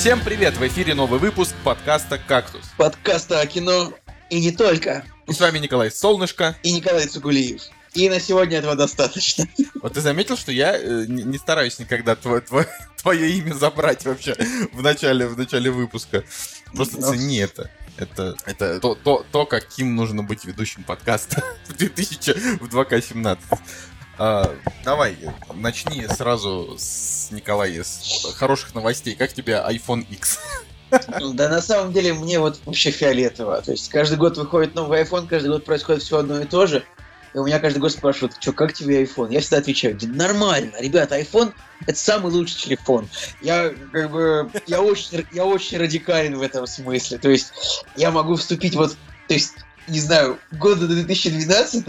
Всем привет! В эфире новый выпуск подкаста «Кактус». Подкаста о кино и не только. И с вами Николай Солнышко. И Николай Цугулиев. И на сегодня этого достаточно. Вот ты заметил, что я э, не, не стараюсь никогда твое, твое, твое имя забрать вообще в начале, в начале выпуска. Просто Но... цени это. Это, это то, то, то, каким нужно быть ведущим подкаста в 2000, в 2К17. А, давай, начни сразу с Николая, с хороших новостей. Как тебе iPhone X? Да на самом деле мне вот вообще фиолетово. То есть каждый год выходит новый iPhone, каждый год происходит все одно и то же. И у меня каждый год спрашивают, что, как тебе iPhone? Я всегда отвечаю, нормально, ребята, iPhone это самый лучший телефон. Я как бы, я очень, я очень радикален в этом смысле. То есть я могу вступить вот, то есть не знаю, года до 2012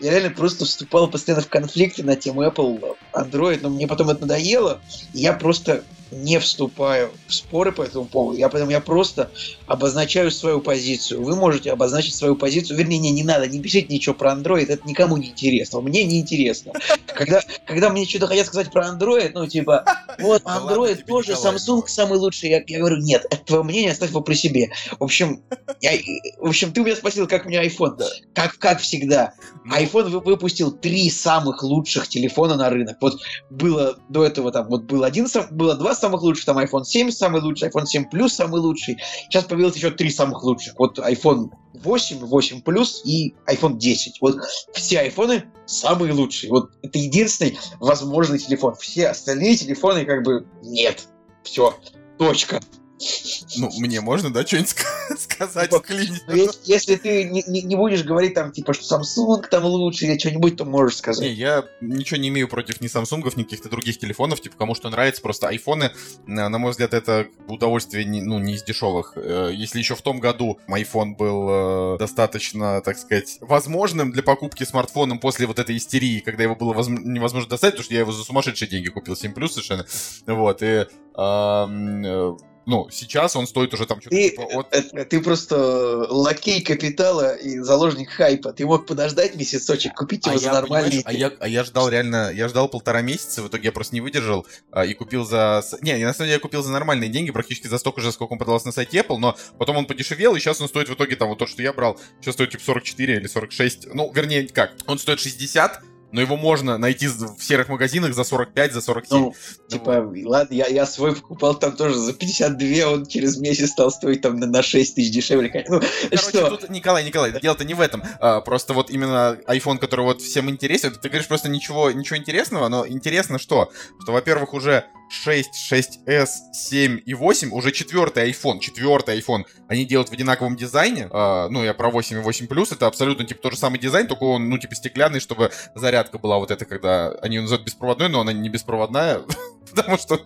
я реально просто вступал постоянно в конфликты на тему Apple, Android, но мне потом это надоело, и я просто не вступаю в споры по этому поводу. Я поэтому я просто обозначаю свою позицию. Вы можете обозначить свою позицию. Вернее, не, не надо, не пишите ничего про Android, это никому не интересно. Мне не интересно. Когда, когда мне что-то хотят сказать про Android, ну, типа, вот, Android тоже, Samsung самый лучший. Я, я говорю, нет, это твое мнение, оставь его при себе. В общем, я, в общем, ты меня спросил, как у меня iPhone. Как, как всегда. Ну. iPhone выпустил три самых лучших телефона на рынок. Вот было до этого там, вот был один, было два самых лучших, там iPhone 7 самый лучший, iPhone 7 Plus самый лучший. Сейчас появилось еще три самых лучших. Вот iPhone 8, 8 Plus и iPhone 10. Вот все айфоны самые лучшие. Вот это единственный возможный телефон. Все остальные телефоны как бы нет. Все. Точка. Ну, мне можно, да, что-нибудь сказать ну, если, если ты не, не, не будешь говорить там, типа, что Samsung там лучше или что-нибудь, то можешь сказать. Не, я ничего не имею против ни Samsung, ни каких-то других телефонов, типа, кому что нравится, просто айфоны, на мой взгляд, это удовольствие, не, ну, не из дешевых. Э, если еще в том году iPhone был э, достаточно, так сказать, возможным для покупки смартфоном после вот этой истерии, когда его было воз... невозможно достать, потому что я его за сумасшедшие деньги купил, 7 плюс совершенно, вот, и э, ну, сейчас он стоит уже там что-то ты, типа от... Э, ты просто лакей капитала и заложник хайпа. Ты мог подождать месяцочек, купить а его а за я, нормальные... А я, а я ждал реально, я ждал полтора месяца, в итоге я просто не выдержал а, и купил за... Не, на самом деле я купил за нормальные деньги, практически за столько же, сколько он продавался на сайте Apple, но потом он подешевел, и сейчас он стоит в итоге там вот то, что я брал, сейчас стоит типа 44 или 46, ну, вернее, как, он стоит 60, но его можно найти в серых магазинах за 45, за 47. Ну, типа, вот. ладно, я, я свой покупал там тоже за 52, он через месяц стал стоить там на, на 6 тысяч дешевле. Ну, Короче, что? тут, Николай, Николай, дело-то не в этом. А, просто вот именно iPhone, который вот всем интересен, ты говоришь просто ничего, ничего интересного, но интересно что? Что, во-первых, уже 6, 6s, 7 и 8, уже четвертый iPhone, четвертый iPhone, они делают в одинаковом дизайне. Э, ну, я про 8 и 8 Plus, это абсолютно, типа, тот же самый дизайн, только он, ну, типа, стеклянный, чтобы зарядка была вот эта, когда они ее называют беспроводной, но она не беспроводная, потому что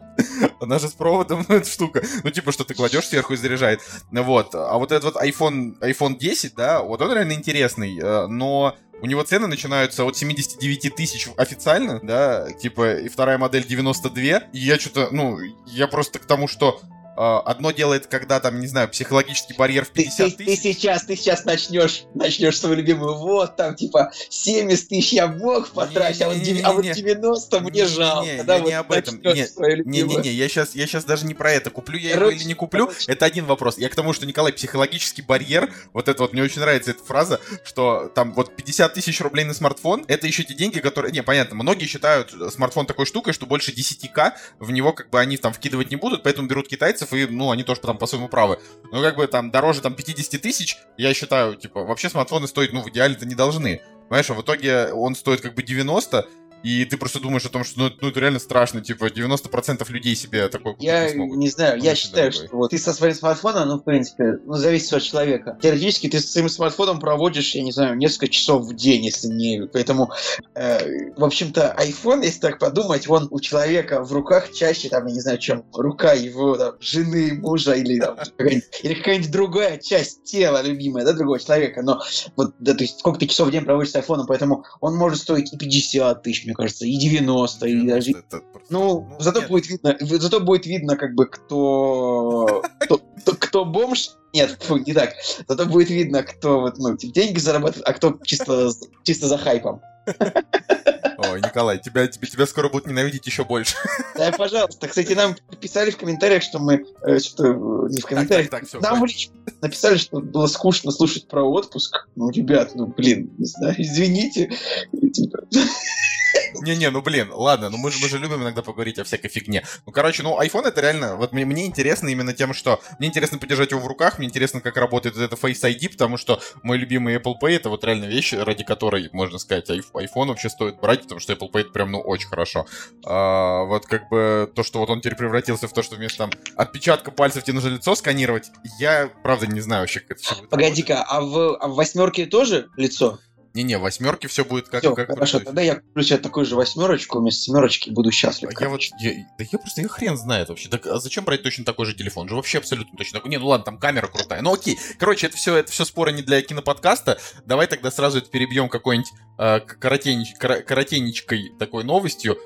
она же с проводом, ну, эта штука. Ну, типа, что ты кладешь сверху и заряжает. Вот. А вот этот вот iPhone, iPhone 10, да, вот он реально интересный, э, но у него цены начинаются от 79 тысяч официально, да, типа, и вторая модель 92. И я что-то, ну, я просто к тому, что одно делает, когда там, не знаю, психологический барьер в 50 ты, ты, тысяч. Ты сейчас, ты сейчас начнешь, начнешь свою любимую, вот там, типа, 70 тысяч я мог потратить, а, вот, а вот 90 мне жалко. Не, я не об этом. Не-не-не, я сейчас, я сейчас даже не про это. Куплю я его или не куплю, это один вопрос. Я к тому, что, Николай, психологический барьер, вот это вот, мне очень нравится эта фраза, что там вот 50 тысяч рублей на смартфон, это еще те деньги, которые... Не, понятно, многие считают смартфон такой штукой, что больше 10к в него как бы они там вкидывать не будут, поэтому берут китайцев и, ну, они тоже там по-своему правы. Но как бы там дороже там 50 тысяч, я считаю, типа, вообще смартфоны стоить, ну, в идеале-то не должны. Понимаешь, а в итоге он стоит как бы 90, и ты просто думаешь о том, что ну, ну это реально страшно, типа 90% людей себе такой купить Я не, смогут. не знаю, я считаю, дорогой. что вот ты со своим смартфоном, ну, в принципе, ну, зависит от человека. Теоретически ты со своим смартфоном проводишь, я не знаю, несколько часов в день, если не... Поэтому, э, в общем-то, iPhone, если так подумать, он у человека в руках чаще, там, я не знаю, чем рука его там, жены, мужа или, там, какая-нибудь, или какая-нибудь другая часть тела любимая, да, другого человека. Но вот, да, то есть сколько ты часов в день проводишь с iPhone, поэтому он может стоить и 50 тысяч, мне кажется, и 90, и даже... Это ну, ну, зато нет. будет видно, зато будет видно, как бы, кто... кто, кто, бомж, нет, фу, не так. Зато будет видно, кто вот, ну, типа, деньги зарабатывает, а кто чисто, чисто за хайпом. Ой, Николай, тебя, тебя, тебя скоро будут ненавидеть еще больше. Да, пожалуйста. Кстати, нам писали в комментариях, что мы... Э, что э, не в комментариях. Так, так, так, все, нам в личку написали, что было скучно слушать про отпуск. Ну, ребят, ну, блин, не знаю, извините. Не-не, ну блин, ладно, ну мы же, мы же любим иногда поговорить о всякой фигне. Ну, короче, ну iPhone это реально, вот мне, мне интересно именно тем, что мне интересно подержать его в руках, мне интересно, как работает это Face ID, потому что мой любимый Apple Pay это вот реально вещь, ради которой, можно сказать, iPhone вообще стоит брать, потому что Apple Pay это прям, ну, очень хорошо. А, вот как бы то, что вот он теперь превратился в то, что вместо там отпечатка пальцев тебе нужно лицо сканировать, я, правда, не знаю вообще, как это все Погоди-ка, а в, а в восьмерке тоже лицо? Не-не, восьмерки все будет как... Всё, как хорошо, тогда я куплю себе такую же восьмерочку вместо семерочки буду счастлив. А я вот, я, да я просто, я хрен знает вообще. Так, а зачем брать точно такой же телефон? Он же вообще абсолютно точно такой. Не, ну ладно, там камера крутая. Ну окей. Короче, это все, это все споры не для киноподкаста. Давай тогда сразу это перебьем какой-нибудь э, коротенич, кор- коротенечкой такой новостью.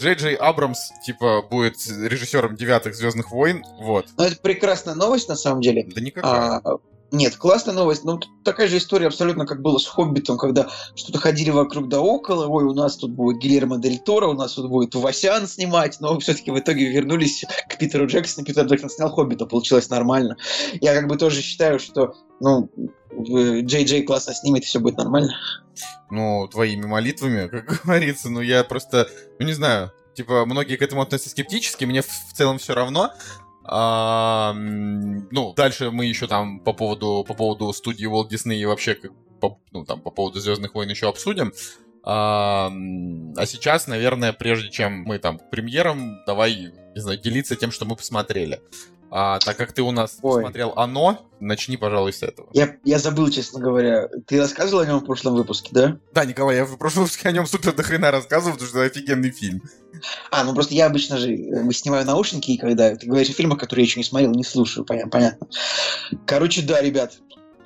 Джей Джей Абрамс, типа, будет режиссером девятых Звездных войн. Вот. Ну, это прекрасная новость, на самом деле. Да никакая. А, нет, классная новость. Ну, тут такая же история абсолютно, как было с «Хоббитом», когда что-то ходили вокруг да около. Ой, у нас тут будет Гильермо Дель Торо, у нас тут будет Васян снимать. Но все-таки в итоге вернулись к Питеру Джексону. Питер Джексон снял «Хоббита», получилось нормально. Я как бы тоже считаю, что, ну, Джей Джей классно снимет, и все будет нормально. ну, твоими молитвами, как говорится, ну, я просто, ну, не знаю, типа, многие к этому относятся скептически, мне в целом все равно. А, ну, дальше мы еще там по поводу, по поводу студии Walt Disney и вообще, по, ну, там, по поводу Звездных войн еще обсудим. А, а сейчас, наверное, прежде чем мы там к премьерам, давай, не знаю, делиться тем, что мы посмотрели. А, так как ты у нас Ой. посмотрел «Оно», начни, пожалуй, с этого. Я, я забыл, честно говоря. Ты рассказывал о нем в прошлом выпуске, да? Да, Николай, я в прошлом выпуске о нем супер до хрена рассказывал, потому что это офигенный фильм. А, ну просто я обычно же э, мы снимаю наушники, и когда ты говоришь о фильмах, которые я еще не смотрел, не слушаю, понятно. понятно. Короче, да, ребят,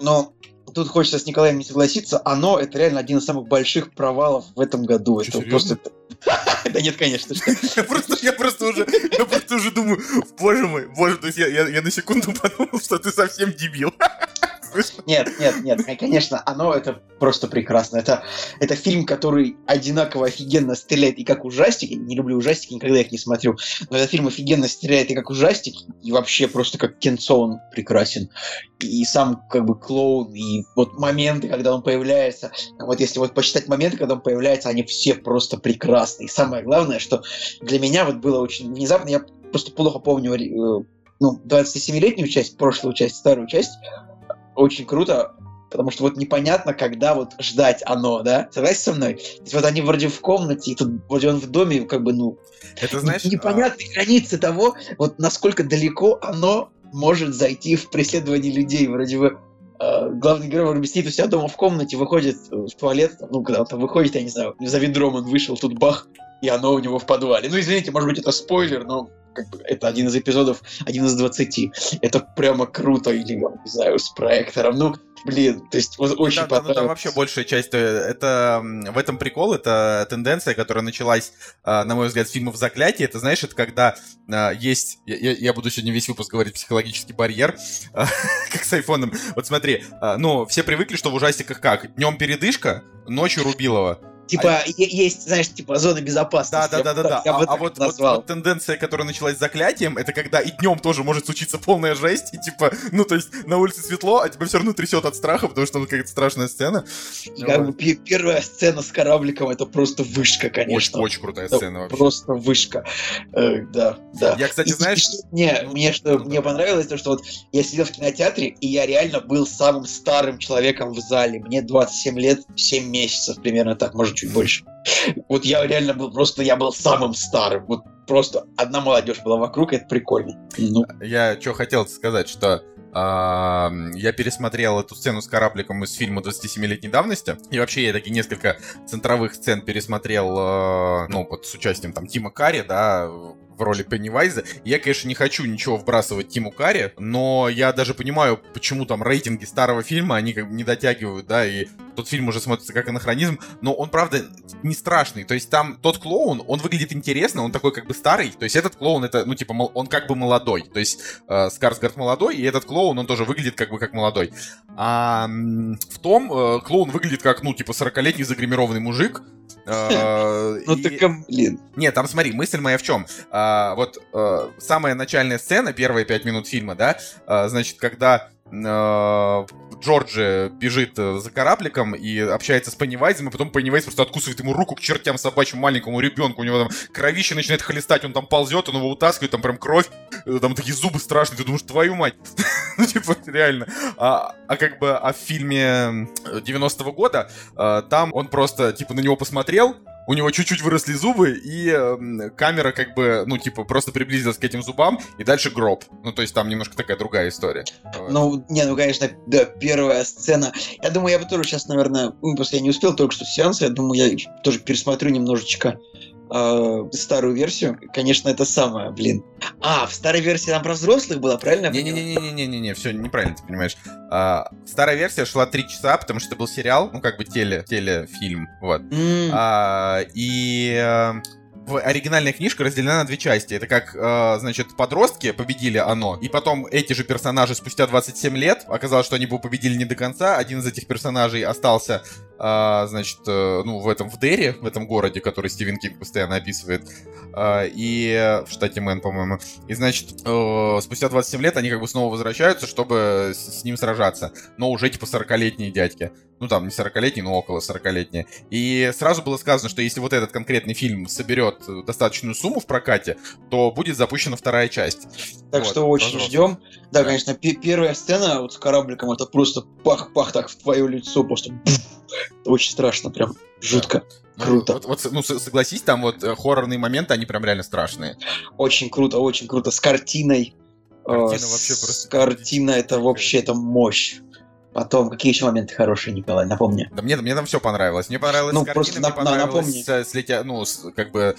но тут хочется с Николаем не согласиться, оно это реально один из самых больших провалов в этом году. Чё, это серьезно? просто... Да нет, конечно, что. Просто, я просто уже, я просто уже думаю, боже мой, боже, то есть я на секунду подумал, что ты совсем дебил. Нет, нет, нет, кон- конечно, оно это просто прекрасно. Это, это фильм, который одинаково офигенно стреляет и как ужастик. Я не люблю ужастики, никогда их не смотрю. Но этот фильм офигенно стреляет и как ужастик, и вообще просто как кинцо он прекрасен. И, сам как бы клоун, и вот моменты, когда он появляется. Вот если вот посчитать моменты, когда он появляется, они все просто прекрасны. И самое главное, что для меня вот было очень внезапно, я просто плохо помню э, ну, 27-летнюю часть, прошлую часть, старую часть, очень круто, потому что вот непонятно, когда вот ждать оно, да? Согласен со мной? То есть вот они вроде в комнате, и тут вроде он в доме, как бы, ну, Это знаешь... а, непонятные границы того, вот насколько далеко оно может зайти в преследовании людей. Вроде бы э, главный герой сидит у себя дома в комнате, выходит в туалет, ну, когда он там выходит, я не знаю, за ведром он вышел, тут бах, и оно у него в подвале. Ну, извините, может быть, это спойлер, но как бы, это один из эпизодов, один из двадцати. Это прямо круто, или, не знаю, с проектором. Ну, блин, то есть вот очень Да, да, ну, там понравилось. вообще большая часть, э, это в этом прикол, это тенденция, которая началась, э, на мой взгляд, с фильмов «Заклятие». Это, знаешь, это когда э, есть, я, я- я буду сегодня весь выпуск говорить психологический барьер, э, как с айфоном. Вот смотри, ну, все привыкли, что в ужастиках как? Днем передышка, ночью Рубилова. Типа, е- есть, знаешь, типа, зона безопасности. Да, да, да, да, да. А, а вот, вот, вот тенденция, которая началась с заклятием, это когда и днем тоже может случиться полная жесть, и типа, ну то есть на улице светло, а тебя все равно трясет от страха, потому что ну, какая-то страшная сцена. И как бы первая сцена с корабликом это просто вышка, Очень, конечно. очень крутая Это сцена вообще. Просто вышка. Э, да, да. Я, кстати, И- знаешь, и что мне, ну, мне что ну, мне давай. понравилось, то что вот я сидел в кинотеатре, и я реально был самым старым человеком в зале. Мне 27 лет, 7 месяцев, примерно так, может, чуть больше. Вот я реально был просто, я был самым старым. Вот просто одна молодежь была вокруг, и это прикольно. Ну, я что хотел сказать, что а, я пересмотрел эту сцену с корабликом из фильма 27-летней давности. И вообще я такие несколько центровых сцен пересмотрел, э, ну, вот с участием там Тима Карри, да, в роли Пеннивайза. Я, конечно, не хочу ничего вбрасывать Тиму Карри, но я даже понимаю, почему там рейтинги старого фильма, они как бы не дотягивают, да, и тот фильм уже смотрится как анахронизм, но он, правда, не страшный. То есть там тот клоун, он выглядит интересно, он такой как бы старый. То есть этот клоун, это, ну, типа, он как бы молодой. То есть э, Скарсгард молодой, и этот клоун, он тоже выглядит как бы как молодой. А в том э, клоун выглядит как, ну, типа, 40-летний загримированный мужик, э, ну так, блин. Нет, там смотри, мысль моя в чем? А, вот а, самая начальная сцена, первые пять минут фильма, да, а, значит, когда Джорджи бежит э, за корабликом и общается с Пеннивайзом, и потом Пеннивайз просто откусывает ему руку к чертям собачьему маленькому ребенку. У него там кровище начинает хлестать, он там ползет, он его утаскивает, там прям кровь, э, там такие зубы страшные, ты думаешь, твою мать. ну, типа, реально. А, а как бы, в фильме 90-го года, там он просто, типа, на него посмотрел, у него чуть-чуть выросли зубы, и э, камера как бы, ну, типа, просто приблизилась к этим зубам, и дальше гроб. Ну, то есть там немножко такая другая история. Ну, не, ну, конечно, да, первая сцена. Я думаю, я бы тоже сейчас, наверное, ну, просто я не успел только что сеанс, я думаю, я тоже пересмотрю немножечко э, старую версию, конечно, это самое, блин. А, в старой версии там про взрослых было, правильно? Не-не-не-не-не-не, все неправильно ты понимаешь. А, старая версия шла три часа, потому что это был сериал, ну, как бы теле, телефильм, вот. Mm. А, и э, оригинальная книжка разделена на две части. Это как, э, значит, подростки победили оно, и потом эти же персонажи спустя 27 лет, оказалось, что они бы победили не до конца, один из этих персонажей остался, э, значит, э, ну, в этом, в Дерри, в этом городе, который Стивен Кинг постоянно описывает, э, и в штате Мэн, по-моему. И, значит, э, спустя 27 лет они как бы снова возвращаются, чтобы с, с ним сражаться, но уже, типа, 40-летние дядьки ну там не 40-летний, но около 40-летний. И сразу было сказано, что если вот этот конкретный фильм соберет достаточную сумму в прокате, то будет запущена вторая часть. Так вот, что очень пожалуйста. ждем. Да, да, конечно, первая сцена вот с корабликом, это просто пах-пах так в твое лицо, просто очень страшно, прям жутко. Да. Круто. Вот, вот, ну, согласись, там вот э, хоррорные моменты, они прям реально страшные. Очень круто, очень круто. С картиной. Картина э, вообще просто... Картина это вообще это мощь. Потом, какие еще моменты хорошие, Николай, напомни. Да мне, мне там все понравилось. Мне понравилось ну, просто мне понравилось напомни. С, с, летя... ну, с, как бы,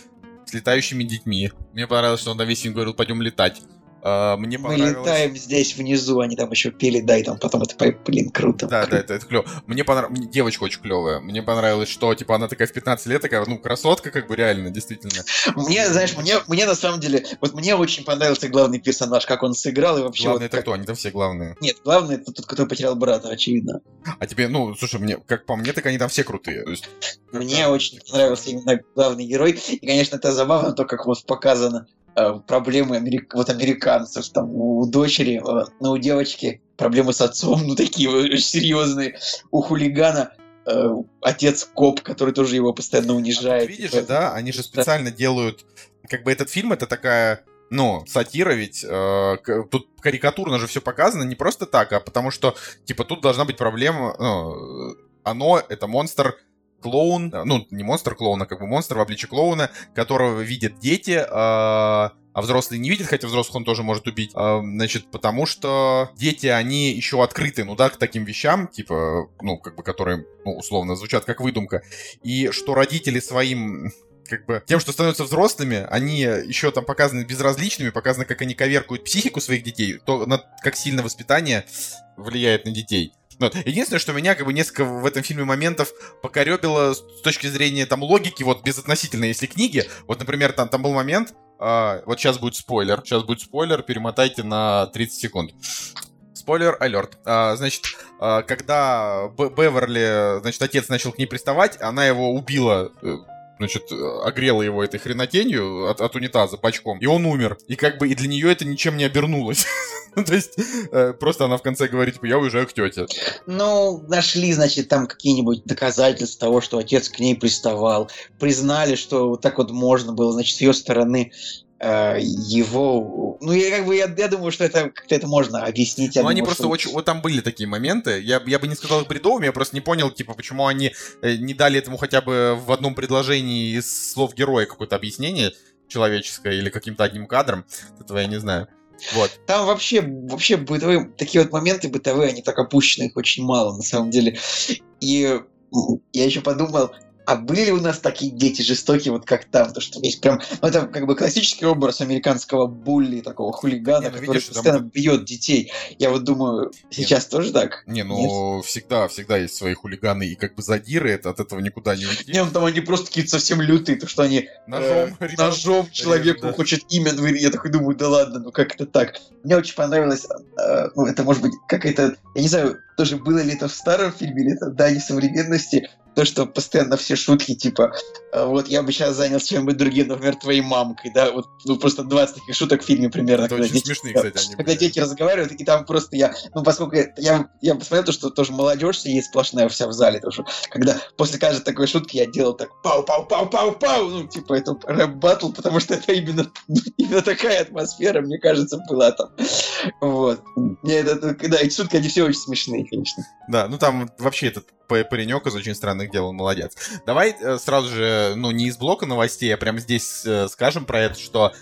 с летающими детьми. Мне понравилось, что он на весь фильм говорил, пойдем летать. Uh, мне Мы летаем здесь внизу, они там еще пели, дай там потом это, блин, круто. Да, круто. да, это, это клево. Мне понравилось, девочка очень клевая. Мне понравилось, что, типа, она такая в 15 лет, такая, ну, красотка, как бы, реально, действительно. Мне, знаешь, мне, мне на самом деле, вот мне очень понравился главный персонаж, как он сыграл, и вообще... Главный вот, это как... кто? Они там все главные. Нет, главный это тот, кто потерял брата, очевидно. А тебе, ну, слушай, мне, как по мне, так они там все крутые. То есть... Мне очень понравился именно главный герой, и, конечно, это забавно, то, как вот показано, проблемы америк... вот американцев, там у дочери, э, ну, у девочки проблемы с отцом, ну, такие очень серьезные. У хулигана э, отец коп, который тоже его постоянно унижает. А видишь типа, да, они же специально делают, как бы этот фильм, это такая ну, сатира ведь, э, тут карикатурно же все показано, не просто так, а потому что, типа, тут должна быть проблема, ну, оно, это монстр, клоун, ну, не монстр-клоун, а как бы монстр в обличии клоуна, которого видят дети, а, а взрослые не видят, хотя взрослых он тоже может убить. А, значит, потому что дети, они еще открыты, ну да, к таким вещам, типа, ну, как бы, которые, ну, условно, звучат как выдумка. И что родители своим как бы тем, что становятся взрослыми, они еще там показаны безразличными, показано, как они коверкуют психику своих детей, то, на, как сильно воспитание влияет на детей. Ну, единственное, что меня как бы несколько в этом фильме моментов покоребило с точки зрения там логики, вот безотносительно, если книги. Вот, например, там, там был момент, а, вот сейчас будет спойлер, сейчас будет спойлер, перемотайте на 30 секунд. Спойлер алерт. А, значит, а, когда Б Беверли, значит, отец начал к ней приставать, она его убила э, значит, огрела его этой хренотенью от, от унитаза бачком, и он умер. И как бы и для нее это ничем не обернулось. Ну, то есть, э, просто она в конце говорит, типа, я уезжаю к тете. Ну, нашли, значит, там какие-нибудь доказательства того, что отец к ней приставал. Признали, что вот так вот можно было, значит, с ее стороны Э, его... Ну, я как бы, я, я думаю, что это как-то это можно объяснить. Ну, они просто что... очень... Вот там были такие моменты. Я, я бы не сказал их бредовыми, я просто не понял, типа, почему они э, не дали этому хотя бы в одном предложении из слов героя какое-то объяснение человеческое или каким-то одним кадром. Этого я не знаю. Вот. Там вообще, вообще бытовые, такие вот моменты бытовые, они так опущены, их очень мало на самом деле. И я еще подумал, а были ли у нас такие дети жестокие, вот как там, то что есть прям, ну это как бы классический образ американского булли, такого хулигана, не, ну, который видишь, постоянно там... бьет детей. Я вот думаю, сейчас Нет. тоже так. Не, ну Нет? всегда, всегда есть свои хулиганы и как бы задиры, это от этого никуда не уйти. Не, ну там они просто какие-то совсем лютые, то что они ножом, э, ножом человеку да. хочет имя говорить. Я такой думаю, да ладно, ну как это так? Мне очень понравилось, э, ну это может быть какая-то, я не знаю, тоже было ли это в старом фильме, или это да, не современности, то, что постоянно все шутки, типа, «А вот я бы сейчас занялся чем-нибудь другим, например, твоей мамкой, да, вот ну, просто 20 таких шуток в фильме примерно. Это очень дети, смешные, кстати, они Когда были. дети разговаривают, и там просто я, ну, поскольку я, я посмотрел то, что тоже молодежь есть сплошная вся в зале, тоже, когда после каждой такой шутки я делал так пау-пау-пау-пау-пау, ну, типа, это рэп-баттл, потому что это именно, именно такая атмосфера, мне кажется, была там. Вот. Не, это, да, эти шутки, они все очень смешные, конечно. Да, ну там вообще этот паренек из очень странных дел, он молодец. Давай э, сразу же, ну, не из блока новостей, а прямо здесь э, скажем про это, что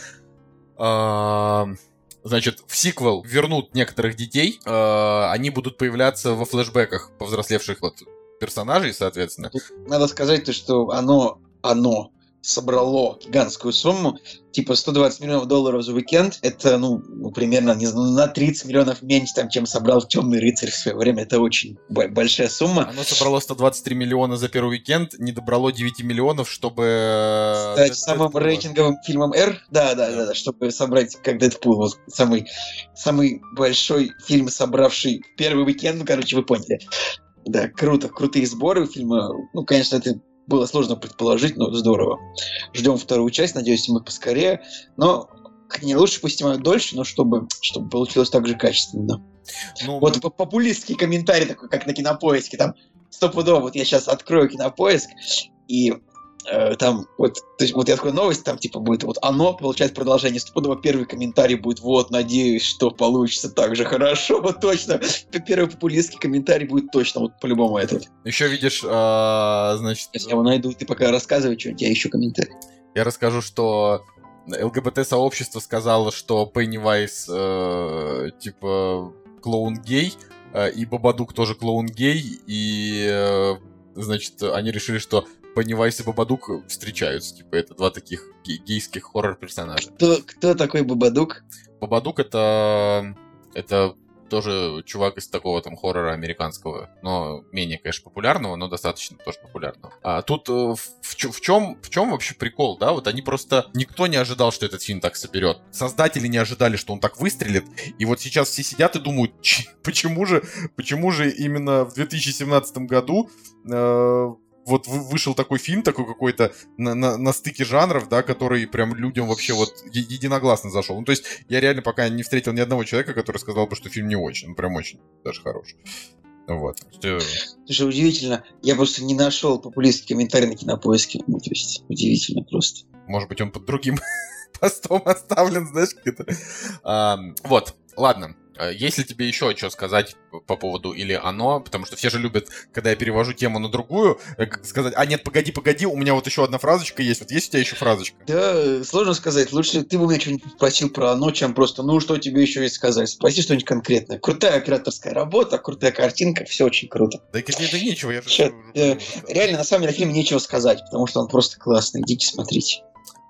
э, значит, в сиквел вернут некоторых детей, э, они будут появляться во флешбеках повзрослевших вот персонажей, соответственно. Надо сказать, то, что оно, оно собрало гигантскую сумму, типа 120 миллионов долларов за уикенд, это, ну, ну примерно не знаю, на 30 миллионов меньше, там, чем собрал Темный рыцарь в свое время. Это очень большая сумма. Оно собрало 123 миллиона за первый уикенд, не добрало 9 миллионов, чтобы... Э, Стать Дэдпул самым было. рейтинговым фильмом R? Да, да, да, да, чтобы собрать, как Дэдпул, вот, самый, самый большой фильм, собравший первый уикенд, ну, короче, вы поняли. Да, круто, крутые сборы фильма. Ну, конечно, это было сложно предположить, но здорово. Ждем вторую часть, надеюсь, мы поскорее. Но не лучше пусть снимают дольше, но чтобы, чтобы получилось так же качественно. Ну, вот мы... популистский комментарий такой, как на кинопоиске, там стопудово, вот я сейчас открою кинопоиск, и э, там вот, то есть вот я такой новость, там типа будет вот оно получает продолжение, стопудово первый комментарий будет, вот, надеюсь, что получится так же хорошо, вот точно, первый популистский комментарий будет точно, вот по-любому этот. Еще видишь, а, значит... Если я его найду, ты пока рассказывай что-нибудь, я ищу комментарий. Я расскажу, что ЛГБТ-сообщество сказало, что Пеннивайз, э, типа, клоун гей, э, и Бабадук тоже клоун гей, и, э, значит, они решили, что Пеннивайз и Бабадук встречаются. Типа, это два таких гейских хоррор-персонажа. Кто, кто такой Бабадук? Бабадук это... Это тоже чувак из такого там хоррора американского, но менее, конечно, популярного, но достаточно тоже популярного. А тут э, в, в, в, чем, в чем вообще прикол, да? Вот они просто... Никто не ожидал, что этот фильм так соберет. Создатели не ожидали, что он так выстрелит. И вот сейчас все сидят и думают, почему же, почему же именно в 2017 году э, вот вышел такой фильм, такой какой-то на, на, на стыке жанров, да, который прям людям вообще вот единогласно зашел. Ну, то есть я реально пока не встретил ни одного человека, который сказал бы, что фильм не очень, ну, прям очень даже хороший. Вот. Слушай, удивительно. Я просто не нашел популистский комментарий на кинопоиске. Ну, то есть, удивительно просто. Может быть, он под другим постом оставлен, знаешь, это. А, вот, ладно. Э, есть ли тебе еще что сказать по поводу или оно? Потому что все же любят, когда я перевожу тему на другую, э, сказать, а нет, погоди, погоди, у меня вот еще одна фразочка есть. Вот есть у тебя еще фразочка? Да, сложно сказать. Лучше ты бы у меня что-нибудь спросил про оно, чем просто, ну, что тебе еще есть сказать? Спроси что-нибудь конкретное. Крутая операторская работа, крутая картинка, все очень круто. Да это нечего, я же... Сейчас, э, реально, на самом деле, фильм нечего сказать, потому что он просто классный. Идите смотрите.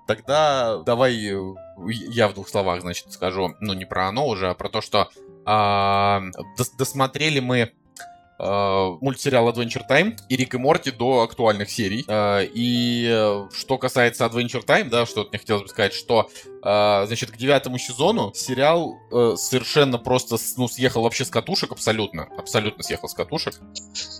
Тогда давай э, я в двух словах, значит, скажу, ну, не про оно уже, а про то, что дос досмотрели мы э, мультсериал Adventure Time и Рик и Морти до актуальных серий. Э, и э, что касается Adventure Time, да, что мне хотелось бы сказать, что э, значит, к девятому сезону сериал э, совершенно просто ну, съехал вообще с катушек, абсолютно, абсолютно съехал с катушек.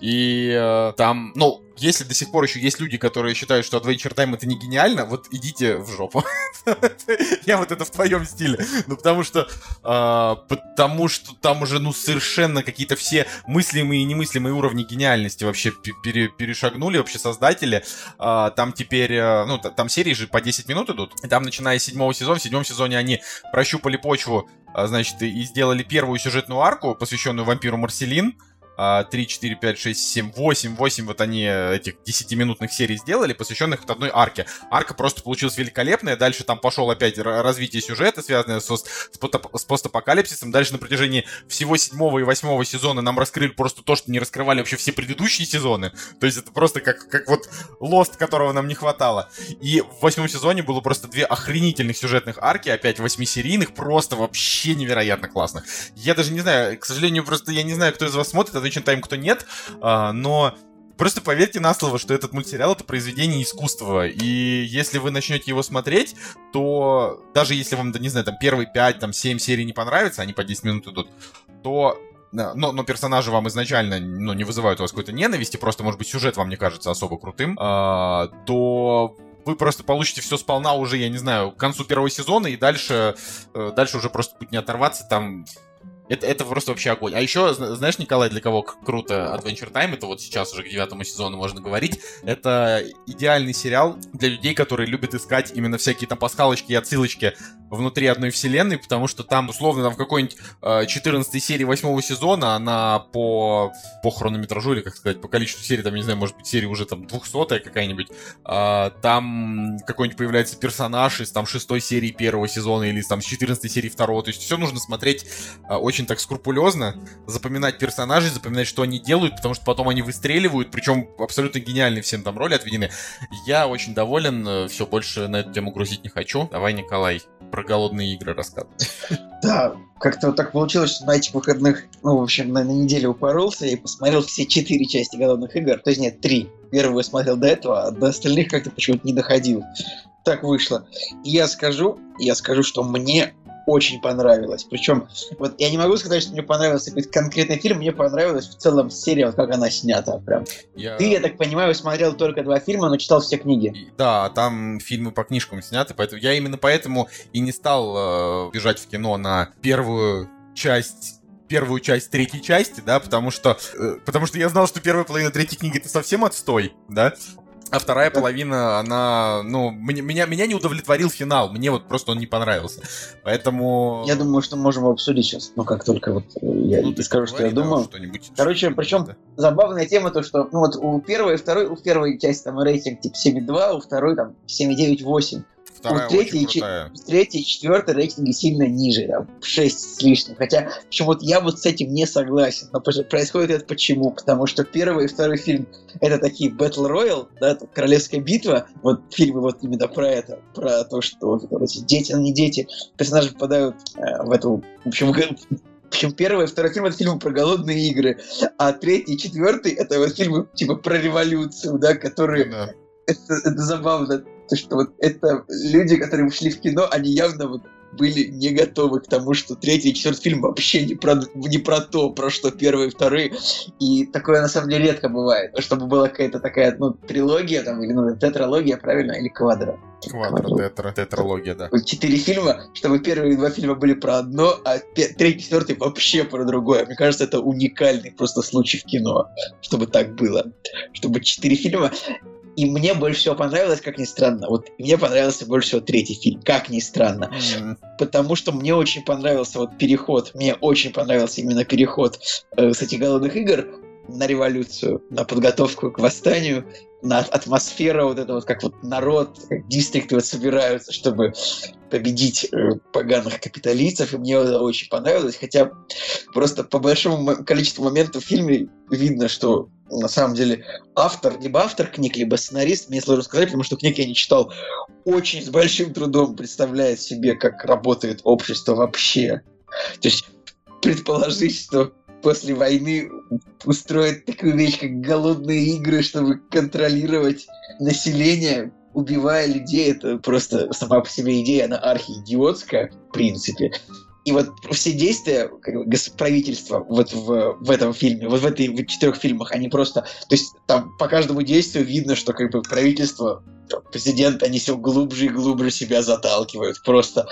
И э, там, ну, если до сих пор еще есть люди, которые считают, что Adventure Time это не гениально, вот идите в жопу. Я вот это в твоем стиле. Ну, потому что, а, потому что там уже, ну, совершенно какие-то все мыслимые и немыслимые уровни гениальности вообще перешагнули, вообще создатели. А, там теперь, э, ну, там серии же по 10 минут идут. Там, начиная с седьмого сезона, в седьмом сезоне они прощупали почву, а, значит, и сделали первую сюжетную арку, посвященную вампиру Марселин 3, 4, 5, 6, 7, 8, 8 вот они этих 10-минутных серий сделали, посвященных вот одной арке. Арка просто получилась великолепная, дальше там пошел опять развитие сюжета, связанное со, с постапокалипсисом, дальше на протяжении всего седьмого и восьмого сезона нам раскрыли просто то, что не раскрывали вообще все предыдущие сезоны, то есть это просто как, как вот Лост, которого нам не хватало. И в восьмом сезоне было просто две охренительных сюжетных арки, опять восьмисерийных, просто вообще невероятно классных. Я даже не знаю, к сожалению, просто я не знаю, кто из вас смотрит, отвечен тайм, кто нет, а, но Просто поверьте на слово, что этот мультсериал это произведение искусства. И если вы начнете его смотреть, то даже если вам, да не знаю, там первые 5, там 7 серий не понравится, они по 10 минут идут, то но, но персонажи вам изначально ну, не вызывают у вас какой-то ненависти, просто, может быть, сюжет вам не кажется особо крутым, а, то вы просто получите все сполна уже, я не знаю, к концу первого сезона, и дальше, э, дальше уже просто будет не оторваться, там это, это просто вообще огонь. А еще, знаешь, Николай, для кого круто Adventure Time, это вот сейчас уже к девятому сезону можно говорить, это идеальный сериал для людей, которые любят искать именно всякие там пасхалочки и отсылочки внутри одной вселенной, потому что там, условно, там в какой-нибудь э, 14 серии восьмого сезона она по, по хронометражу, или, как сказать, по количеству серий, там, не знаю, может быть, серия уже там 200 какая-нибудь, э, там какой-нибудь появляется персонаж из там шестой серии первого сезона или там с 14 серии второго, то есть все нужно смотреть э, очень очень так скрупулезно запоминать персонажей, запоминать, что они делают, потому что потом они выстреливают, причем абсолютно гениальные всем там роли отведены. Я очень доволен, э, все больше на эту тему грузить не хочу. Давай, Николай, про голодные игры рассказывай. Да, как-то вот так получилось, что на этих выходных, ну, в общем, на, на неделю упоролся и посмотрел все четыре части голодных игр. То есть нет, три. Первую смотрел до этого, а до остальных как-то почему-то не доходил. Так вышло. И я скажу, я скажу, что мне очень понравилось. Причем, вот я не могу сказать, что мне понравился какой-то конкретный фильм, мне понравилась в целом серия, вот как она снята прям. Я... Ты, я так понимаю, смотрел только два фильма, но читал все книги. Да, там фильмы по книжкам сняты, поэтому я именно поэтому и не стал э, бежать в кино на первую часть первую часть третьей части, да, потому что, э, потому что я знал, что первая половина третьей книги это совсем отстой, да, а вторая половина, она, ну, меня, меня, меня не удовлетворил финал, мне вот просто он не понравился. Поэтому... Я думаю, что можем его обсудить сейчас, ну, как только вот э, я ну, скажу, что я думаю. Короче, причем да. забавная тема то, что, ну, вот у первой и второй, у первой части там рейтинг типа 7,2, у второй там 7,9-8. Вторая у третьей, очень крутая. третьей и четвертой рейтинги сильно ниже, там, 6 с лишним. Хотя, почему-то я вот с этим не согласен. Но происходит это почему? Потому что первый и второй фильм это такие Battle Royale, да, Королевская битва, вот фильмы вот именно про это, про то, что вот, эти дети, ну не дети, персонажи попадают э, в эту, в общем, причем первый и второй фильм это фильмы про голодные игры, а третий и четвертый это вот фильмы типа про революцию, да, которые да. Это, это забавно. То, что вот это люди, которые ушли в кино, они явно вот были не готовы к тому, что третий и четвертый фильм вообще не про, не про то, про что первый и второй. И такое на самом деле редко бывает. Чтобы была какая-то такая, ну, трилогия, там, или ну, тетралогия, правильно, или квадро. Квадро, тетра, тетралогия, да. Четыре фильма, чтобы первые два фильма были про одно, а третий, четвертый вообще про другое. Мне кажется, это уникальный просто случай в кино, чтобы так было. Чтобы четыре фильма и мне больше всего понравилось, как ни странно, вот мне понравился больше всего третий фильм, как ни странно. Mm-hmm. Потому что мне очень понравился вот переход, мне очень понравился именно переход э, с этих голодных игр на революцию, на подготовку к восстанию, на атмосферу вот это вот, как вот народ, как дистрикты вот собираются, чтобы победить э, поганых капиталистов, и мне это очень понравилось, хотя просто по большому количеству моментов в фильме видно, что на самом деле автор, либо автор книг, либо сценарист, мне сложно сказать, потому что книг я не читал, очень с большим трудом представляет себе, как работает общество вообще. То есть предположить, что после войны устроить такую вещь, как голодные игры, чтобы контролировать население, убивая людей, это просто сама по себе идея, она архиидиотская, в принципе. И вот все действия правительства вот в, в этом фильме, вот в в четырех фильмах, они просто... То есть там по каждому действию видно, что как бы правительство президент, они все глубже и глубже себя заталкивают. Просто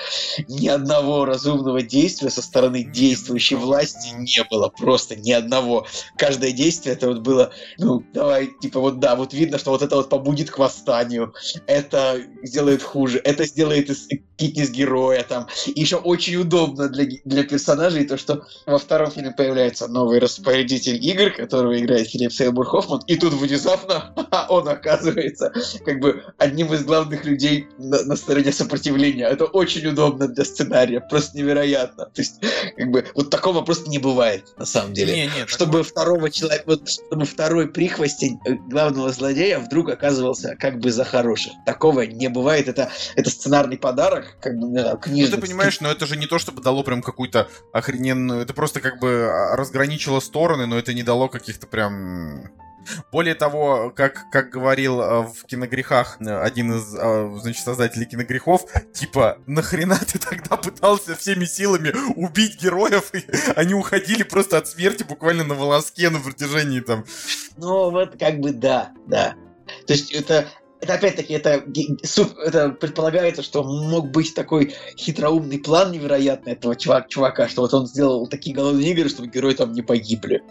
ни одного разумного действия со стороны действующей власти не было. Просто ни одного. Каждое действие это вот было, ну, давай, типа, вот да, вот видно, что вот это вот побудет к восстанию, это сделает хуже, это сделает фитнес-героя там. И еще очень удобно для, для персонажей то, что во втором фильме появляется новый распорядитель игр, которого играет Филипп Сейлбур Хоффман, и тут внезапно он оказывается как бы одним из главных людей на, на стороне сопротивления. Это очень удобно для сценария, просто невероятно. То есть, как бы, вот такого просто не бывает, на самом деле. Не, не, чтобы такого... второго человека, вот, чтобы второй прихвостень э, главного злодея вдруг оказывался как бы за хороших. Такого не бывает. Это, это сценарный подарок, как бы, книжный. Ну, ты понимаешь, но это же не то, чтобы дало прям какую-то охрененную... Это просто как бы а, разграничило стороны, но это не дало каких-то прям более того, как, как говорил э, в киногрехах один из, э, значит, создателей киногрехов, типа, нахрена ты тогда пытался всеми силами убить героев, и они уходили просто от смерти буквально на волоске на протяжении там... Ну, вот как бы да, да. То есть это это опять-таки, это, это предполагается, что мог быть такой хитроумный план невероятный этого чувак, чувака, что вот он сделал такие голодные игры, чтобы герои там не погибли.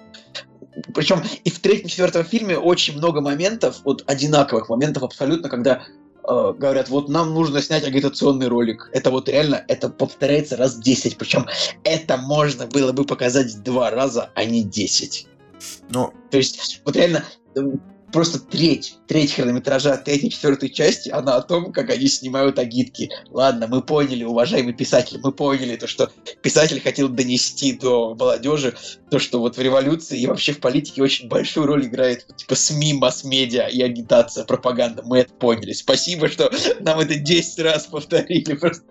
Причем и в третьем, четвертом фильме очень много моментов, вот одинаковых моментов абсолютно, когда э, говорят, вот нам нужно снять агитационный ролик. Это вот реально, это повторяется раз 10. Причем это можно было бы показать два раза, а не 10. Ну, то есть, вот реально, просто треть, треть хронометража третьей, четвертой части, она о том, как они снимают агитки. Ладно, мы поняли, уважаемый писатель, мы поняли то, что писатель хотел донести до молодежи то, что вот в революции и вообще в политике очень большую роль играет типа СМИ, масс-медиа и агитация, пропаганда. Мы это поняли. Спасибо, что нам это 10 раз повторили. Просто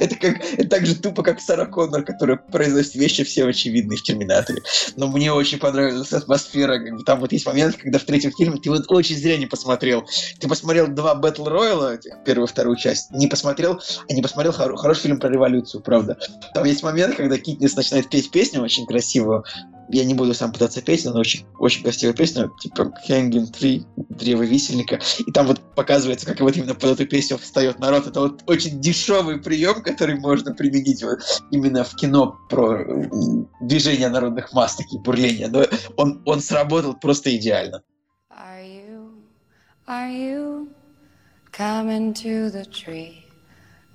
это, как, это так же тупо, как Сара Коннор, которая произносит вещи все очевидные в Терминаторе. Но мне очень понравилась атмосфера. Там вот есть момент, когда в третьем фильме ты вот очень зря не посмотрел. Ты посмотрел два Бэтл Рояла, первую и вторую часть, не посмотрел, а не посмотрел хор- хороший фильм про революцию, правда. Там есть момент, когда Китнес начинает петь песню очень красивую, я не буду сам пытаться петь, но очень, очень красивая песня, типа Hanging Tree, Древо висельника. И там вот показывается, как вот именно под эту песню встает народ. Это вот очень дешевый прием, который можно применить вот именно в кино про движение народных масс, такие бурления. Но он, он сработал просто идеально. Are you, are you coming to the tree?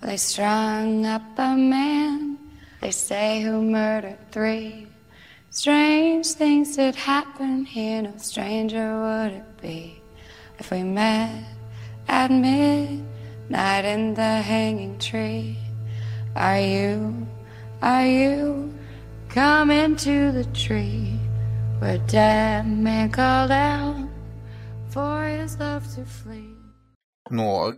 They strung up a man, they say who murdered three. Strange things that happen here, no stranger would it be if we met at midnight in the hanging tree. Are you, are you coming to the tree where dead man called out for his love to flee? Ну,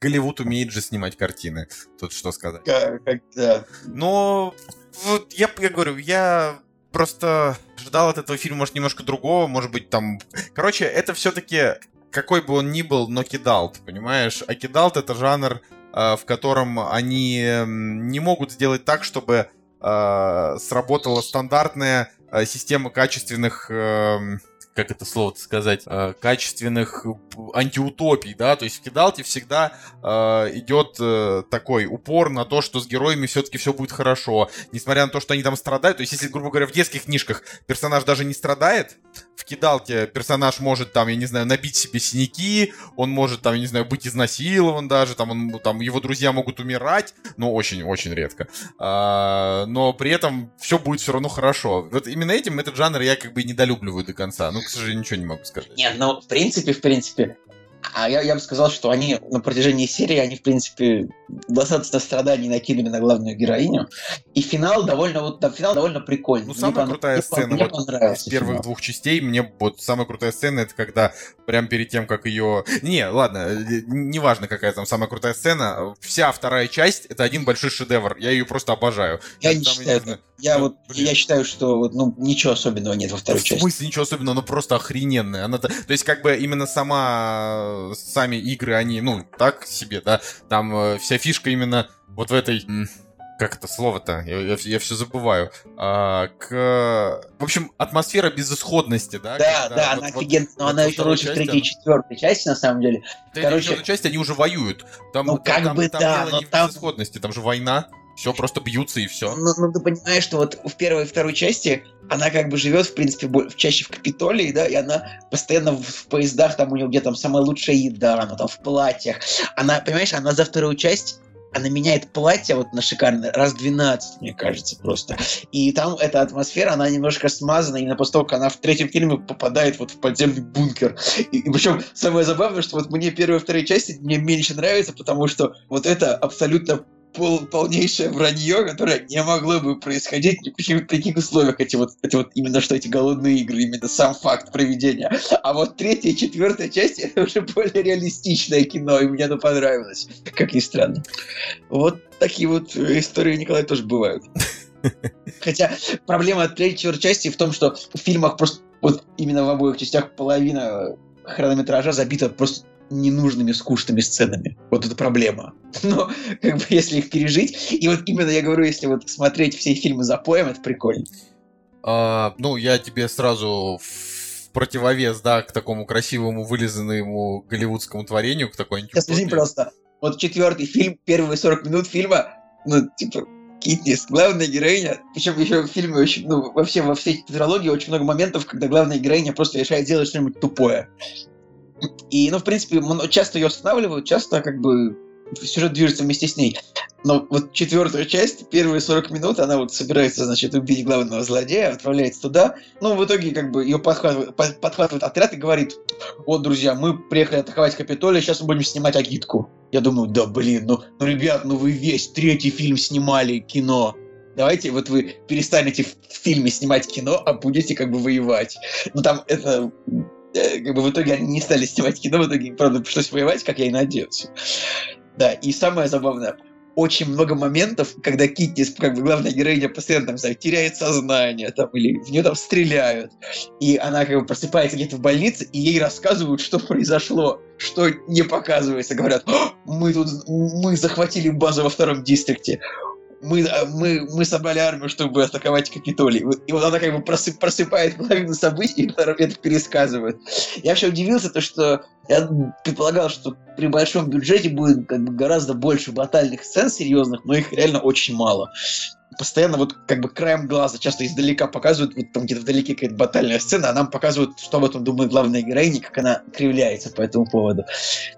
Голливуд умеет же снимать картины. Тут что сказать. Как, как, да. Но вот я, я говорю, я просто ждал от этого фильма, может, немножко другого, может быть, там... Короче, это все-таки, какой бы он ни был, но кидалт, понимаешь? А кидалт — это жанр, э, в котором они не могут сделать так, чтобы э, сработала стандартная э, система качественных эм, как это слово сказать, э, качественных антиутопий, да, то есть в Кидалте всегда э, идет э, такой упор на то, что с героями все-таки все будет хорошо, несмотря на то, что они там страдают, то есть если, грубо говоря, в детских книжках персонаж даже не страдает, в Кидалте персонаж может там, я не знаю, набить себе синяки, он может там, я не знаю, быть изнасилован даже, там, он, там его друзья могут умирать, но очень-очень редко, а, но при этом все будет все равно хорошо. Вот именно этим этот жанр я как бы недолюбливаю до конца, ну, к сожалению, ничего не могу сказать. Нет, ну, в принципе, в принципе, а я, я бы сказал, что они на протяжении серии, они, в принципе, достаточно страданий накинули на главную героиню. И финал довольно, вот, да, финал довольно прикольный. Ну, самая мне крутая сцена мне вот из первых финал. двух частей, мне вот самая крутая сцена, это когда прям перед тем, как ее... Не, ладно, неважно, какая там самая крутая сцена, вся вторая часть — это один большой шедевр. Я ее просто обожаю. Я это, не считаю, не я, ну, вот, я считаю, что вот, ну, ничего особенного нет во второй ну, части. В смысле ничего особенного, но просто охрененная. Она, то есть, как бы именно сама сами игры, они, ну, так себе, да, там э, вся фишка именно вот в этой как это слово-то? Я, я, я все забываю. А, к... В общем, атмосфера безысходности, да? Да, когда, да, вот, она вот, офигенная, но вот она еще лучше в третьей и четвертой части, на самом деле. В третьей Короче... и части они уже воюют. Там, ну, как там, бы, там да, дело не там... безысходности, там же война. Все просто бьются и все. Ну, ну, ты понимаешь, что вот в первой и второй части она как бы живет, в принципе, чаще в Капитолии, да, и она постоянно в, в поездах, там у нее где там самая лучшая еда, она там в платьях. Она, понимаешь, она за вторую часть она меняет платье вот на шикарное раз 12, мне кажется, просто. И там эта атмосфера, она немножко смазана, именно после того, как она в третьем фильме попадает вот в подземный бункер. И, и причем самое забавное, что вот мне первая и вторая части мне меньше нравится, потому что вот это абсолютно пол, полнейшее вранье, которое не могло бы происходить ни при каких условиях. Эти вот, эти вот именно что эти голодные игры, именно сам факт проведения. А вот третья и четвертая часть это уже более реалистичное кино, и мне оно понравилось, как ни странно. Вот такие вот истории Николая тоже бывают. Хотя проблема от третьей четвертой части в том, что в фильмах просто вот именно в обоих частях половина хронометража забита просто ненужными, скучными сценами. Вот это проблема. Но, как бы, если их пережить, и вот именно я говорю, если вот смотреть все фильмы за поем, это прикольно. А, ну, я тебе сразу в противовес, да, к такому красивому, вылизанному голливудскому творению, к такой Сейчас, извини, просто, вот четвертый фильм, первые 40 минут фильма, ну, типа, Китнис, главная героиня, причем еще в фильме очень, ну, вообще во всей тетралогии очень много моментов, когда главная героиня просто решает делать что-нибудь тупое. И, ну, в принципе, часто ее останавливают, часто как бы сюжет движется вместе с ней. Но вот четвертая часть, первые 40 минут, она вот собирается, значит, убить главного злодея, отправляется туда. Ну, в итоге, как бы, ее подхватывает, подхватывает отряд и говорит, вот, друзья, мы приехали атаковать Капитолий, сейчас мы будем снимать агитку. Я думаю, да, блин, ну, ну, ребят, ну вы весь третий фильм снимали, кино. Давайте вот вы перестанете в фильме снимать кино, а будете как бы воевать. Ну, там это как бы в итоге они не стали снимать кино, в итоге, правда, пришлось воевать, как я и надеялся. Да, и самое забавное, очень много моментов, когда Китти, как бы главная героиня, постоянно там, знаю, теряет сознание, там, или в нее там стреляют, и она как бы просыпается где-то в больнице, и ей рассказывают, что произошло, что не показывается. Говорят, мы тут, мы захватили базу во втором дистрикте, мы, а, мы, мы собрали армию, чтобы атаковать Капитолий. И вот она как бы просып, просыпает половину событий и это пересказывает. Я вообще удивился, то, что я предполагал, что при большом бюджете будет как бы гораздо больше батальных сцен серьезных, но их реально очень мало. Постоянно вот как бы краем глаза, часто издалека показывают, вот там где-то вдалеке какая-то батальная сцена, а нам показывают, что об этом думает главная героиня, как она кривляется по этому поводу.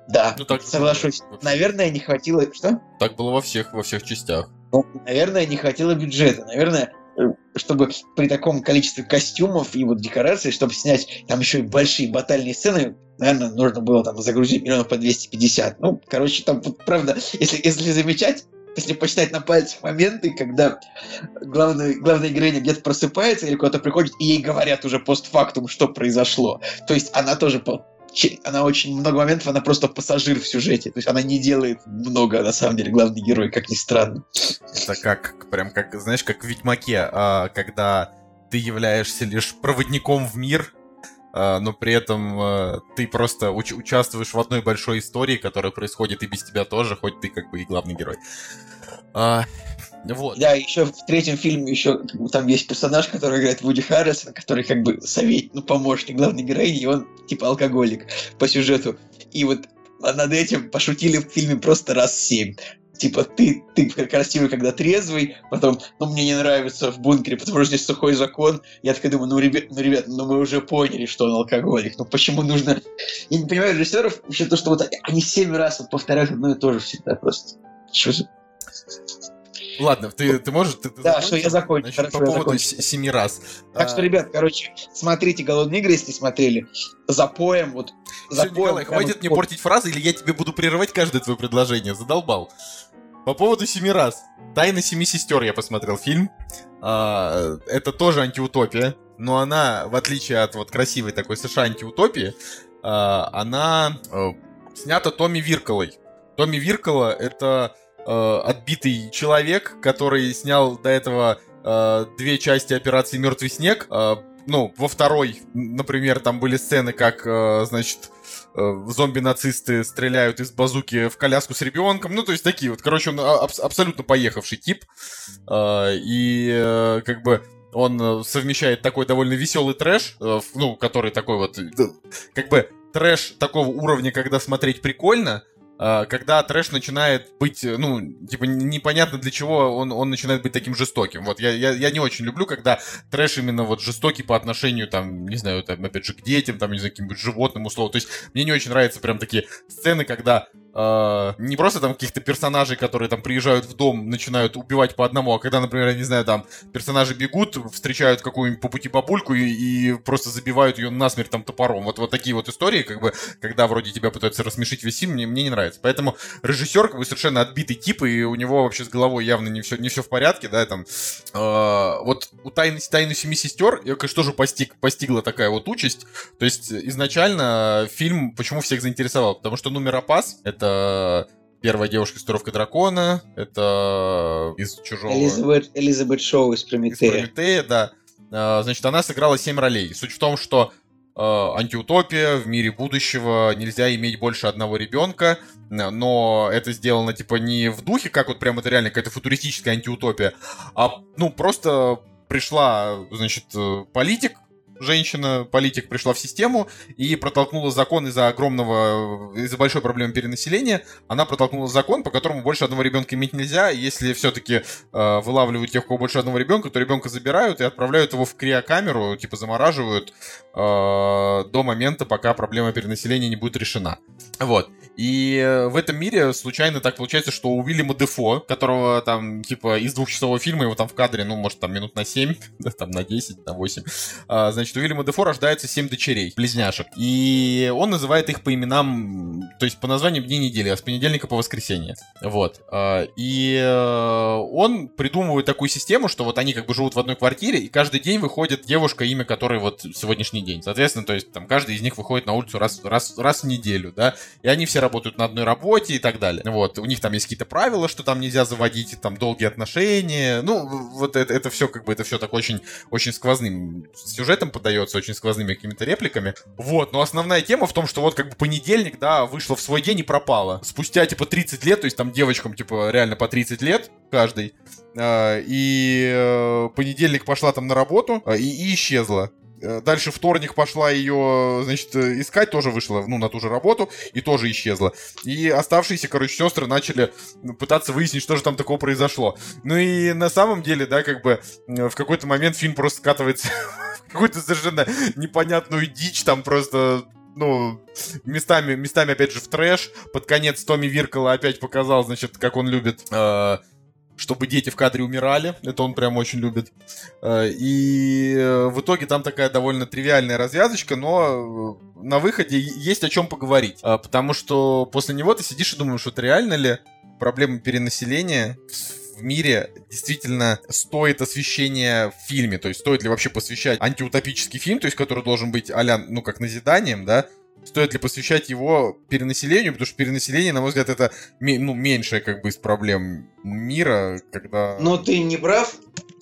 Да, ну, так соглашусь. Наверное, не хватило... Что? Так было во всех, во всех частях. Ну, наверное, не хватило бюджета. Наверное, э, чтобы при таком количестве костюмов и вот декораций, чтобы снять там еще и большие батальные сцены, наверное, нужно было там загрузить миллионов по 250. Ну, короче, там, вот, правда, если, если замечать, если посчитать на пальцах моменты, когда главная, главная героиня где-то просыпается или куда-то приходит, и ей говорят уже постфактум, что произошло. То есть она тоже она очень много моментов, она просто пассажир в сюжете. То есть она не делает много, на самом деле, главный герой, как ни странно. Это как, прям как, знаешь, как в Ведьмаке, а, когда ты являешься лишь проводником в мир, а, но при этом а, ты просто уч- участвуешь в одной большой истории, которая происходит и без тебя тоже, хоть ты как бы и главный герой. Вот. Да, еще в третьем фильме еще там есть персонаж, который играет Вуди Харрисон, который как бы совет, ну, помощник главной героини, и он типа алкоголик по сюжету. И вот над этим пошутили в фильме просто раз семь. Типа, ты, ты красивый, когда трезвый, потом, ну, мне не нравится в бункере, потому что здесь сухой закон. Я такой думаю, ну, ребят, ну, ребят, ну, мы уже поняли, что он алкоголик. Ну, почему нужно... Я не понимаю режиссеров, вообще то, что вот они семь раз вот повторяют одно и то же всегда просто. Что же... Ладно, ты, ты можешь... Ты, ты да, закончил? что я закончу. Значит, Хорошо, по поводу семи раз. Так а... что, ребят, короче, смотрите «Голодные игры», если смотрели. Запоем, вот. Запоем. Все, Николай, хватит мне портить фразы, или я тебе буду прерывать каждое твое предложение. Задолбал. По поводу семи раз. «Тайна семи сестер» я посмотрел фильм. А, это тоже антиутопия, но она, в отличие от вот красивой такой США антиутопии, а, она а, снята Томми Вирколой. Томми Виркола — это э, отбитый человек, который снял до этого э, две части операции Мертвый снег. Э, ну, во второй, например, там были сцены, как, э, значит, э, зомби-нацисты стреляют из базуки в коляску с ребенком. Ну, то есть такие вот. Короче, он аб- абсолютно поехавший тип. Э, и э, как бы он совмещает такой довольно веселый трэш, э, ну, который такой вот, как бы трэш такого уровня, когда смотреть прикольно, а, когда трэш начинает быть, э, ну, типа, непонятно для чего он, он начинает быть таким жестоким. Вот я, я, я не очень люблю, когда трэш именно вот жестокий по отношению, там, не знаю, там, опять же, к детям, там, не знаю, каким-нибудь животным условно. То есть мне не очень нравятся прям такие сцены, когда Uh, не просто там каких-то персонажей, которые там приезжают в дом, начинают убивать по одному, а когда, например, я не знаю, там персонажи бегут, встречают какую-нибудь по пути бабульку и, и просто забивают ее насмерть там топором. Вот, вот такие вот истории, как бы, когда вроде тебя пытаются рассмешить весь фильм, мне, мне не нравится. Поэтому режиссер как бы совершенно отбитый тип, и у него вообще с головой явно не все, не все в порядке, да, там. Uh, вот у Тайны, Тайны Семи Сестер, я, конечно, тоже постиг, постигла такая вот участь. То есть изначально фильм почему всех заинтересовал? Потому что Нумер Опас, это это первая девушка из Туровка Дракона, это из Чужого... Элизабет, Элизабет Шоу из Прометея. Из Прометея, да. А, значит, она сыграла семь ролей. Суть в том, что э, антиутопия, в мире будущего нельзя иметь больше одного ребенка, но это сделано, типа, не в духе, как вот прям это реально какая-то футуристическая антиутопия, а, ну, просто пришла, значит, политик, женщина, политик, пришла в систему и протолкнула закон из-за огромного, из-за большой проблемы перенаселения. Она протолкнула закон, по которому больше одного ребенка иметь нельзя. Если все-таки э, вылавливают тех, у кого больше одного ребенка, то ребенка забирают и отправляют его в криокамеру, типа замораживают э, до момента, пока проблема перенаселения не будет решена. Вот. И э, в этом мире случайно так получается, что у Уильяма Дефо, которого там, типа, из двухчасового фильма, его там в кадре, ну, может, там минут на 7, там на 10, на 8, а, значит, у Уильяма Дефо рождается 7 дочерей, близняшек. И он называет их по именам, то есть по названиям дней недели, а с понедельника по воскресенье. Вот. А, и э, он придумывает такую систему, что вот они как бы живут в одной квартире, и каждый день выходит девушка, имя которой вот сегодняшний день. Соответственно, то есть там каждый из них выходит на улицу раз, раз, раз в неделю, да, и они все работают на одной работе и так далее. Вот, у них там есть какие-то правила, что там нельзя заводить, там долгие отношения. Ну, вот это, это все как бы, это все так очень, очень сквозным сюжетом подается, очень сквозными какими-то репликами. Вот, но основная тема в том, что вот как бы понедельник, да, вышла в свой день и пропала. Спустя, типа, 30 лет, то есть там девочкам, типа, реально по 30 лет каждый, а, и э, понедельник пошла там на работу а, и, исчезла. Э, дальше вторник пошла ее, значит, искать, тоже вышла, ну, на ту же работу, и тоже исчезла. И оставшиеся, короче, сестры начали пытаться выяснить, что же там такого произошло. Ну и на самом деле, да, как бы э, в какой-то момент фильм просто скатывается какую-то совершенно непонятную дичь, там просто ну, местами, местами, опять же, в трэш. Под конец Томми Виркола опять показал, значит, как он любит э, чтобы дети в кадре умирали. Это он прям очень любит. Э, и э, в итоге там такая довольно тривиальная развязочка, но э, на выходе есть о чем поговорить. Потому что после него ты сидишь и думаешь, это реально ли проблема перенаселения в мире действительно стоит освещения в фильме, то есть стоит ли вообще посвящать антиутопический фильм, то есть который должен быть а ну как назиданием, да, стоит ли посвящать его перенаселению, потому что перенаселение, на мой взгляд, это ну, меньшая как бы из проблем мира, когда... Но ты не прав,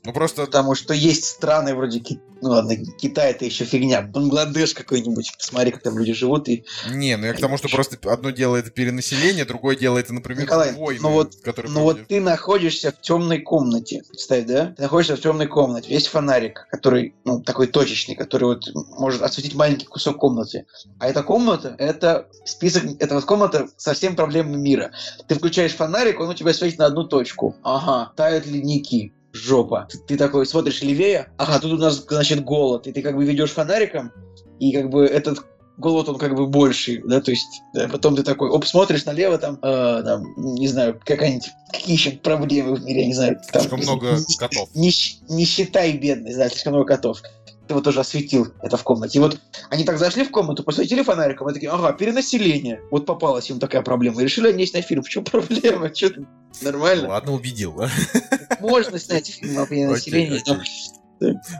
ну просто... Потому что есть страны вроде Ки... ну ладно, Китай это еще фигня, Бангладеш какой-нибудь, посмотри, как там люди живут и. Не, ну я к тому, что просто одно дело это перенаселение, другое дело это, например, Николай, войны, ну вот, которые. Ну вот ты находишься в темной комнате, представь, да? Ты находишься в темной комнате, есть фонарик, который, ну такой точечный, который вот может осветить маленький кусок комнаты, а эта комната, это список, это вот комната со всеми проблемами мира. Ты включаешь фонарик, он у тебя светит на одну точку. Ага, тают ледники жопа. Ты, такой смотришь левее, ага, тут у нас, значит, голод, и ты как бы ведешь фонариком, и как бы этот голод, он как бы больший, да, то есть да, потом ты такой, оп, смотришь налево, там, э, там не знаю, какая-нибудь, какие еще проблемы в мире, я не знаю. Там, слишком много котов. Не, не считай бедный, да, слишком много котов его тоже осветил это в комнате. И вот они так зашли в комнату, посветили фонариком, и такие, ага, перенаселение. Вот попалась им такая проблема. И решили они снять фильм. Почему проблема? Что ты? Нормально? Ладно, убедил. Можно снять фильм о перенаселении.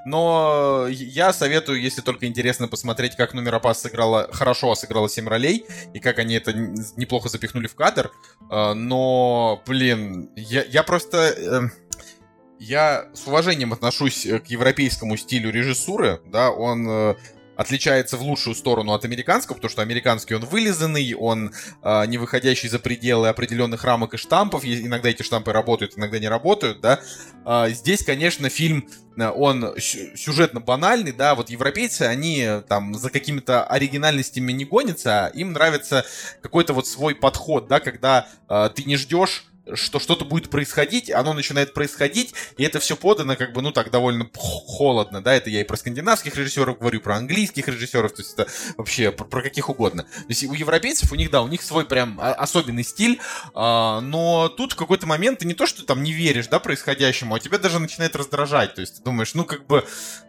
Но я советую, если только интересно посмотреть, как Номер Пас сыграла, хорошо сыграла 7 ролей, и как они это неплохо запихнули в кадр. А, но, блин, я, я просто эм, я с уважением отношусь э, к европейскому стилю режиссуры, да, он э, отличается в лучшую сторону от американского, потому что американский он вылизанный, он э, не выходящий за пределы определенных рамок и штампов. Иногда эти штампы работают, иногда не работают, да. Э, здесь, конечно, фильм Э, он сюжетно банальный, да, вот европейцы, они там за какими-то оригинальностями не гонятся, а им нравится какой-то вот свой подход, да, когда э, ты не ждешь что что-то будет происходить, оно начинает происходить, и это все подано как бы, ну так, довольно холодно, да, это я и про скандинавских режиссеров говорю, про английских режиссеров, то есть это вообще про, про каких угодно. То есть у европейцев, у них, да, у них свой прям особенный стиль, а, но тут в какой-то момент ты не то, что там не веришь, да, происходящему, а тебя даже начинает раздражать, то есть ты думаешь, ну как бы,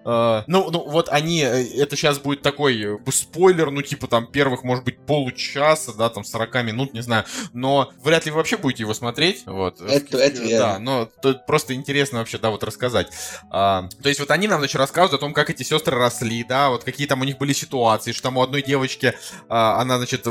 а, ну, ну вот они, э, это сейчас будет такой э, спойлер, ну типа там первых, может быть, получаса, да, там 40 минут, не знаю, но вряд ли вы вообще будете его смотреть, смотреть. Вот. Это, это верно. Да, но тут просто интересно вообще, да, вот рассказать. А, то есть вот они нам, значит, рассказывают о том, как эти сестры росли, да, вот какие там у них были ситуации, что там у одной девочки, а, она, значит,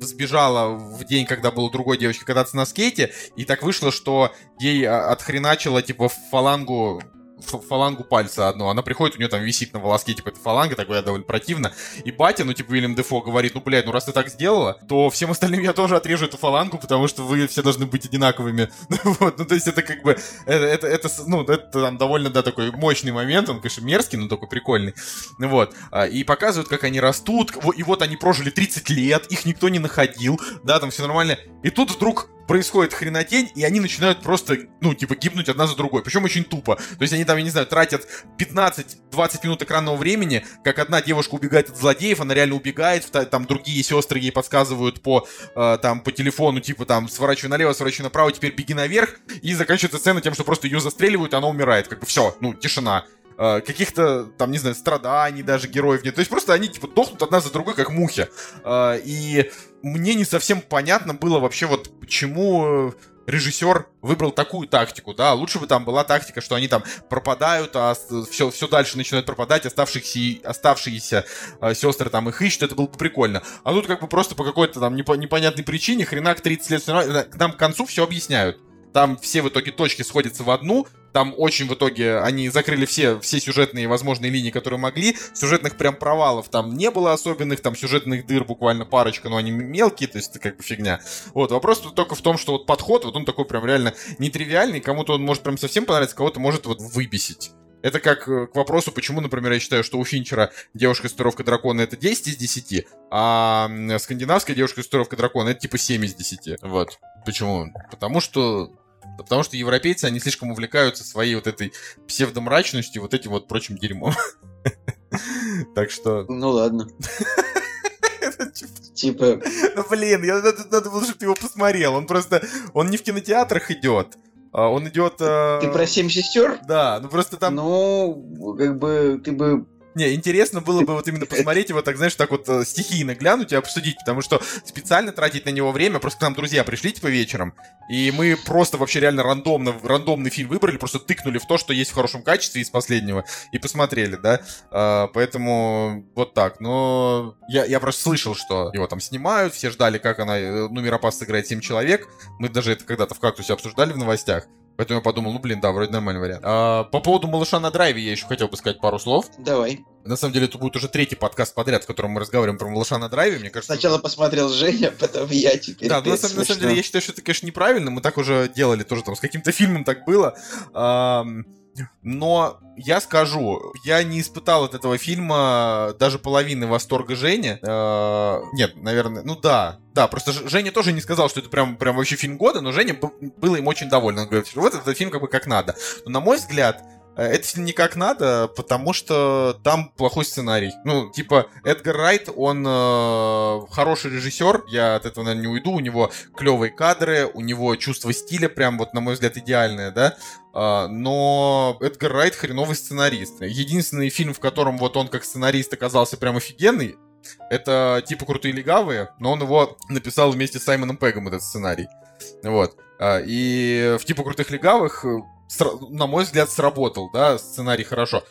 сбежала в день, когда была у другой девочки кататься на скейте, и так вышло, что ей а, отхреначило, типа, фалангу фалангу пальца одну. Она приходит, у нее там висит на волоске, типа, это фаланга, такое довольно противно. И батя, ну, типа, Уильям Дефо говорит, ну, блядь, ну, раз ты так сделала, то всем остальным я тоже отрежу эту фалангу, потому что вы все должны быть одинаковыми. вот, ну, то есть это как бы, это, это, это, ну, это там довольно, да, такой мощный момент, он, конечно, мерзкий, но такой прикольный. Вот. А, и показывают, как они растут, и вот они прожили 30 лет, их никто не находил, да, там все нормально. И тут вдруг происходит хренотень, и они начинают просто, ну, типа, гибнуть одна за другой. Причем очень тупо. То есть они там, я не знаю, тратят 15-20 минут экранного времени, как одна девушка убегает от злодеев, она реально убегает, там другие сестры ей подсказывают по, э, там, по телефону, типа, там, сворачивай налево, сворачивай направо, теперь беги наверх, и заканчивается сцена тем, что просто ее застреливают, и она умирает. Как бы все, ну, тишина э, каких-то, там, не знаю, страданий даже героев нет. То есть просто они, типа, дохнут одна за другой, как мухи. Э, и мне не совсем понятно было вообще вот почему э, режиссер выбрал такую тактику, да, лучше бы там была тактика, что они там пропадают, а все, все дальше начинают пропадать, оставшиеся, оставшиеся э, сестры там их ищут, это было бы прикольно. А тут как бы просто по какой-то там непо- непонятной причине хренак 30 лет, к нам к концу все объясняют. Там все в итоге точки сходятся в одну, там очень в итоге они закрыли все, все сюжетные возможные линии, которые могли. Сюжетных прям провалов там не было особенных, там сюжетных дыр буквально парочка, но они мелкие, то есть это как бы фигня. Вот, вопрос только в том, что вот подход, вот он такой прям реально нетривиальный, кому-то он может прям совсем понравиться, кого-то может вот выбесить. Это как э, к вопросу, почему, например, я считаю, что у Финчера девушка с дракона это 10 из 10, а скандинавская девушка с дракона это типа 7 из 10. Вот. Почему? Потому что Потому что европейцы, они слишком увлекаются своей вот этой псевдомрачностью, вот этим вот прочим дерьмом. Так что... Ну ладно. Типа... Ну блин, надо было, чтобы ты его посмотрел. Он просто... Он не в кинотеатрах идет. А он идет... А, ты про семь сестер? Да, ну просто там... Ну, как бы ты бы не, интересно было бы вот именно посмотреть его, так знаешь, так вот э, стихийно глянуть и обсудить, потому что специально тратить на него время, просто к нам друзья пришли типа вечером, и мы просто вообще реально рандомно, рандомный фильм выбрали, просто тыкнули в то, что есть в хорошем качестве из последнего, и посмотрели, да, а, поэтому вот так, но я, я просто слышал, что его там снимают, все ждали, как она, э, ну, Миропас сыграет 7 человек, мы даже это когда-то в кактусе обсуждали в новостях, Поэтому я подумал, ну блин, да, вроде нормальный вариант. А, по поводу малыша на драйве я еще хотел бы сказать пару слов. Давай. На самом деле, это будет уже третий подкаст подряд, в котором мы разговариваем про малыша на драйве. Мне кажется, Сначала посмотрел Женя, потом я теперь. Да, ну, на, самом, на самом деле, я считаю, что это, конечно, неправильно. Мы так уже делали тоже там с каким-то фильмом так было. А, но я скажу, я не испытал от этого фильма даже половины восторга Жени. Э, нет, наверное, ну да, да, просто Женя тоже не сказал, что это прям, прям вообще фильм года, но Женя был им очень доволен. Он говорит, вот этот фильм как бы как надо. Но на мой взгляд, это фильм не как надо, потому что там плохой сценарий. Ну, типа, Эдгар Райт, он э, хороший режиссер, я от этого, наверное, не уйду, у него клевые кадры, у него чувство стиля прям, вот, на мой взгляд, идеальное, да, э, но Эдгар Райт хреновый сценарист. Единственный фильм, в котором вот он как сценарист оказался прям офигенный, это типа «Крутые легавые», но он его написал вместе с Саймоном Пегом, этот сценарий. Вот. А, и в типа «Крутых легавых» на мой взгляд, сработал, да, сценарий хорошо.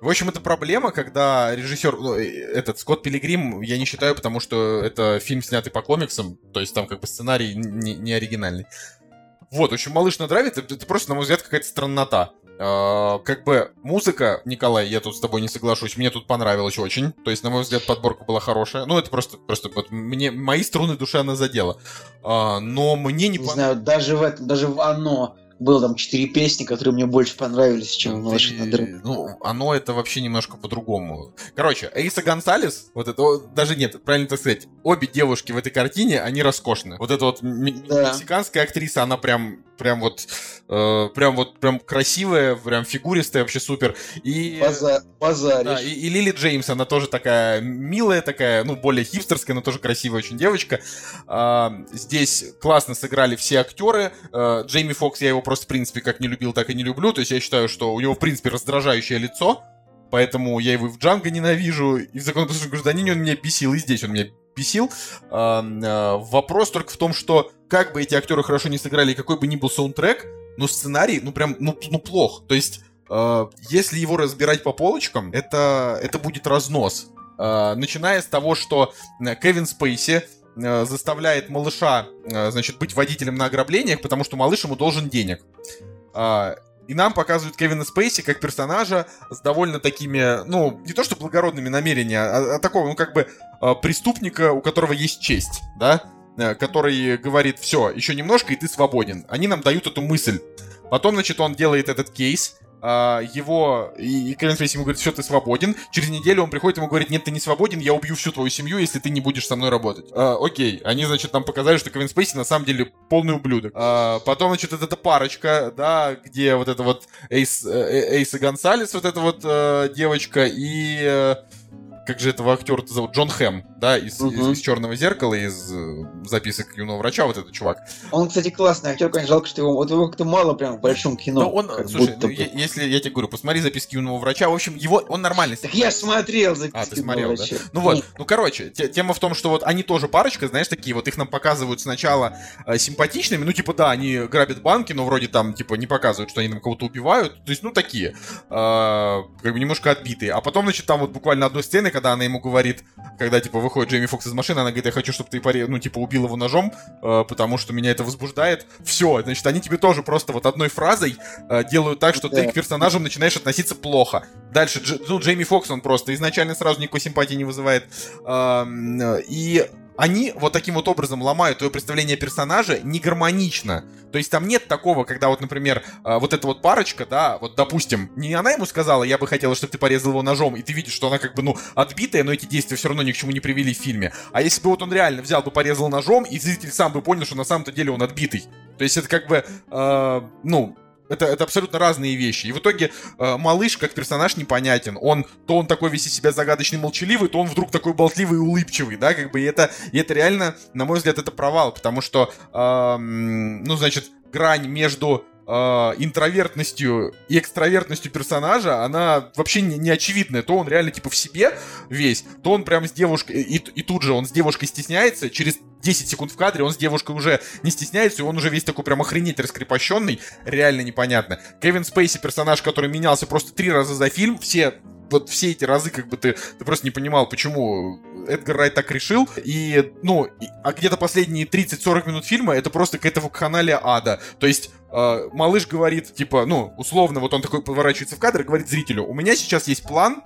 В общем, это проблема, когда режиссер, ну, этот Скотт Пилигрим, я не считаю, потому что это фильм, снятый по комиксам, то есть там как бы сценарий не, не оригинальный. Вот, в общем, «Малыш на драйве» это, это просто, на мой взгляд, какая-то страннота. Э, как бы музыка, Николай, я тут с тобой не соглашусь, мне тут понравилось очень. То есть, на мой взгляд, подборка была хорошая. Ну, это просто, просто вот мне мои струны души она задела. Э, но мне не, не пон... знаю, даже в этом, даже в оно было там четыре песни, которые мне больше понравились, чем «Малыши на дрын». Ну, оно это вообще немножко по-другому. Короче, Эйса Гонсалес, вот это, даже нет, правильно так сказать, обе девушки в этой картине, они роскошны. Вот эта вот да. мексиканская актриса, она прям, прям вот, э, прям вот, прям красивая, прям фигуристая, вообще супер. И, База, базаришь. Да, и, и Лили Джеймс, она тоже такая милая, такая, ну, более хипстерская, но тоже красивая очень девочка. Э, здесь классно сыграли все актеры. Э, Джейми Фокс, я его просто, в принципе, как не любил, так и не люблю. То есть я считаю, что у него, в принципе, раздражающее лицо. Поэтому я его в Джанго ненавижу, и в законопослушном гражданине он меня бесил, и здесь он меня бесил. А, а, вопрос только в том, что как бы эти актеры хорошо не сыграли, какой бы ни был саундтрек, но сценарий, ну прям, ну, ну плох. То есть, э, если его разбирать по полочкам, это, это будет разнос. Э, начиная с того, что Кевин Спейси заставляет малыша, значит, быть водителем на ограблениях, потому что малыш ему должен денег. А, и нам показывают Кевина Спейси как персонажа с довольно такими, ну, не то что благородными намерениями, а, а такого, ну, как бы э, преступника, у которого есть честь, да, который говорит, все, еще немножко, и ты свободен. Они нам дают эту мысль. Потом, значит, он делает этот кейс, а, его, и, и Кевин Спейси ему говорит, все, ты свободен. Через неделю он приходит, ему говорит, нет, ты не свободен, я убью всю твою семью, если ты не будешь со мной работать. А, окей, они, значит, нам показали, что Кевин Спейси на самом деле полный ублюдок. А, потом, значит, вот эта парочка, да, где вот это вот Эйс, э, э, Эйса Гонсалес, вот эта вот э, девочка, и... Э, как же этого актера зовут? Джон Хэм, да, из, угу. из, из Черного зеркала, из э, записок юного врача, вот этот чувак. Он, кстати, классный актер, конечно, жалко, что его, вот его как-то мало прям в большом кино. Но он, слушай, ну, я, если я тебе говорю, посмотри записки юного врача, в общем, его, он нормальный. Так я смотрел записки А, ты смотрел, врача. да? Ну вот, ну короче, те, тема в том, что вот они тоже парочка, знаешь, такие вот, их нам показывают сначала э, симпатичными, ну типа да, они грабят банки, но вроде там типа не показывают, что они там кого-то убивают, то есть ну такие, э, как бы немножко отбитые. А потом, значит, там вот буквально одной сцены, когда она ему говорит, когда, типа, выходит Джейми Фокс из машины, она говорит, я хочу, чтобы ты, поре... ну, типа, убил его ножом, э, потому что меня это возбуждает. Все, значит, они тебе тоже просто вот одной фразой э, делают так, что да. ты к персонажам начинаешь относиться плохо. Дальше, Дж... ну, Джейми Фокс, он просто изначально сразу никакой симпатии не вызывает. Э, и они вот таким вот образом ломают твое представление персонажа не гармонично. То есть там нет такого, когда вот, например, а, вот эта вот парочка, да, вот, допустим, не она ему сказала, я бы хотела, чтобы ты порезал его ножом, и ты видишь, что она как бы, ну, отбитая, но эти действия все равно ни к чему не привели в фильме. А если бы вот он реально взял бы, порезал ножом, и зритель сам бы понял, что на самом-то деле он отбитый. То есть это как бы, э, ну, это, это абсолютно разные вещи. И в итоге э, малыш как персонаж непонятен. Он то он такой весь из себя загадочный, молчаливый, то он вдруг такой болтливый и улыбчивый, да, как бы и это, и это реально, на мой взгляд, это провал, потому что, э, ну, значит, грань между интровертностью и экстравертностью персонажа, она вообще не, не очевидная. То он реально типа в себе весь, то он прям с девушкой, и, и тут же он с девушкой стесняется, через 10 секунд в кадре он с девушкой уже не стесняется, и он уже весь такой прям охренеть раскрепощенный, реально непонятно. Кевин Спейси, персонаж, который менялся просто три раза за фильм, все вот все эти разы, как бы ты, ты просто не понимал, почему Эдгар Райт так решил. И, ну, и, а где-то последние 30-40 минут фильма это просто какая-то вакханалия ада. То есть э, малыш говорит, типа, ну, условно, вот он такой поворачивается в кадр и говорит зрителю, у меня сейчас есть план,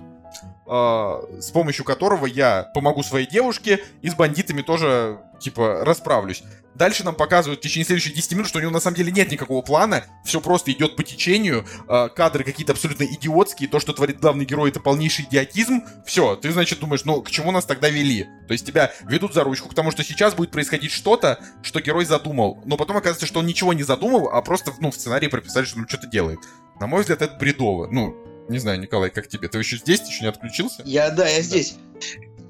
с помощью которого я помогу своей девушке и с бандитами тоже, типа, расправлюсь. Дальше нам показывают в течение следующих 10 минут, что у него на самом деле нет никакого плана, все просто идет по течению, э, кадры какие-то абсолютно идиотские, то, что творит главный герой, это полнейший идиотизм. Все, ты, значит, думаешь, ну, к чему нас тогда вели? То есть тебя ведут за ручку к тому, что сейчас будет происходить что-то, что герой задумал. Но потом оказывается, что он ничего не задумал, а просто, ну, в сценарии прописали, что он что-то делает. На мой взгляд, это бредово. Ну, не знаю, Николай, как тебе? Ты еще здесь? Ты еще не отключился? Я, да, я здесь.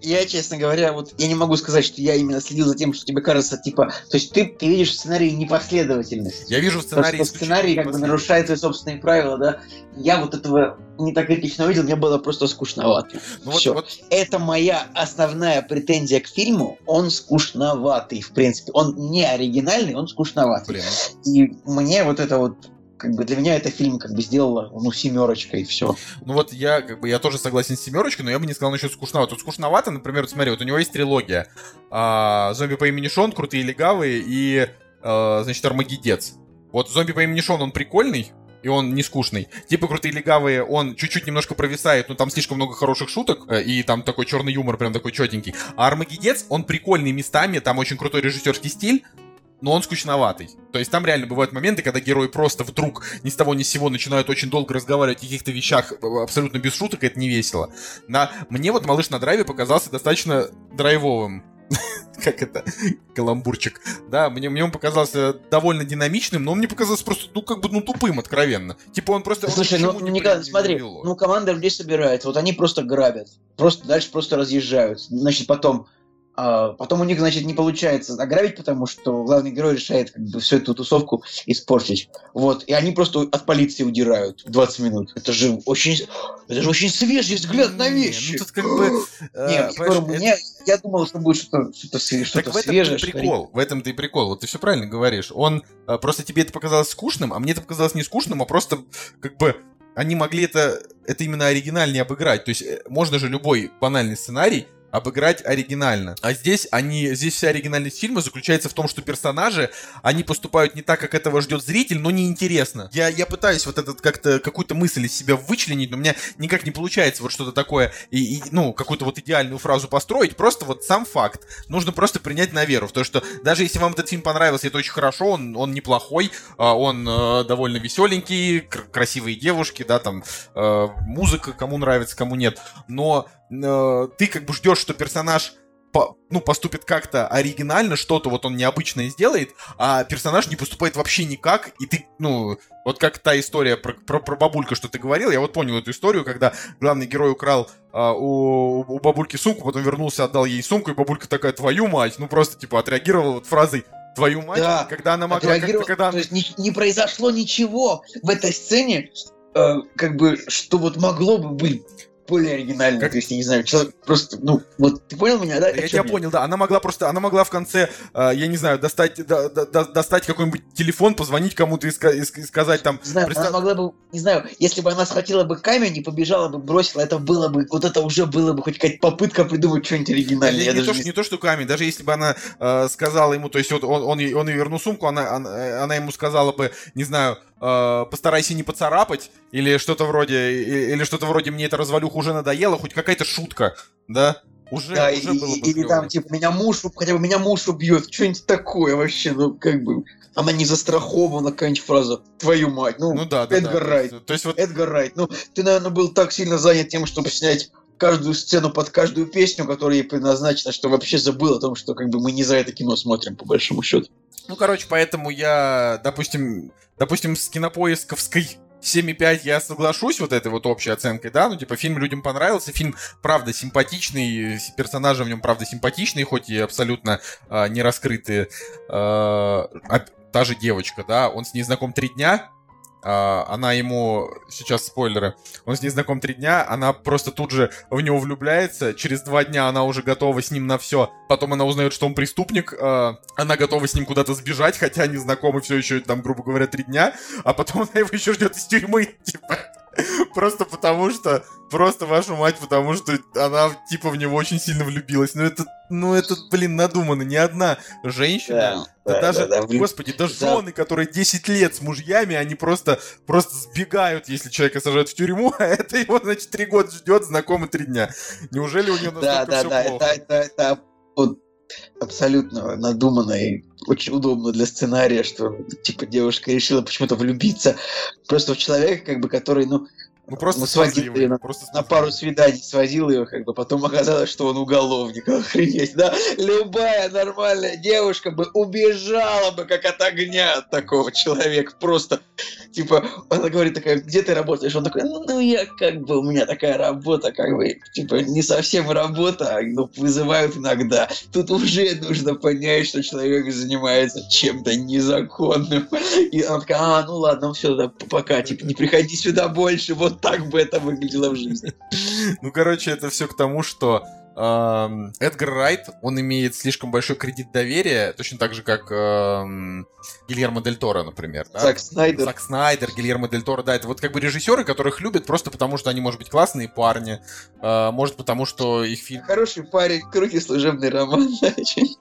Я, честно говоря, вот я не могу сказать, что я именно следил за тем, что тебе кажется, типа, то есть ты, ты видишь в сценарии непоследовательность. Я вижу в сценарии. То, что сценарий как бы нарушает свои собственные правила, да. Я вот этого не так критично увидел, мне было просто скучновато. Ну, Все. Вот, вот... Это моя основная претензия к фильму. Он скучноватый, в принципе. Он не оригинальный, он скучноватый. Блин. И мне вот это вот как бы для меня это фильм как бы сделала, ну, семерочка и все. Ну вот я, как бы, я тоже согласен с семерочкой, но я бы не сказал насчет скучновато. Тут скучновато, например, вот смотри, вот у него есть трилогия. А, зомби по имени Шон, Крутые легавые и, а, значит, Армагедец. Вот зомби по имени Шон, он прикольный, и он не скучный. Типа «Крутые легавые», он чуть-чуть немножко провисает, но там слишком много хороших шуток, э, и там такой черный юмор прям такой четенький. А «Армагеддец», он прикольный местами, там очень крутой режиссерский стиль, но он скучноватый. То есть там реально бывают моменты, когда герои просто вдруг ни с того ни с сего начинают очень долго разговаривать о каких-то вещах э, абсолютно без шуток, и это не весело. На... Мне вот «Малыш на драйве» показался достаточно драйвовым. как это, каламбурчик. Да, мне, мне он показался довольно динамичным, но он мне показался просто, ну, как бы, ну, тупым, откровенно. Типа он просто... Слушай, он ну, Николай, смотри, ну, команда людей собирается, вот они просто грабят, просто дальше просто разъезжают. Значит, потом потом у них, значит, не получается ограбить, потому что главный герой решает как бы всю эту тусовку испортить. Вот. И они просто от полиции удирают 20 минут. Это же очень, это же очень свежий взгляд на вещи. Ну, тут как бы... Нет, мне, я думал, что будет что-то что что так в этом свежее. прикол, в этом-то и прикол. Вот ты все правильно говоришь. Он а, просто тебе это показалось скучным, а мне это показалось не скучным, а просто как бы они могли это, это именно оригинальнее обыграть. То есть э, можно же любой банальный сценарий обыграть оригинально. А здесь они, здесь вся оригинальность фильма заключается в том, что персонажи, они поступают не так, как этого ждет зритель, но неинтересно. Я, я пытаюсь вот этот как-то какую-то мысль из себя вычленить, но у меня никак не получается вот что-то такое, и, и, ну, какую-то вот идеальную фразу построить, просто вот сам факт. Нужно просто принять на веру, то, что даже если вам этот фильм понравился, это очень хорошо, он, он неплохой, а, он э, довольно веселенький, красивые девушки, да, там, э, музыка, кому нравится, кому нет, но э, ты как бы ждешь, что персонаж по, ну, поступит как-то оригинально, что-то вот он необычное сделает, а персонаж не поступает вообще никак, и ты, ну, вот как та история про, про, про бабульку, что ты говорил, я вот понял эту историю, когда главный герой украл а, у, у бабульки сумку, потом вернулся, отдал ей сумку, и бабулька такая, твою мать, ну, просто, типа, отреагировала вот фразой твою мать, да, когда она могла... Как, когда... То есть не, не произошло ничего в этой сцене, э, как бы, что вот могло бы быть более оригинально. Как... То есть, я не знаю, человек просто, ну, вот ты понял меня, да? Я тебя понял, да. Она могла просто, она могла в конце, э, я не знаю, достать, до, до, достать какой-нибудь телефон, позвонить кому-то и, ска- и сказать там... Не знаю, представ... она могла бы, не знаю, если бы она схватила бы камень и побежала бы, бросила, это было бы, вот это уже было бы хоть какая-то попытка придумать что-нибудь оригинальное. Не, не, то, не... не то, что камень, даже если бы она э, сказала ему, то есть вот он, он, он ей вернул сумку, она, она, она ему сказала бы, не знаю, э, постарайся не поцарапать, или что-то вроде, или что-то вроде мне это развалюха уже надоело, хоть какая-то шутка, да? Уже, да, уже и, было бы Или там, типа, меня муж, хотя бы меня муж убьет, что-нибудь такое вообще, ну, как бы, она не застрахована, какая-нибудь фраза, твою мать, ну, ну да, да, Эдгар да, Райт, то есть вот... Эдгар Райт, ну, ты, наверное, был так сильно занят тем, чтобы снять каждую сцену под каждую песню, которая ей предназначена, что вообще забыл о том, что как бы мы не за это кино смотрим, по большому счету. Ну, короче, поэтому я, допустим, допустим, с кинопоисковской 7,5 я соглашусь вот этой вот общей оценкой, да, ну, типа, фильм людям понравился, фильм, правда, симпатичный, персонажи в нем, правда, симпатичные, хоть и абсолютно э, не раскрытые. Э, та же девочка, да, он с ней знаком три дня, она ему, сейчас спойлеры, он с ней знаком три дня, она просто тут же в него влюбляется, через два дня она уже готова с ним на все, потом она узнает, что он преступник, а, она готова с ним куда-то сбежать, хотя они знакомы все еще, там, грубо говоря, три дня, а потом она его еще ждет из тюрьмы, типа, Просто потому что, просто вашу мать, потому что она типа в него очень сильно влюбилась. Ну это, ну это, блин, надумано. Ни одна женщина, да, да, даже, да, да, господи, да, жены, которые 10 лет с мужьями, они просто, просто сбегают, если человека сажают в тюрьму, а это его, значит, три года ждет, знакомый три дня. Неужели у него настолько да, да, все да, плохо? Это, это, это вот абсолютно надуманно и очень удобно для сценария, что типа девушка решила почему-то влюбиться просто в человека, как бы, который, ну, ну просто сводил ее на, просто на пару свиданий, свозил ее, как бы потом оказалось, что он уголовник. Охренеть, да? Любая нормальная девушка бы убежала бы как от огня от такого человека. Просто, типа, она говорит такая, где ты работаешь? Он такой, ну, ну я как бы, у меня такая работа, как бы, типа, не совсем работа, а ну, вызывают иногда. Тут уже нужно понять, что человек занимается чем-то незаконным. И она такая, а, ну ладно, ну все, да, пока, типа, не приходи сюда больше, вот так бы это выглядело в жизни. Ну, короче, это все к тому, что Эдгар Райт, он имеет слишком большой кредит доверия, точно так же, как эм, Гильермо Дель Торо, например. Да? Зак Снайдер. Зак Снайдер, Гильермо Дель Торо, да, это вот как бы режиссеры, которых любят просто потому, что они, может быть, классные парни, э, может, потому что их фильм... Хороший парень, крутый служебный роман.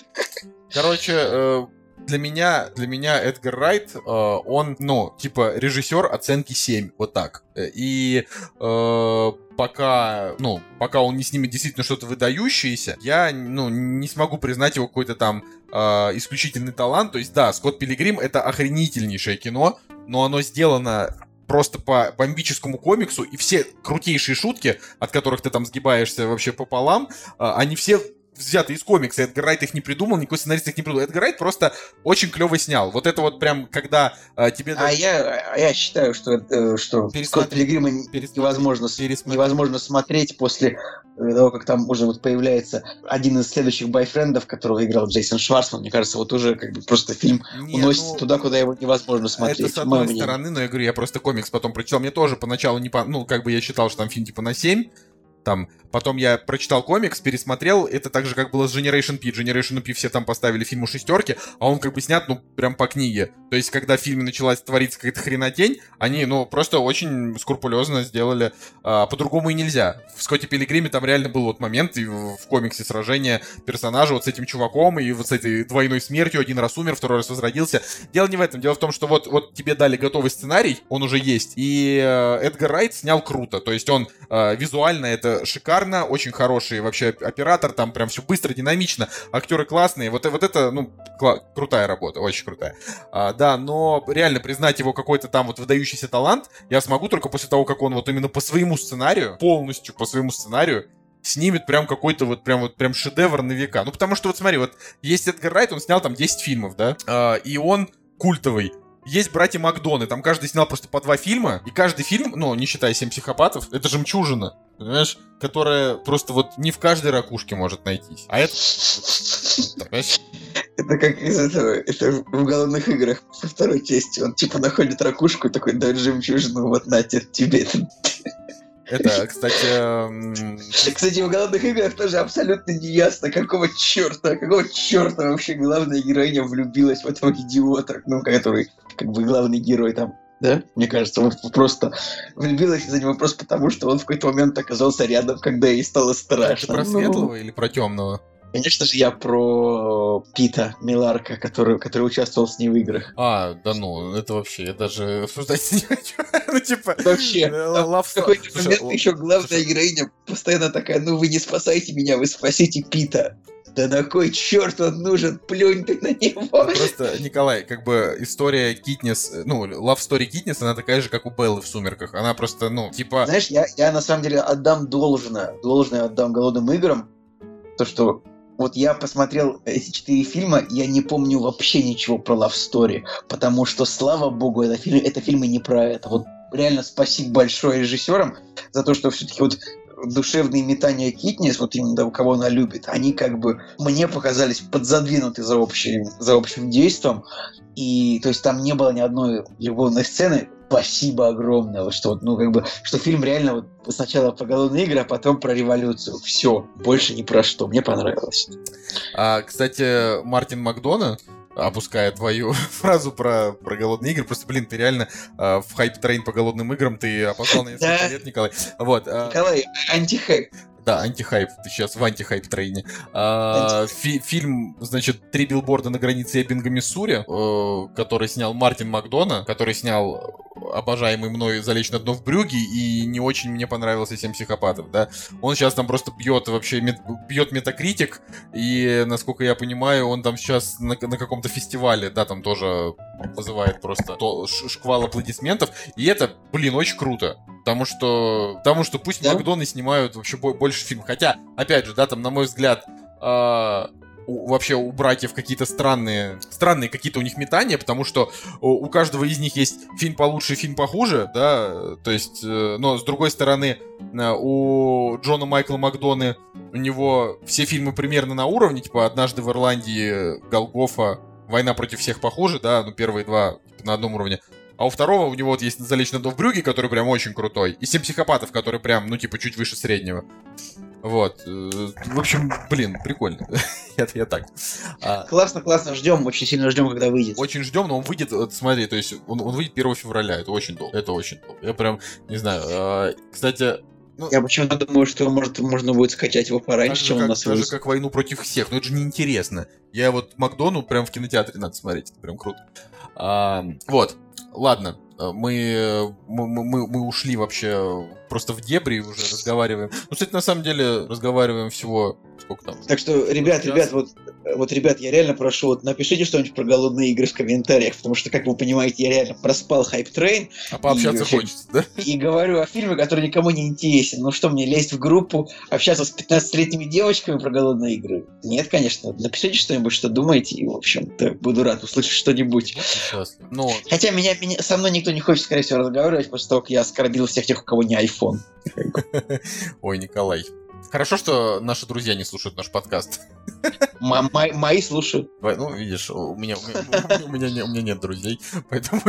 Короче, э, для меня, для меня Эдгар Райт, э, он, ну, типа, режиссер оценки 7, вот так. И э, пока, ну, пока он не снимет действительно что-то выдающееся, я, ну, не смогу признать его какой-то там э, исключительный талант. То есть, да, Скотт Пилигрим это охренительнейшее кино, но оно сделано просто по бомбическому комиксу, и все крутейшие шутки, от которых ты там сгибаешься вообще пополам, э, они все взяты из комикса. Эдгар Райт их не придумал, никакой сценарист их не придумал. Эдгар Райт просто очень клево снял. Вот это вот прям, когда э, тебе... А я, а я считаю, что, э, что Скотт Пилигрима невозможно, невозможно смотреть после э, того, как там уже вот появляется один из следующих бойфрендов, которого играл Джейсон Шварцман. Мне кажется, вот уже как бы просто фильм не, уносит ну, туда, куда его невозможно смотреть. Это с одной стороны, но я говорю, я просто комикс потом прочитал. Мне тоже поначалу не по... Ну, как бы я считал, что там фильм типа на 7, там Потом я прочитал комикс, пересмотрел. Это так же, как было с Generation P. Generation P все там поставили фильму шестерки, а он как бы снят, ну, прям по книге. То есть, когда в фильме началась твориться какая-то хренотень, они, ну, просто очень скрупулезно сделали. А, по-другому и нельзя. В Скотте Пилигриме там реально был вот момент и в, комиксе сражения персонажа вот с этим чуваком и вот с этой двойной смертью. Один раз умер, второй раз возродился. Дело не в этом. Дело в том, что вот, вот тебе дали готовый сценарий, он уже есть. И э, Эдгар Райт снял круто. То есть он э, визуально это шикарно шикарно, очень хороший вообще оператор, там прям все быстро, динамично, актеры классные, вот, вот это, ну, крутая работа, очень крутая. А, да, но реально признать его какой-то там вот выдающийся талант я смогу только после того, как он вот именно по своему сценарию, полностью по своему сценарию, снимет прям какой-то вот прям вот прям шедевр на века. Ну, потому что вот смотри, вот есть Эдгар Райт, он снял там 10 фильмов, да, а, и он культовый. Есть братья Макдоны, там каждый снял просто по два фильма, и каждый фильм, ну, не считая «Семь психопатов», это жемчужина, понимаешь, которая просто вот не в каждой ракушке может найтись. А это... Это как из этого, это в уголовных играх со второй части. Он типа находит ракушку и такой, дай жемчужину, вот на тебе. Это, кстати... Кстати, в уголовных играх тоже абсолютно не ясно, какого черта, какого черта вообще главная героиня влюбилась в этого идиота, ну, который как бы главный герой там да? Мне кажется, вот просто влюбилась из-за него просто потому, что он в какой-то момент оказался рядом, когда ей стало страшно. Это про светлого ну... или про темного? Конечно же, я про Пита Миларка, который, который участвовал с ней в играх. А, да ну, это вообще, я даже обсуждать не хочу. ну, типа... Вообще, э, в какой-то момент еще главная героиня постоянно такая, ну вы не спасайте меня, вы спасите Пита. Да на кой черт он нужен? Плюнь ты на него. Просто, Николай, как бы история Китнес, ну, love story Китнес, она такая же, как у Беллы в «Сумерках». Она просто, ну, типа... Знаешь, я, я на самом деле отдам должное, должное отдам «Голодным играм», то, что вот я посмотрел эти четыре фильма, я не помню вообще ничего про Love Story, потому что, слава богу, это, фильм, это фильмы не про это. Вот реально спасибо большое режиссерам за то, что все-таки вот душевные метания Китнис, вот именно у кого она любит, они как бы мне показались подзадвинуты за общим, за общим действием. И то есть там не было ни одной любовной сцены, спасибо огромное, что ну как бы, что фильм реально вот сначала про голодные игры, а потом про революцию. Все, больше ни про что. Мне понравилось. А, кстати, Мартин Макдона, опуская твою фразу про, про голодные игры. Просто, блин, ты реально э, в hype train по голодным играм ты опоздал на несколько лет, Николай. Вот. Э, Николай, антихайп. Да, антихайп, ты сейчас в антихайп train е. А, фи фильм, значит, «Три билборда на границе Эббинга, Миссури», э, который снял Мартин Макдона, который снял обожаемый мной «Залечь на дно в Брюгге», и не очень мне понравился «Семь психопатов», да. Он сейчас там просто бьет вообще, мет, бьет метакритик, и, насколько я понимаю, он там сейчас на, на каком-то фестивале, да, там тоже вызывает просто то, шквал аплодисментов, и это, блин, очень круто. Потому что, потому что пусть да? Макдоны снимают вообще больше фильмов. Хотя, опять же, да, там, на мой взгляд, э, у, вообще у братьев какие-то странные, странные какие-то у них метания, потому что у, у каждого из них есть фильм получше, фильм похуже, да, то есть, э, но с другой стороны, э, у Джона Майкла Макдоны у него все фильмы примерно на уровне, типа «Однажды в Ирландии», «Голгофа», «Война против всех» похуже, да, ну первые два типа, на одном уровне. А у второго у него вот есть «Залечь на в брюге», который прям очень крутой. И «Семь психопатов», который прям, ну, типа, чуть выше среднего. Вот. Э, в общем, блин, прикольно. я, я так. А, классно, классно. Ждем, очень сильно ждем, когда выйдет. Очень ждем, но он выйдет, вот, смотри, то есть он, он выйдет 1 февраля. Это очень долго. Это очень долго. Я прям, не знаю. А, кстати, Ну, я почему-то думаю, что может можно будет скачать его пораньше, чем как, у нас даже как войну против всех. Но это же неинтересно. Я вот Макдону прям в кинотеатре надо смотреть. Это прям круто. А, вот. Ладно. Мы, мы, мы, мы ушли вообще просто в дебри уже разговариваем. Ну, кстати, на самом деле разговариваем всего сколько там. Так что, ребят, ребят, вот вот, ребят, я реально прошу, вот напишите что-нибудь про голодные игры в комментариях, потому что, как вы понимаете, я реально проспал хайп трейн. А пообщаться и, хочется, да? И говорю о фильме, который никому не интересен. Ну что, мне лезть в группу, общаться с 15-летними девочками про голодные игры? Нет, конечно. Напишите что-нибудь, что думаете, и, в общем-то, буду рад услышать что-нибудь. Ну... Хотя меня, меня, со мной никто не хочет, скорее всего, разговаривать после того, как я оскорбил всех тех, у кого не iPhone. Ой, Николай. Хорошо, что наши друзья не слушают наш подкаст. Мои слушают. Ну, видишь, у меня, у меня, у меня нет друзей, поэтому,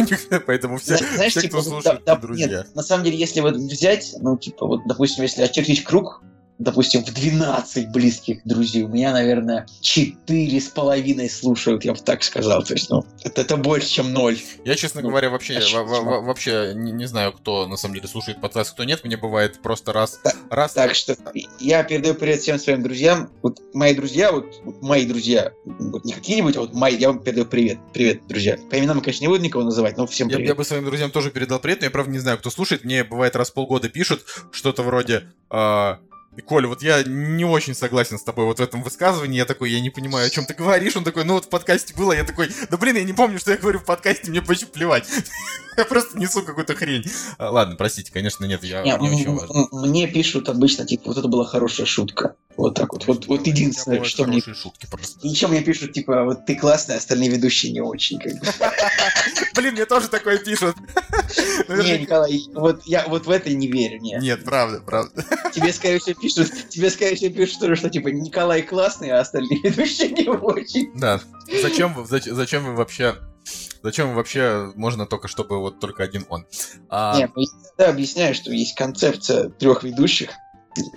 поэтому все, Знаешь, все типа, кто слушает, да, да, друзья. Нет, на самом деле, если вот взять, ну, типа, вот, допустим, если очертить круг допустим, в 12 близких друзей. У меня, наверное, четыре с половиной слушают, я бы так сказал. То есть, ну, это, это больше, чем ноль. Я, честно ну, говоря, вообще, в, в, вообще не, не знаю, кто на самом деле слушает подкаст, кто нет. Мне бывает просто раз... Так, раз... так что я передаю привет всем своим друзьям. Вот мои друзья, вот, вот мои друзья, вот не какие-нибудь, а вот мои, я вам передаю привет. Привет, друзья. По именам, конечно, не буду никого называть, но всем привет. Я, я бы своим друзьям тоже передал привет, но я, правда, не знаю, кто слушает. Мне бывает раз в полгода пишут что-то вроде... Э, и, Коля, вот я не очень согласен с тобой вот в этом высказывании. Я такой, я не понимаю, о чем ты говоришь. Он такой, ну вот в подкасте было. Я такой, да блин, я не помню, что я говорю в подкасте, мне почти плевать. я просто несу какую-то хрень. А, ладно, простите, конечно, нет, я не, не очень важно. Мне пишут обычно, типа, вот это была хорошая шутка. Вот так вот. Вот, вот единственное, что мне... шутки просто. Еще мне пишут, типа, вот ты классный, остальные ведущие не очень. Блин, мне тоже такое пишут. Не, Николай, вот я вот в это не верю, нет. Нет, правда, правда. Тебе, скорее всего, пишут, тебе, скорее всего, пишут, что, типа, Николай классный, а остальные ведущие не очень. Да. Зачем, зачем вы вообще Зачем вообще можно только, чтобы вот только один он? А... Нет, ну, я объясняю, что есть концепция трех ведущих,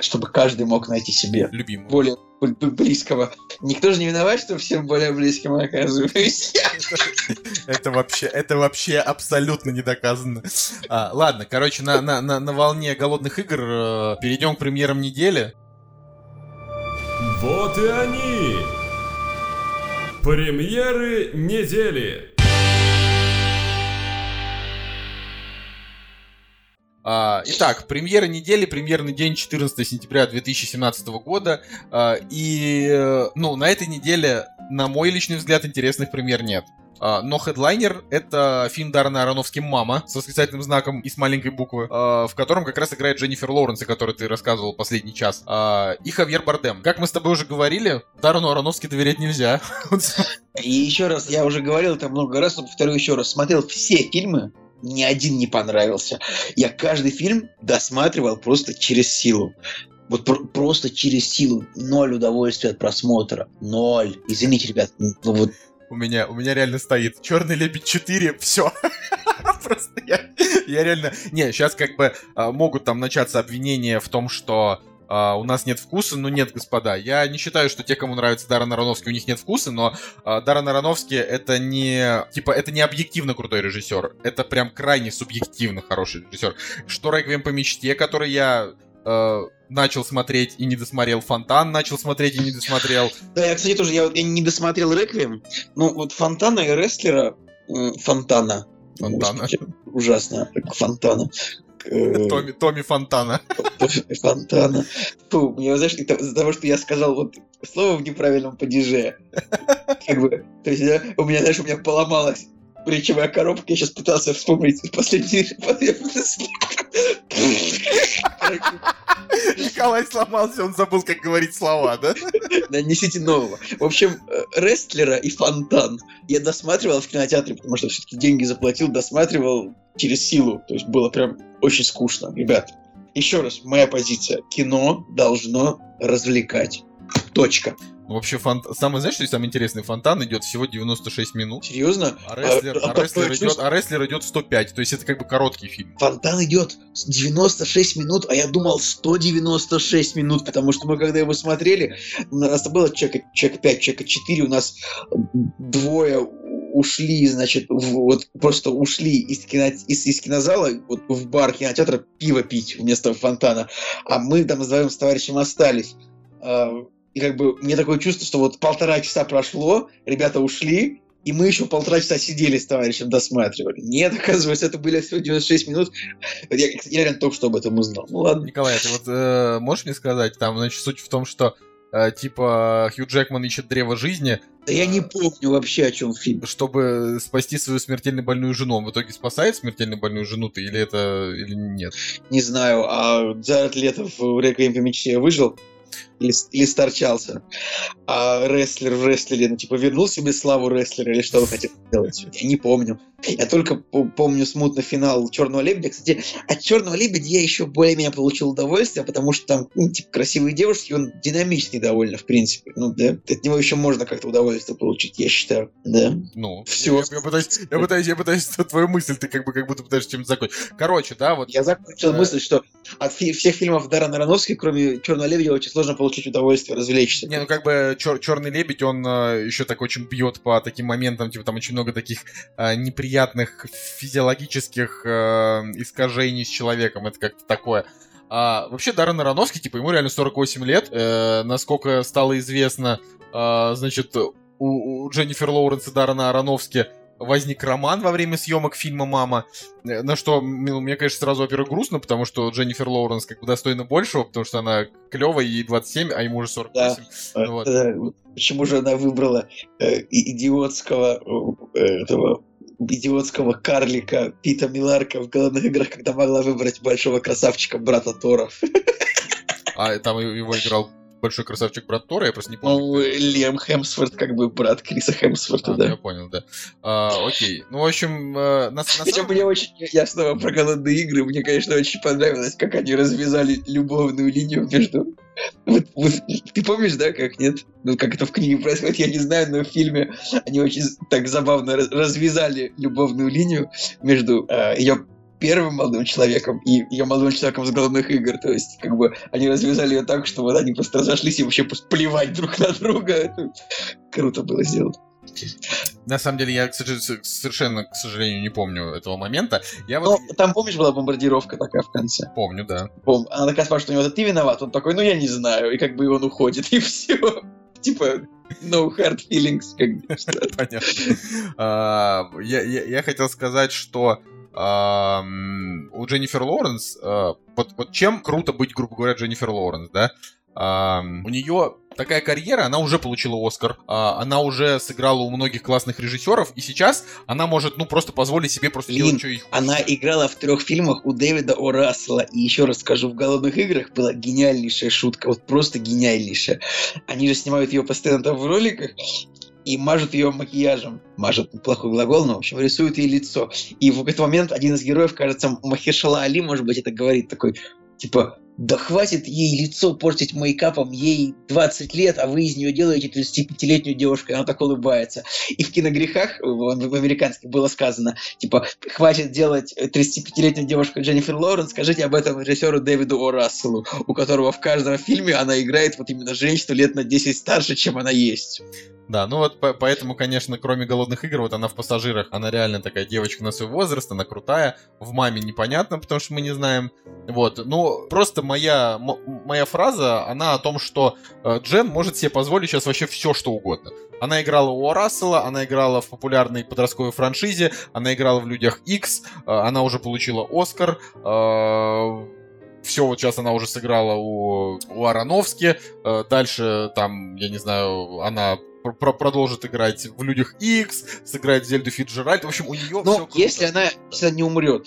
чтобы каждый мог найти себе любимого. более близкого. Никто же не виноват, что всем более близким оказываюсь. Это вообще, это вообще абсолютно не доказано. А, ладно, короче, на, на, на, на волне голодных игр э, перейдем к премьерам недели. Вот и они! Премьеры недели! Итак, премьера недели, премьерный день 14 сентября 2017 года. А, и, э, ну, на этой неделе, на мой личный взгляд, интересных премьер нет. А, но хедлайнер — это фильм Даррена Аронофски «Мама» с восклицательным знаком и с маленькой буквы, в котором как раз играет Дженнифер Лоуренс, о которой ты рассказывал последний час, и Хавьер Бардем. Как мы с тобой уже говорили, Даррену Аронофски доверять нельзя. И еще раз, я уже говорил это много раз, но повторю еще раз, смотрел все фильмы ни один не понравился. Я каждый фильм досматривал просто через силу. Вот пр- просто через силу. Ноль удовольствия от просмотра. Ноль. Извините, ребят. Ну вот у меня, у меня реально стоит Черный лебедь 4, все. Просто я, я реально... Не, сейчас как бы а, могут там начаться обвинения в том, что Uh, у нас нет вкуса, но нет, господа. Я не считаю, что те, кому нравится Даррен Аронофский, у них нет вкуса, но uh, Даррен Аронофский это не... Типа, это не объективно крутой режиссер. Это прям крайне субъективно хороший режиссер. Что «Реквием по мечте», который я uh, начал смотреть и не досмотрел. Фонтан начал смотреть и не досмотрел. Да, я, кстати, тоже я, я не досмотрел Реквием. Ну, вот Фонтана и Рестлера... Фонтана. Фонтана. Ужасно, как Томми, Томми Фонтана. Томми Фонтана. Фу, мне, знаешь, из-за того, что я сказал вот слово в неправильном падеже. Как бы, то есть, да, у меня, знаешь, у меня поломалась речевая коробка, я сейчас пытался вспомнить последний... Николай сломался, он забыл, как говорить слова, да? Да, несите нового. В общем, э, Рестлера и Фонтан я досматривал в кинотеатре, потому что все-таки деньги заплатил, досматривал через силу. То есть было прям очень скучно. Ребят, еще раз, моя позиция. Кино должно развлекать. Точка. Вообще, фонт... самое, знаешь, что самое интересное? Фонтан идет всего 96 минут. Серьезно? А рестлер, а, а, а рестлер, идет, а рестлер идет 105. То есть это как бы короткий фильм. Фонтан идет 96 минут, а я думал 196 минут, потому что мы когда его смотрели, у нас было человека, человек 5, человека 4, у нас двое ушли, значит, в- вот просто ушли из, кино, из, из кинозала вот в бар кинотеатра пиво пить вместо фонтана, а мы там вдвоем с товарищем остались. А, И как бы мне такое чувство, что вот полтора часа прошло, ребята ушли, и мы еще полтора часа сидели с товарищем, досматривали. Нет, оказывается, это были всего 96 минут. Я, я реально только что об этом узнал. Ну ладно. Николай, ты вот э, можешь мне сказать, там, значит, суть в том, что э, типа Хью Джекман ищет древо жизни, Да я не помню вообще, о чем фильм. чтобы спасти свою смертельно больную жену. Он в итоге спасает смертельно больную жену ты или это или нет? Не знаю, а Джаред Лето в «Реквием по мечте» выжил? Или, или сторчался? А рестлер в рестлере, ну, типа, вернул себе славу рестлера или что он хотел сделать? Я не помню. Я только по- помню смутно финал «Черного лебедя». Кстати, от «Черного лебедя» я еще более-менее получил удовольствие, потому что там, ну, типа, красивые девушки, он динамичный довольно, в принципе. Ну, да, от него еще можно как-то удовольствие получить, я считаю. Да. Ну, Всё. Я, я пытаюсь, я пытаюсь, я пытаюсь твою мысль, ты как бы как будто пытаешься чем-то закончить. Короче, да, вот Я закончил Э. мысль, что от фи- всех фильмов Даррена Аронофски, кроме «Черного лебедя», очень сложно получить удовольствие, развлечься. Не, ну как бы Черный лебедь, он еще так очень бьет по таким моментам, типа там очень много таких э, неприятных физиологических э, искажений с человеком, это как-то такое. А, вообще Даррен Аронофский, типа, ему реально 48 лет, Э, насколько стало известно, э, значит, у, у Дженнифер Лоуренс и Даррена Аронофски возник роман во время съемок фильма «Мама», Э, на что, ну, мне, конечно, сразу, во-первых, грустно, потому что Дженнифер Лоуренс как бы достойна большего, потому что она клевая, ей 27, а ему уже 48. А, вот. да, вот Почему же она выбрала э, идиотского э, этого идиотского карлика Пита Миларка в голодных играх, когда могла выбрать большого красавчика брата Тора. А там его играл большой красавчик брат Тора, я просто не помню. Ну, Лем Хемсворт, как бы брат Криса Хемсворта, А, ну, да. я понял, да. А, окей. Ну, в общем, э, на, на самом- мне очень, я снова про голодные игры, мне, конечно, очень понравилось, как они развязали любовную линию между... Вот- вот ты помнишь, да, как нет? Ну, как это в книге происходит, я не знаю, но в фильме они очень так забавно раз- развязали любовную линию между ее первым молодым человеком и ее молодым человеком с голодных игр. То есть, как бы, они развязали ее так, что вот они просто разошлись и вообще плевать друг на друга. Это круто было сделано. На самом деле, я, к сожалению, совершенно, к сожалению, не помню этого момента. Я Но вот там, помнишь, была бомбардировка такая в конце? помню, да. Пом- Она такая спрашивает у него, ты виноват? Он такой, ну я не знаю. И как бы он уходит, и все. Типа, no hard feelings. Как Понятно. А, Я хотел сказать, что у Дженнифер Лоуренс, а, вот вот чем круто быть, грубо говоря, Дженнифер Лоуренс, да? У нее такая карьера, она уже получила Оскар, а, она уже сыграла у многих классных режиссеров, и сейчас она может, ну, просто позволить себе просто Блин, делать, что ей хочется. Она играла в трех фильмах у Дэвида О. Рассела. И еще раз скажу, в «Голодных играх» была гениальнейшая шутка. Вот просто гениальнейшая. Они же снимают ее постоянно там в роликах и мажут ее макияжем. Мажут, плохой глагол, но, в общем, рисуют ей лицо. И в этот момент один из героев, кажется, Махершала Али, может быть, это говорит такой, типа, да хватит ей лицо портить мейкапом, ей 20 лет, а вы из нее делаете 35-летнюю девушку, и она так улыбается. И в киногрехах, в американских было сказано, типа, хватит делать 35-летнюю девушку Дженнифер Лоуренс, скажите об этом режиссеру Дэвиду О. Расселу, у которого в каждом фильме она играет вот именно женщину лет на 10 старше, чем она есть. Да, ну вот по- поэтому, конечно, кроме голодных игр, вот она в пассажирах, она реально такая девочка на свой возраст, она крутая. В маме непонятно, потому что мы не знаем. Вот, ну просто моя моя фраза, она о том, что э, Джен может себе позволить сейчас вообще все, что угодно. Она играла у Рассела, она играла в популярной подростковой франшизе, она играла в Людях X, она уже получила Оскар. Все, вот сейчас она уже сыграла у, у Ароновски. э, Дальше там, я не знаю, она пр- пр- продолжит играть в Людях X, сыграет Зельду Фиджеральд. В общем, у нее Но если она, если она не умрет,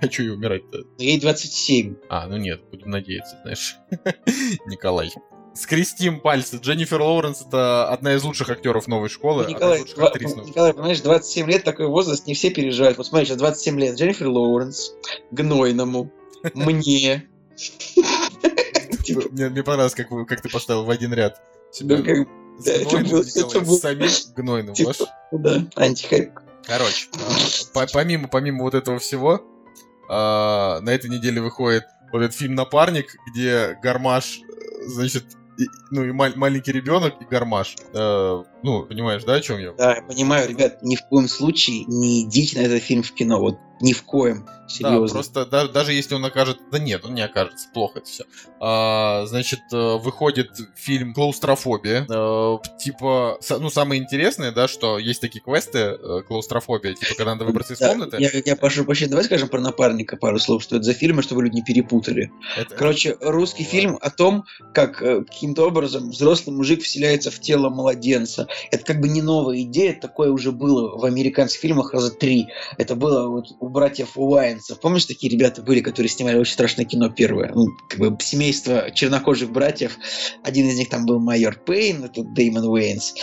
А что ей умирать-то? ей 27. А, ну нет, будем надеяться, знаешь. Николай. Скрестим пальцы. Дженнифер Лоуренс это одна из лучших актеров новой школы. Николай, из лучших два- актрис новой Николай, понимаешь, 27 лет такой возраст, не все переживают. Вот смотри, сейчас 27 лет. Дженнифер Лоуренс, Гнойному, мне. Мне, понравилось, как, ты поставил в один ряд. Себя ну, да, это Гнойным, это самим. Типа, Ваш- да, антихайп. Короче, по- помимо, помимо вот этого всего, а, на этой неделе выходит вот этот фильм «Напарник», где Гармаш, значит, и- ну и мал- маленький ребенок и гармаш. Э, ну, понимаешь, да, о чем я? Да, я понимаю, ребят, ни в коем случае не идите на этот фильм в кино. Вот ни в коем. Да, Серьезно. просто да- даже если он окажет... Да нет, он не окажется, плохо это все. значит, э, выходит фильм «Клаустрофобия». Э, типа, ну, самое интересное, да, что есть такие квесты, э, клаустрофобия, типа, когда надо выбраться из Да, комнаты. Я, я прошу прощения, давай скажем про напарника пару слов, что это за фильмы, чтобы люди не перепутали. Это- Короче, русский Ладно. фильм о том, как каким-то образом взрослый мужик вселяется в тело младенца. Это как бы не новая идея, такое уже было в американских фильмах раза три. Это было вот у братьев Уайнсов. Помнишь, такие ребята были, которые снимали очень страшное кино первое? Ну, как бы семейство чернокожих братьев. Один из них там был майор Пейн, это Дэймон Уэйнс.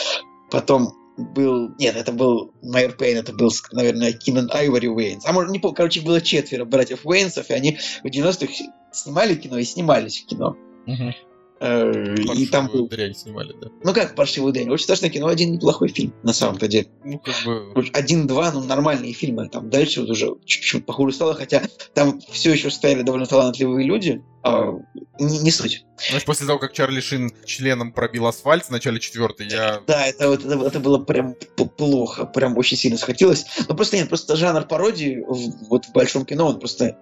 Потом был... Нет, это был майор Пейн, это был, наверное, Кинан Айвори Уэйнс. А может, не помню, короче, было четверо братьев Уэйнсов, и они в 90-х снимали кино и снимались в кино. Мгм. Э, И там Паршивую был... дрянь снимали, да. Ну как «Паршивый день»? Очень страшное кино, один неплохой фильм, на самом-то деле. Ну, как бы... Один-два, ну, нормальные фильмы. Там дальше вот уже чуть-чуть похуже стало, хотя там все еще стояли довольно талантливые люди. а, не, не суть. Знаешь, после того, как Чарли Шин членом пробил асфальт в начале четвертой, я... Да, это, вот, это, это было прям плохо, прям очень сильно схватилось. Но просто нет, просто жанр пародии в- вот в большом кино, он просто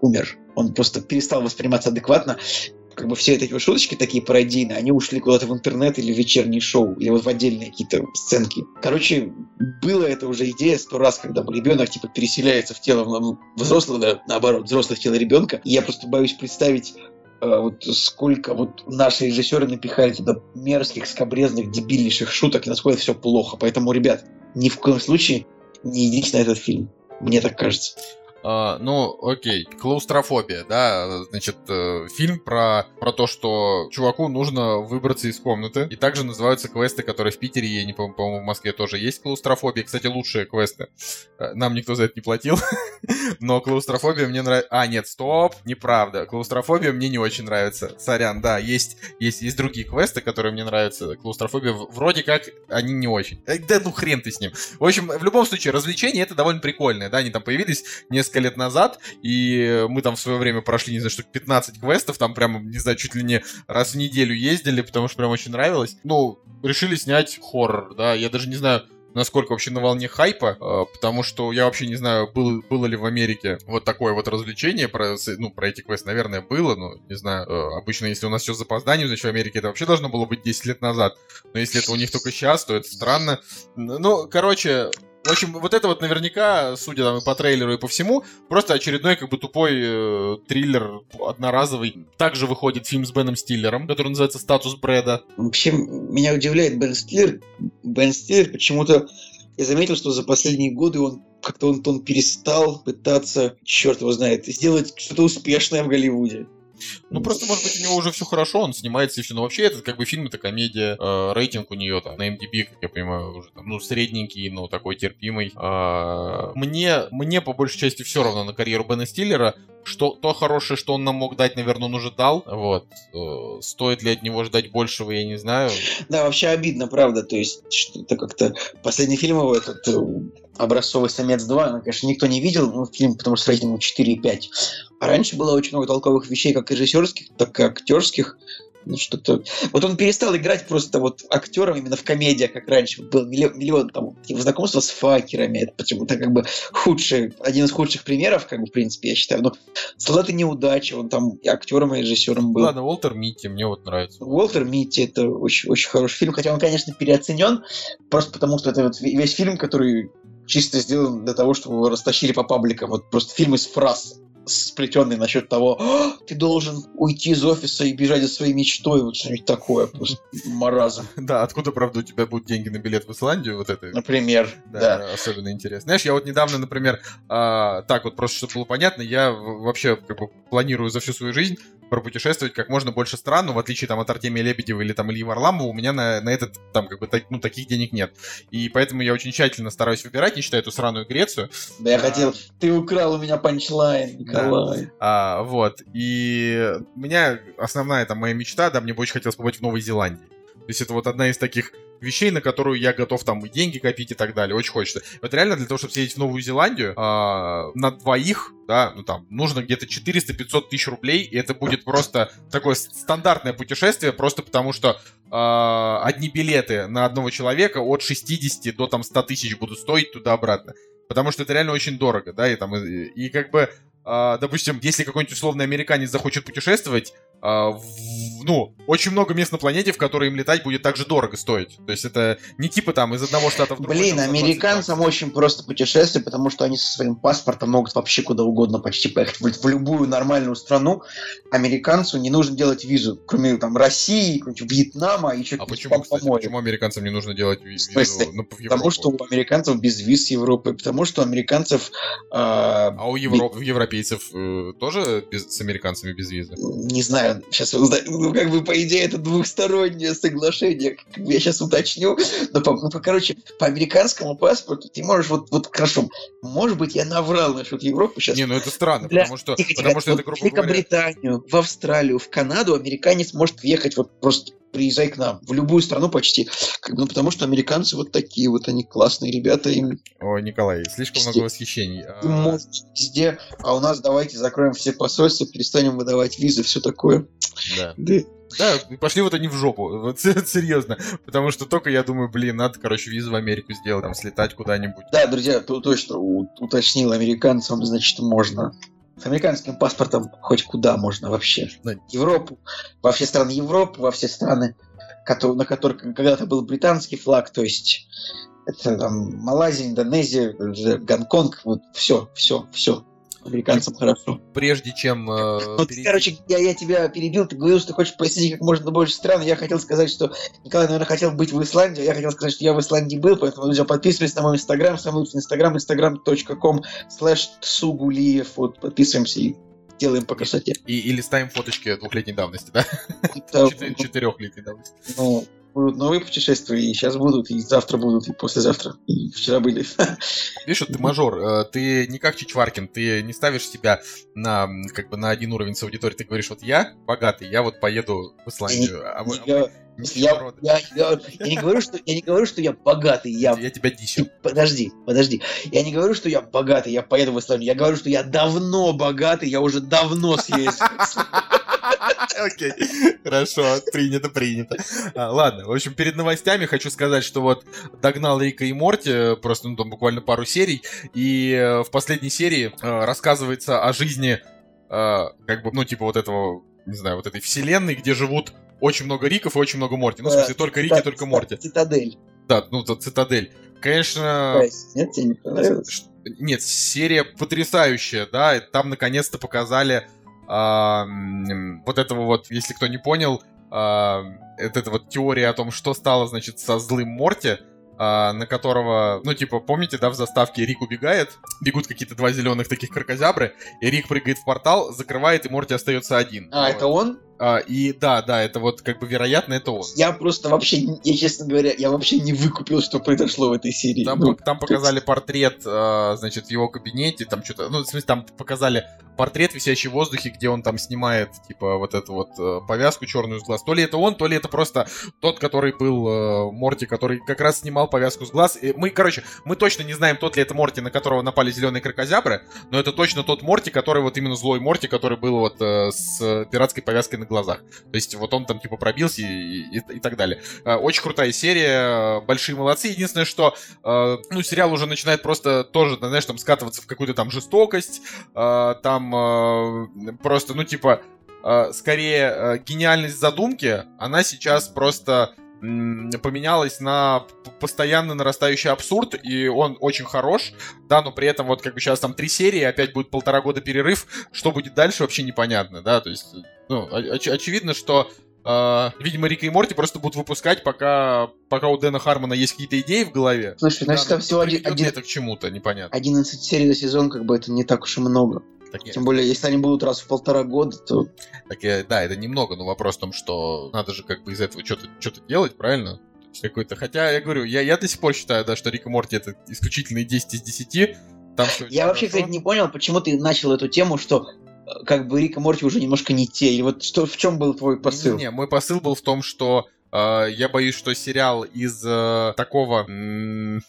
умер. Он просто перестал восприниматься адекватно. Как бы все эти шуточки такие пародийные, они ушли куда-то в интернет или в вечерние шоу, или вот в отдельные какие-то сценки. Короче, было это уже идея сто раз, когда ребенок типа переселяется в тело ну, взрослого, наоборот, взрослого в тело ребенка. И я просто боюсь представить э, вот сколько вот наши режиссеры напихали туда мерзких, скобрезных, дебильнейших шуток, и насколько все плохо. Поэтому, ребят, ни в коем случае не идите на этот фильм. Мне так кажется. А, ну, окей, клаустрофобия, да, значит, э, фильм про, про то, что чуваку нужно выбраться из комнаты, и также называются квесты, которые в Питере, я не помню, по-моему, в Москве тоже есть клаустрофобия, кстати, лучшие квесты, Э, нам никто за это не платил, но клаустрофобия мне нравится, а, нет, стоп, неправда, клаустрофобия мне не очень нравится, сорян, да, есть, есть, есть другие квесты, которые мне нравятся, клаустрофобия, вроде как, они не очень, Э, да ну хрен ты с ним, в общем, в любом случае, развлечение это довольно прикольное, да, они там появились несколько лет назад, и мы там в свое время прошли, не знаю, штук 15 квестов, там прямо, не знаю, чуть ли не раз в неделю ездили, потому что прям очень нравилось. Ну, решили снять хоррор, да, я даже не знаю, насколько вообще на волне хайпа, э, потому что я вообще не знаю, был, было ли в Америке вот такое вот развлечение, про, ну, про эти квесты, наверное, было, но не знаю, э, обычно, если у нас все с запозданием, значит, в Америке это вообще должно было быть 10 лет назад, но если это у них только сейчас, то это странно. Ну, короче, в общем, вот это вот наверняка, судя там и по трейлеру, и по всему, просто очередной как бы тупой э, триллер одноразовый. Также выходит фильм с Беном Стиллером, который называется «Статус Брэда». Вообще, меня удивляет Бен Стиллер. Бен Стиллер почему-то... Я заметил, что за последние годы он как-то он, он перестал пытаться, черт его знает, сделать что-то успешное в Голливуде. Ну, просто, может быть, у него уже все хорошо, он снимается и все. Но вообще, этот как бы фильм, это комедия. Э, рейтинг у нее там на MDB, как я понимаю, уже там, ну, средненький, но такой терпимый. А, мне, мне по большей части все равно на карьеру Бена Стиллера. Что, то хорошее, что он нам мог дать, наверное, он уже дал. Вот. Э, стоит ли от него ждать большего, я не знаю. Да, вообще обидно, правда. То есть, что-то как-то... Последний фильм его, этот э, «Образцовый самец 2», ну, конечно, никто не видел, ну, фильм, потому что рейтинг 4,5. А раньше было очень много толковых вещей, как режиссерских, так и актерских. Ну, что-то... Вот он перестал играть просто вот актером именно в комедиях, как раньше. Был миллион, миллион там, типа, знакомства с факерами. Это почему-то как бы худший, один из худших примеров, как бы, в принципе, я считаю. Но «Солдаты неудачи», он там и актером, и режиссером был. Ладно, Уолтер Митти, мне вот нравится. Уолтер Митти это очень, очень хороший фильм, хотя он, конечно, переоценен, просто потому что это вот весь фильм, который чисто сделан для того, чтобы его растащили по пабликам. Вот просто фильм из фраз сплетенный насчет того, «А, ты должен уйти из офиса и бежать за своей мечтой, вот что-нибудь такое, просто маразм, Да, откуда, правда, у тебя будут деньги на билет в Исландию, вот это например, Да, да. особенно интересно. Знаешь, я вот недавно, например, а, так вот просто, чтобы было понятно, я вообще как бы планирую за всю свою жизнь пропутешествовать как можно больше стран, но в отличие там от Артемия Лебедева или там Ильи Варламова, у меня на, на этот там как бы так- ну, таких денег нет. И поэтому я очень тщательно стараюсь выбирать, не считая эту сраную Грецию. Да, я А. хотел, ты украл у меня панчлайн, Николай. А, вот. И у меня основная там моя мечта, да, мне бы очень хотелось побывать в Новой Зеландии. То есть это вот одна из таких вещей, на которую я готов там и деньги копить и так далее. Очень хочется. Вот реально для того, чтобы съездить в Новую Зеландию, а, на двоих, да, ну там, нужно где-то 400-500 тысяч рублей, и это будет просто такое стандартное путешествие, просто потому что а, одни билеты на одного человека от 60 до там 100 тысяч будут стоить туда-обратно. Потому что это реально очень дорого, да, и там, и, и как бы, а, допустим, если какой-нибудь условный американец захочет путешествовать, а, в, ну, очень много мест на планете, в которые им летать будет также дорого стоить. То есть это не типа там из одного штата в другой. Блин, там, за 20 американцам очень просто путешествовать, потому что они со своим паспортом могут вообще куда угодно почти поехать. В, в любую нормальную страну американцу не нужно делать визу, кроме там России, Вьетнама и что-то А почему, кстати, почему американцам не нужно делать ви- В смысле? визу ну, Потому что у американцев без виз Европы, потому что у американцев э, А у Евро- у европейцев э, тоже без- с американцами без визы? не знаю, сейчас ну, как бы по идее это двухстороннее соглашение, как я сейчас уточню, но по, ну, по- короче, по американскому паспорту ты можешь вот, вот хорошо, может быть я наврал насчет Европы сейчас. Не, ну это странно, Для- потому что, Тихо, потому что Вот это, грубо в говоря... Великобританию, в Австралию, в Канаду американец может въехать вот просто приезжай к нам, в любую страну почти, ну, потому что американцы вот такие вот, они классные ребята, им, О, Николай, слишком много восхищений. А, им можно везде, а у нас давайте закроем все посольства, перестанем выдавать визы, все такое. да. Да. Да, пошли вот они в жопу, вот се- серьезно. Потому что только я думаю, блин, надо, короче, визу в Америку сделать, там, слетать куда-нибудь. Да, друзья, то точно уточнил американцам, значит, можно. С американским паспортом хоть куда можно вообще. Да. Европу, во все страны Европы, во все страны, на которых когда-то был британский флаг, то есть это там Малайзия, Индонезия, Гонконг, вот все, все, все. Американцам хорошо. Прежде чем... э, ты, перейти- короче, я, я тебя перебил, ты говорил, что ты хочешь посетить как можно больше стран. Я хотел сказать, что Николай, наверное, хотел быть в Исландии. Я хотел сказать, что я в Исландии был, поэтому, друзья, подписывайтесь на мой инстаграм, самый лучший инстаграм, instagram.com slash tsugulиев. Вот, подписываемся и делаем по красоте. И, или ставим фоточки двухлетней давности, да? Четырехлетней давности. ну, будут новые путешествия, и сейчас будут, и завтра будут, и послезавтра, и вчера были. Видишь, ты мажор, э, ты не как Чичваркин, ты не ставишь себя на, как бы, на один уровень с аудиторией, ты говоришь, вот я богатый, я вот поеду в Исландию, а вы, а Я, вы я, я, я- я не говорю, что я не говорю, что я богатый, я я тебя дищу. Подожди, подожди. Я не говорю, что я богатый, я поеду в Исландию. Я говорю, что я давно богатый, я уже давно съездил. Окей, хорошо, принято, принято. А, ладно, в общем, перед новостями хочу сказать, что вот догнал Рика и Морти, э, просто ну, там буквально пару серий, и э, в последней серии э, рассказывается о жизни, э, как бы, ну, типа вот этого, не знаю, вот этой вселенной, где живут очень много Риков и очень много Морти. Ну, в смысле, только Рики, только Морти. Цитадель. Да, ну, Цитадель. Конечно, Нет, тебе не понравилось? Нет, серия потрясающая, да, там наконец-то показали а, вот этого вот, если кто не понял, а, это, это вот теория о том, что стало, значит, со злым Морти, а, на которого, ну, типа, помните, да, в заставке Рик убегает, бегут какие-то два зеленых таких крокозябры, и Рик прыгает в портал, закрывает, и Морти остается один. А, Вот. это он? А, и да, да, это вот, как бы, вероятно, это он. Я просто вообще, я честно говоря, я вообще не выкупил, что произошло в этой серии. Там, Ну, там показали портрет, э, значит, в его кабинете, там что-то, ну, в смысле, там показали портрет, висящий в воздухе, где он там снимает, типа, вот эту вот э, повязку черную с глаз. То ли это он, то ли это просто тот, который был э, Морти, который как раз снимал повязку с глаз. И мы, короче, мы точно не знаем, тот ли это Морти, на которого напали зеленые крокозябры, но это точно тот Морти, который вот именно злой Морти, который был вот э, с пиратской повязкой на глазах. То есть вот он там, типа, пробился и, и, и так далее. Э, Очень крутая серия, э, большие молодцы. Единственное, что, э, ну, сериал уже начинает просто тоже, знаешь, там скатываться в какую-то там жестокость, там просто, ну, типа, скорее гениальность задумки, она сейчас просто м, поменялась на постоянно нарастающий абсурд, и он очень хорош, да, но при этом вот как бы сейчас там три серии, опять будет полтора года перерыв, что будет дальше вообще непонятно, да, то есть, ну, оч- очевидно, что э, видимо, Рика и Морти просто будут выпускать, пока, пока у Дэна Хармона есть какие-то идеи в голове. Слушай, значит, Да, там всего один, один- это к чему-то, непонятно. 11 серий за сезон, как бы это не так уж и много. Так, я- Тем более, если они будут раз в полтора года, то так я- да, это немного, но вопрос в том, что надо же как бы из этого что-то что делать, правильно? Какой-то, хотя я говорю, я, я до сих пор считаю, да, что Рик и Морти это исключительные 10 из 10. Там очень Я вообще, хорошо. кстати, не понял, почему ты начал эту тему, что э, как бы Рик и Морти уже немножко не те. И вот что, в чем был твой посыл? Не, мой посыл был в том, что э, я боюсь, что сериал из э, такого... м,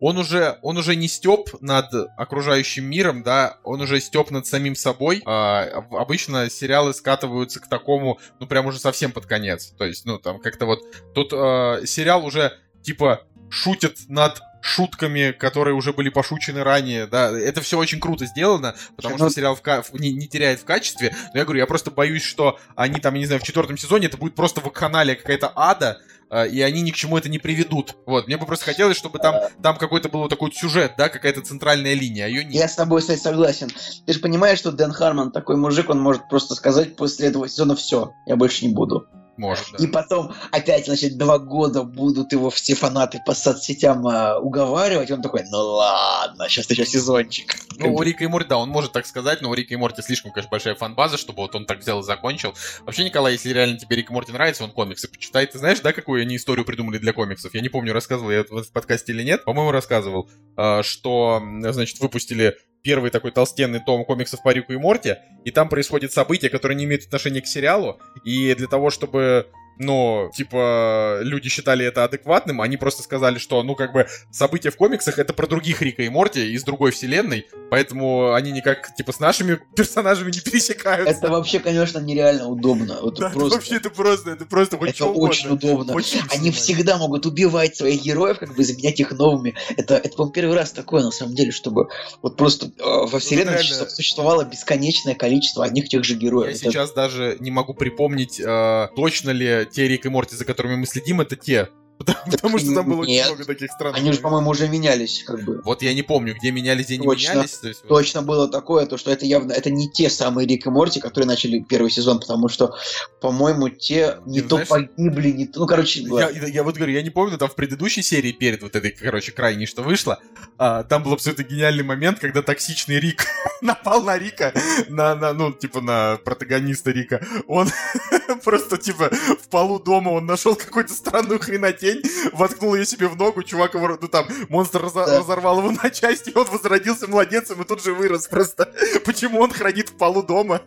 он уже, он уже не степ над окружающим миром, да, он уже степ над самим собой. А, об- обычно сериалы скатываются к такому, ну, прям уже совсем под конец. То есть, ну, там как-то вот... Тут э, сериал уже, типа, шутит над шутками, которые уже были пошучены ранее, да, это все очень круто сделано, потому что Ну- сериал в ка- в- не, не теряет в качестве, но я говорю, я просто боюсь, что они там, я не знаю, в четвертом сезоне это будет просто вакханалия какая-то ада, и они ни к чему это не приведут. Вот, мне бы просто хотелось, чтобы там, там какой-то был вот такой сюжет, да, какая-то центральная линия, а ее нет. Я с тобой, кстати, согласен. Ты же понимаешь, что Дэн Хармон такой мужик, он может просто сказать после этого сезона все, я больше не буду. Может, да. И потом опять, значит, два года будут его все фанаты по соцсетям а, уговаривать. Он такой, ну ладно, сейчас еще сезончик. Ну, у Рика и Морти, да, он может так сказать, но у Рика и Морти слишком, конечно, большая фан-база, чтобы вот он так взял и закончил. Вообще, Николай, если реально тебе Рик и Морти нравится, он комиксы почитай. Ты знаешь, да, какую они историю придумали для комиксов? Я не помню, рассказывал я это в подкасте или нет. По-моему, рассказывал, а, что, значит, выпустили первый такой толстенный том комиксов по Рику и Морти, и там происходят события, которые не имеют отношения к сериалу, и для того, чтобы но, типа, люди считали это адекватным, они просто сказали, что, ну, как бы, события в комиксах это про других Рика и Морти из другой вселенной, поэтому они никак, типа, с нашими персонажами не пересекаются. Это вообще, конечно, нереально удобно. Вот Да, это просто, вообще это просто, это просто хоть это очень угодно. удобно. Очень Они всегда могут убивать своих героев, как бы заменять их новыми. Это, это по-моему, первый раз такое, на самом деле, чтобы вот просто э, во вселенной реально. существу- существовало бесконечное количество одних тех же героев. Я Это- сейчас даже не могу припомнить, э, точно ли те Рик и Морти, за которыми мы следим, это те. Потому, потому что там было очень нет. много таких странных. Они же, по-моему, уже менялись, как бы. Вот я не помню, где менялись, где не Точно. менялись. то есть вот- Точно было такое, то что это явно, это не те самые Рик и Морти, которые начали первый сезон, потому что, по-моему, те не Ты то знаешь- погибли, не то, ну, короче, Я, я- я вот говорю, я не помню, там в предыдущей серии, перед вот этой, короче, крайней, что вышло, а, там был абсолютно гениальный момент, когда токсичный Рик напал на Рика, на, на, ну, типа, на протагониста Рика. Он просто, типа, в полу дома он нашел какую-то странную хренотень, воткнул ее себе в ногу, чувак его, ну, там, монстр разо- Да. разорвал его на части, и он возродился младенцем и тут же вырос просто. Почему он хранит в полу дома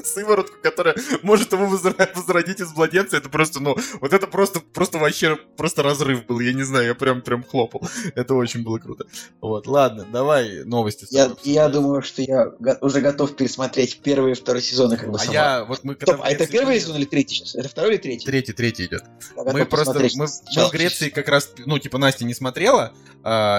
сыворотку, которая может его возродить из младенца, это просто, ну, вот это просто, просто вообще, просто разрыв был, я не знаю, я прям, прям хлопал. Это очень было круто. Вот, ладно, давай новости. я, я думаю, что я уже готов пересмотреть первый и второй сезоны, как бы А сама. я, вот мы Стоп, а это первый сезон или третий сейчас? Это второй или третий? Третий, третий идет. Я Мы просто, мы, мы в Греции как раз, ну, типа, Настя не смотрела,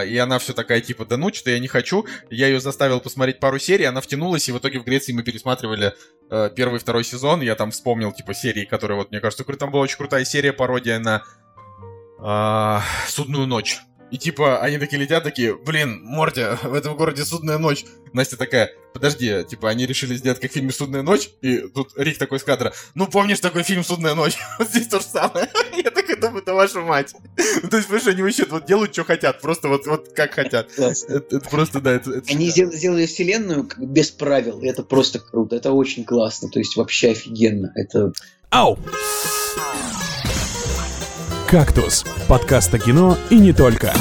и она все такая, типа, да ну, что-то я не хочу. Я ее заставил посмотреть пару серий, она втянулась, и в итоге в Греции мы пересматривали э, первый второй сезон. Я там вспомнил, типа, серии, которые, вот, мне кажется, там была очень крутая серия, пародия на а, «Судную ночь». И типа, они такие летят, такие, блин, Морти, в этом городе судная ночь. Настя такая, подожди, типа, они решили сделать как в фильме «Судная ночь», и тут Рик такой с кадра, ну, помнишь такой фильм «Судная ночь»? Вот здесь то же самое. Я такой думаю, да вашу мать. Ну, то есть, понимаешь, они вообще вот делают, что хотят, просто вот, вот как хотят. Это, это просто, да, это... это Они шикарно. сделали, вселенную без правил, и это просто круто, это очень классно, то есть вообще офигенно. Это Ау! «Кактус» — подкаст о кино и не только.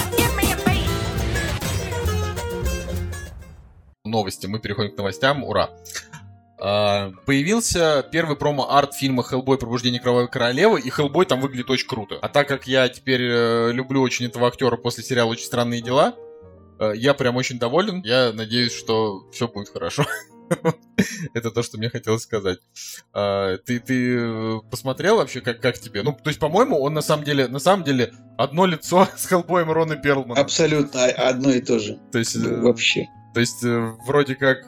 новости, мы переходим к новостям, ура. А, появился первый промо-арт фильма «Хеллбой. Пробуждение кровавой королевы», и Хеллбой там выглядит очень круто. А так как я теперь э, люблю очень этого актера после сериала «Очень странные дела», э, я прям очень доволен. Я надеюсь, что все будет хорошо. Это то, что мне хотелось сказать. А, Ты, ты э, посмотрел вообще, как, как тебе? Ну, то есть, по-моему, он на самом деле, на самом деле, одно лицо с Хеллбоем Рона Перлмана. абсолютно одно и то же. То есть, э, Вообще. то есть, э, вроде как...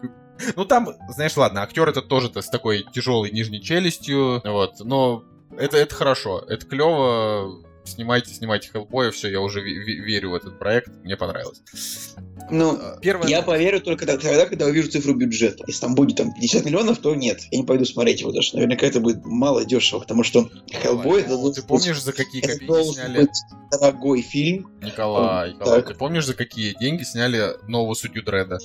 Ну, там, знаешь, ладно, актер это тоже с такой тяжелой нижней челюстью, вот, но это, это хорошо, это клево, снимайте, снимайте Хеллбоя, все, я уже ве- ве- верю в этот проект, мне понравилось. Ну, А, Первое... я поверю только тогда, когда увижу цифру бюджета. Если там будет там 50 миллионов, то нет, я не пойду смотреть его даже. Наверняка это будет мало дешево, потому что Хеллбой это Ты помнишь, за какие копейки сняли... дорогой фильм. Николай, Николай, ты помнишь, за какие деньги сняли нового судью Дреда?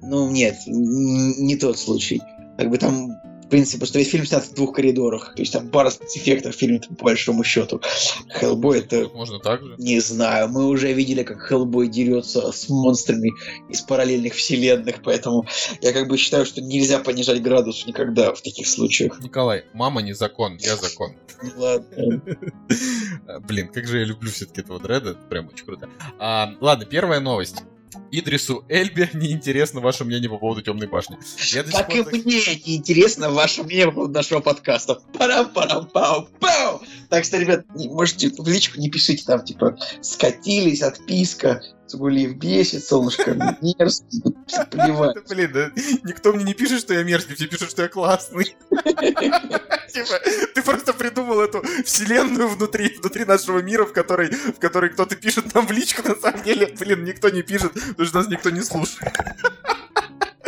Ну, нет, не тот случай. Как бы там принципе, что весь фильм снят в двух коридорах. То есть там пара спецэффектов в фильме, по большому счету. Хеллбой это... Можно так же. Не знаю, мы уже видели, как Хеллбой дерется с монстрами из параллельных вселенных, поэтому я как бы считаю, что нельзя понижать градус никогда в таких случаях. Николай, мама не закон, я закон. Ну ладно. Блин, как же я люблю все-таки этого дреда, прям очень круто. А, ладно, первая новость. Идрису Эльбе неинтересно ваше мнение по поводу Темной башни. Я как и так... мне неинтересно ваше мнение по поводу нашего подкаста. парам парам пау пау Так что, ребят, можете в личку не пишите там, типа, скатились, отписка, Цугулиев бесит, солнышко мерзкий, плевать. Блин, да никто мне не пишет, что я мерзкий, все пишут, что я классный. Типа, ты просто придумал эту вселенную внутри, внутри нашего мира, в которой, в которой кто-то пишет нам в личку, на самом деле, блин, никто не пишет, потому что нас никто не слушает.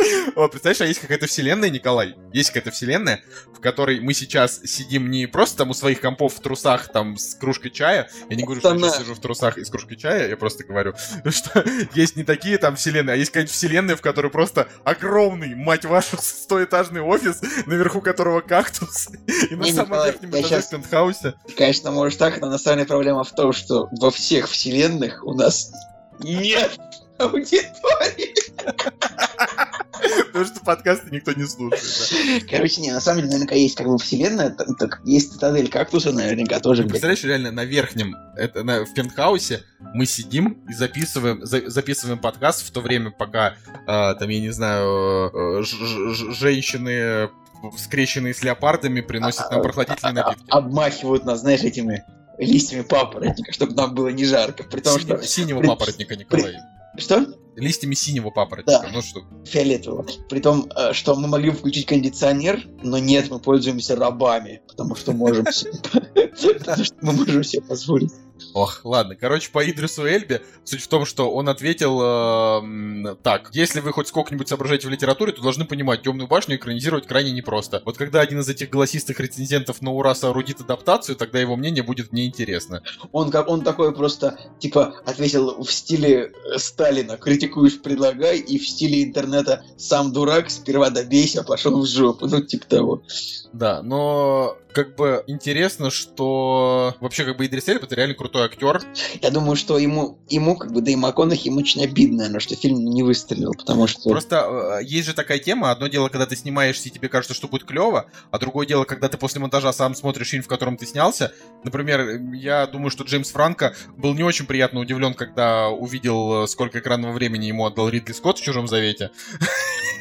Вот, представляешь, а есть какая-то вселенная, Николай? Есть какая-то вселенная, в которой мы сейчас сидим не просто там у своих компов в трусах, там, с кружкой чая. Я не говорю, что я сейчас сижу в трусах и с кружкой чая, я просто говорю, что есть не такие там вселенные, а есть какая-нибудь вселенная, в которой просто огромный, мать вашу, стоэтажный офис, наверху которого кактус, и на самом верхнем этаже пентхаусе. Конечно, может так, но на самом деле проблема в том, что во всех вселенных у нас нет аудитории. Потому что подкасты никто не слушает. Да. Короче, не, на самом деле, наверняка есть как бы вселенная, так есть цитадель кактуса, наверняка тоже. Ты представляешь, реально на верхнем, это на, в пентхаусе мы сидим и записываем, за, записываем подкаст в то время, пока э, там, я не знаю, э, ж, ж, женщины скрещенные с леопардами приносят нам а, прохладительные а, напитки. Обмахивают нас, знаешь, этими листьями папоротника, чтобы нам было не жарко. При том, Синего, что... синего папоротника, Николай. Что? Листьями синего папоротника. Да. Ну что? Фиолетового. При том, э, что мы могли бы включить кондиционер, но нет, мы пользуемся рабами, потому что можем себе позволить. Ох, ладно. Короче, по Идрису Эльбе суть в том, что он ответил э, так. Если вы хоть сколько-нибудь соображаете в литературе, то должны понимать, Темную башню экранизировать крайне непросто. Вот когда один из этих голосистых рецензентов на ура соорудит адаптацию, тогда его мнение будет неинтересно. Он, как, он такой просто, типа, ответил в стиле э, Сталина. Критикуешь, предлагай, и в стиле интернета сам дурак, сперва добейся, пошел в жопу. Ну, типа того. Да, но как бы интересно, что вообще как бы Идрис Эльба это реально крутой актер. Я думаю, что ему, ему как бы, да и МакКонахи, ему очень обидно, наверное, что фильм не выстрелил, потому что... Просто э, есть же такая тема, одно дело, когда ты снимаешься и тебе кажется, что будет клево, а другое дело, когда ты после монтажа сам смотришь фильм, в котором ты снялся. Например, я думаю, что Джеймс Франко был не очень приятно удивлен, когда увидел, э, сколько экранного времени ему отдал Ридли Скотт в «Чужом завете».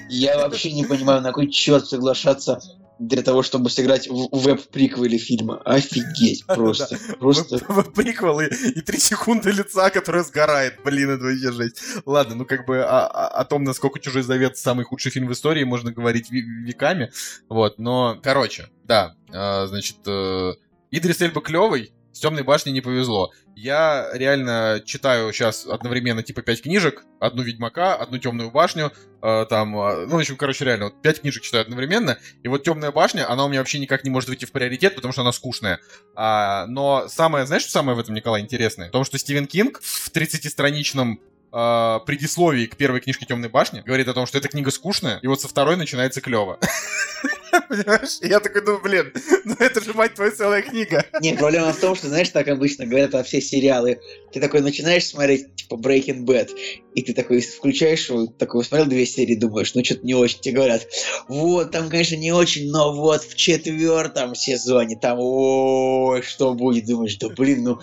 Я вообще не понимаю, на какой черт соглашаться для того, чтобы сыграть в веб-приквеле фильма. Офигеть, просто. просто... Веб-приквел и, три секунды лица, которое сгорает. Блин, это вообще жесть. Ладно, ну как бы о, том, насколько «Чужой завет» самый худший фильм в истории, можно говорить веками. Вот, но, короче, да, а, значит, э, Идрис Эльба клевый, с темной башней не повезло. Я реально читаю сейчас одновременно типа пять книжек, одну Ведьмака, одну Темную башню, э, там, э, ну, в общем, короче, реально, вот пять книжек читаю одновременно, и вот Темная башня, она у меня вообще никак не может выйти в приоритет, потому что она скучная. А, но самое, знаешь, что самое в этом, Николай, интересное? В том, что Стивен Кинг в 30-страничном э, предисловии к первой книжке Темной башни говорит о том, что эта книга скучная, и вот со второй начинается клево. Понимаешь? Я такой думаю, блин, ну это же, мать твою, целая книга. Не, проблема в том, что, знаешь, так обычно говорят про все сериалы. Ты такой начинаешь смотреть, типа, Breaking Bad, и ты такой включаешь его, такой смотрел две серии, думаешь, ну что-то не очень. Тебе говорят, вот, там, конечно, не очень, но вот в четвертом сезоне там, ой, что будет? Думаешь, да блин, ну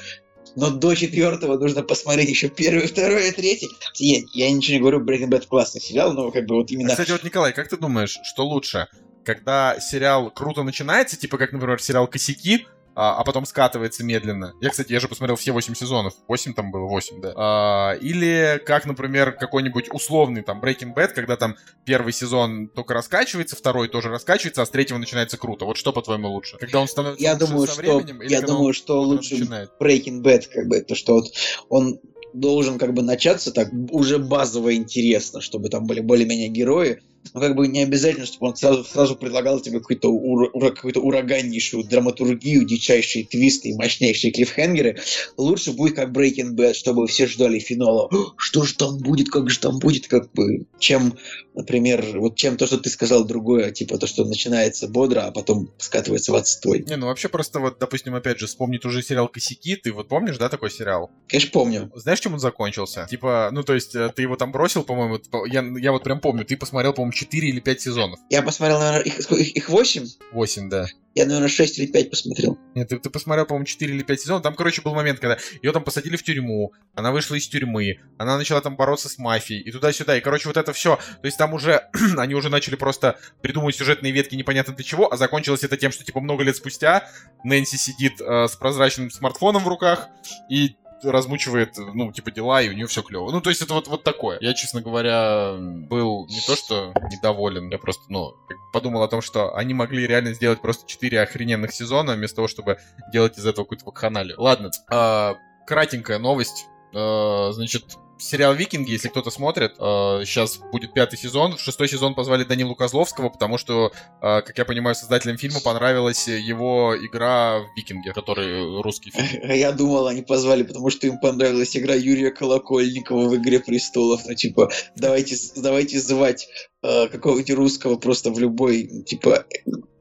но до четвертого нужно посмотреть еще первый, второй и третий. Я, я ничего не говорю, Breaking Bad классный сериал, но как бы вот именно... Кстати, вот, Николай, как ты думаешь, что лучше? когда сериал круто начинается, типа как, например, сериал «Косяки», а, а потом скатывается медленно. Я, кстати, я же посмотрел все 8 сезонов. 8 там было, 8, да. А, или как, например, какой-нибудь условный там Breaking Bad, когда там первый сезон только раскачивается, второй тоже раскачивается, а с третьего начинается круто. Вот что, по-твоему, лучше? Когда он становится я думаю, со временем? Что, или я думаю, что лучше начинает? Breaking Bad, как бы, то, что вот он должен как бы начаться так уже базово интересно, чтобы там были более-менее герои, ну, как бы не обязательно, чтобы он сразу, сразу предлагал тебе какую-то, ура, ура, какую-то ураганнейшую драматургию, дичайшие твисты и мощнейшие клиффхенгеры. Лучше будет как Breaking Bad, чтобы все ждали финала. Что же там будет, как же там будет, как бы, чем, например, вот чем то, что ты сказал другое, типа то, что начинается бодро, а потом скатывается в отстой. Не, ну вообще просто вот, допустим, опять же, вспомнить уже сериал «Косяки», ты вот помнишь, да, такой сериал? Конечно, помню. Знаешь, чем он закончился? Типа, ну то есть, э, ты его там бросил, по-моему, я, я вот прям помню, ты посмотрел, по-моему, 4 или 5 сезонов. Я посмотрел, наверное, их, их, их 8? 8, да. Я, наверное, 6 или 5 посмотрел. Нет, ты, ты посмотрел, по-моему, 4 или 5 сезонов. Там, короче, был момент, когда ее там посадили в тюрьму, она вышла из тюрьмы, она начала там бороться с мафией, и туда-сюда. И, короче, вот это все. То есть там уже они уже начали просто придумывать сюжетные ветки непонятно для чего, а закончилось это тем, что, типа, много лет спустя Нэнси сидит э, с прозрачным смартфоном в руках и размучивает, ну, типа, дела, и у нее все клево. Ну, то есть это вот, вот такое. Я, честно говоря, был не то что недоволен, я просто, ну, подумал о том, что они могли реально сделать просто 4 охрененных сезона, вместо того, чтобы делать из этого какую-то вакханалию. Ладно, э, кратенькая новость. Э, значит, сериал «Викинги», если кто-то смотрит, э, сейчас будет пятый сезон. В шестой сезон позвали Данилу Козловского, потому что, э, как я понимаю, создателям фильма понравилась его игра в «Викинге», который русский фильм. Я думал, они позвали, потому что им понравилась игра Юрия Колокольникова в «Игре престолов». Ну, типа, давайте, давайте звать э, какого-нибудь русского просто в любой, типа,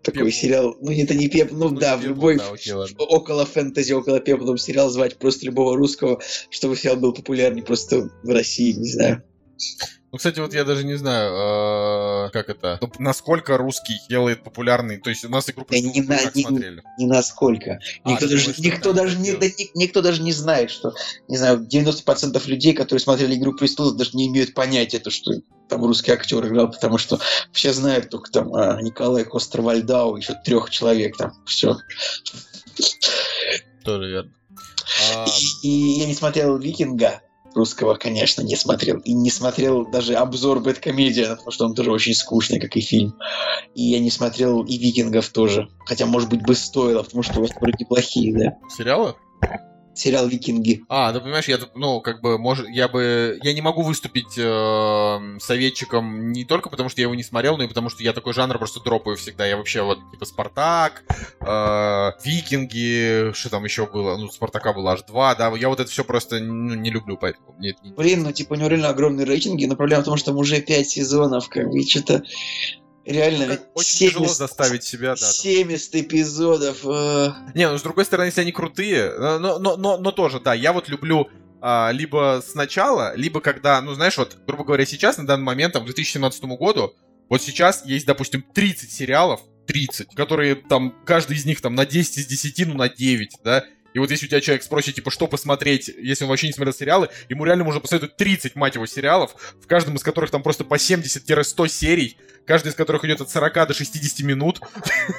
такой Пеп. сериал. Ну, это не пеп, ну, Ну, да, в любой да, окей, ладно. около фэнтези, около пеплом сериал звать просто любого русского, чтобы сериал был популярнее просто в России, не знаю. Ну, кстати, вот я даже не знаю, э, как это, ну, насколько русский делает популярный. То есть у нас игру Да не на- не- смотрели. Ни насколько. А, Никто, даже, думаешь, никто, даже не, да ни- никто даже не знает, что, не знаю, 90% людей, которые смотрели «Игру престолов», даже не имеют понятия, то, что там русский актер играл, потому что все знают только там а, Николай Костер-Вальдау, еще трех человек там, все. Тоже верно. А, И я не смотрел «Викинга», русского, конечно, не смотрел. И не смотрел даже обзор Бэткомедиана, потому что он тоже очень скучный, как и фильм. И я не смотрел и «Викингов» тоже. Хотя, может быть, бы стоило, потому что вроде неплохие, да. сериалы? Сериал «Викинги». А, ну понимаешь, я, тут, ну, как бы, может, я бы, я не могу выступить э, советчиком не только потому, что я его не смотрел, но и потому, что я такой жанр просто дропаю всегда. Я вообще вот, типа, Спартак, э, Викинги, что там еще было? Ну, Спартака было аж два, да, я вот это все просто ну, не люблю, поэтому мне это не... Блин, ну типа у него реально огромные рейтинги, но проблема в том, что там уже 5 сезонов, как бы, что-то реально Как- Очень 70 тяжело заставить себя, да. там. 70 эпизодов. э, Не, ну с другой стороны, если они крутые, э, но, но, но, но тоже, да, я вот люблю а, либо сначала, либо когда, ну знаешь, вот, грубо говоря, сейчас, на данный момент, там, к 2017 году, вот сейчас есть, допустим, 30 сериалов, 30, которые там, каждый из них там на 10 из 10, ну на 9, да, и вот если у тебя человек спросит, типа, что посмотреть, если он вообще не смотрел сериалы, ему реально можно посоветовать 30, мать его, сериалов, в каждом из которых там просто по 70-100 серий, каждый из которых идет от 40 до 60 минут.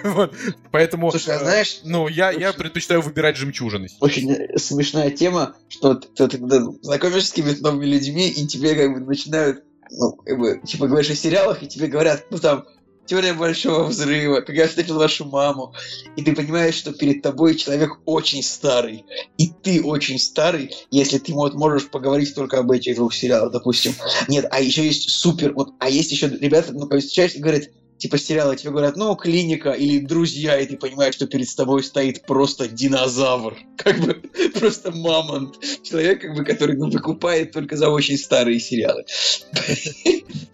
Вот. Поэтому... Слушай, а э, знаешь, ну, я, я предпочитаю выбирать жемчужины. очень э, смешная тема, что ты, ты когда знакомишься с какими-то новыми людьми, и тебе как бы начинают, ну, как бы, типа говоришь о сериалах, и тебе говорят, ну там, Теория большого взрыва, как я встретил вашу маму, и ты понимаешь, что перед тобой человек очень старый, и ты очень старый, если ты вот можешь поговорить только об этих двух сериалах, допустим. Нет, а еще есть супер, вот, а есть еще ребята, ну, когда встречаешься и говорят, типа сериалы, тебе говорят, ну, клиника или друзья, и ты понимаешь, что перед тобой стоит просто динозавр, как бы просто мамонт, человек, как бы, который ну, выкупает только за очень старые сериалы.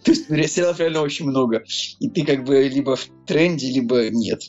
То есть ре- сериалов реально очень много, и ты как бы либо в тренде, либо нет.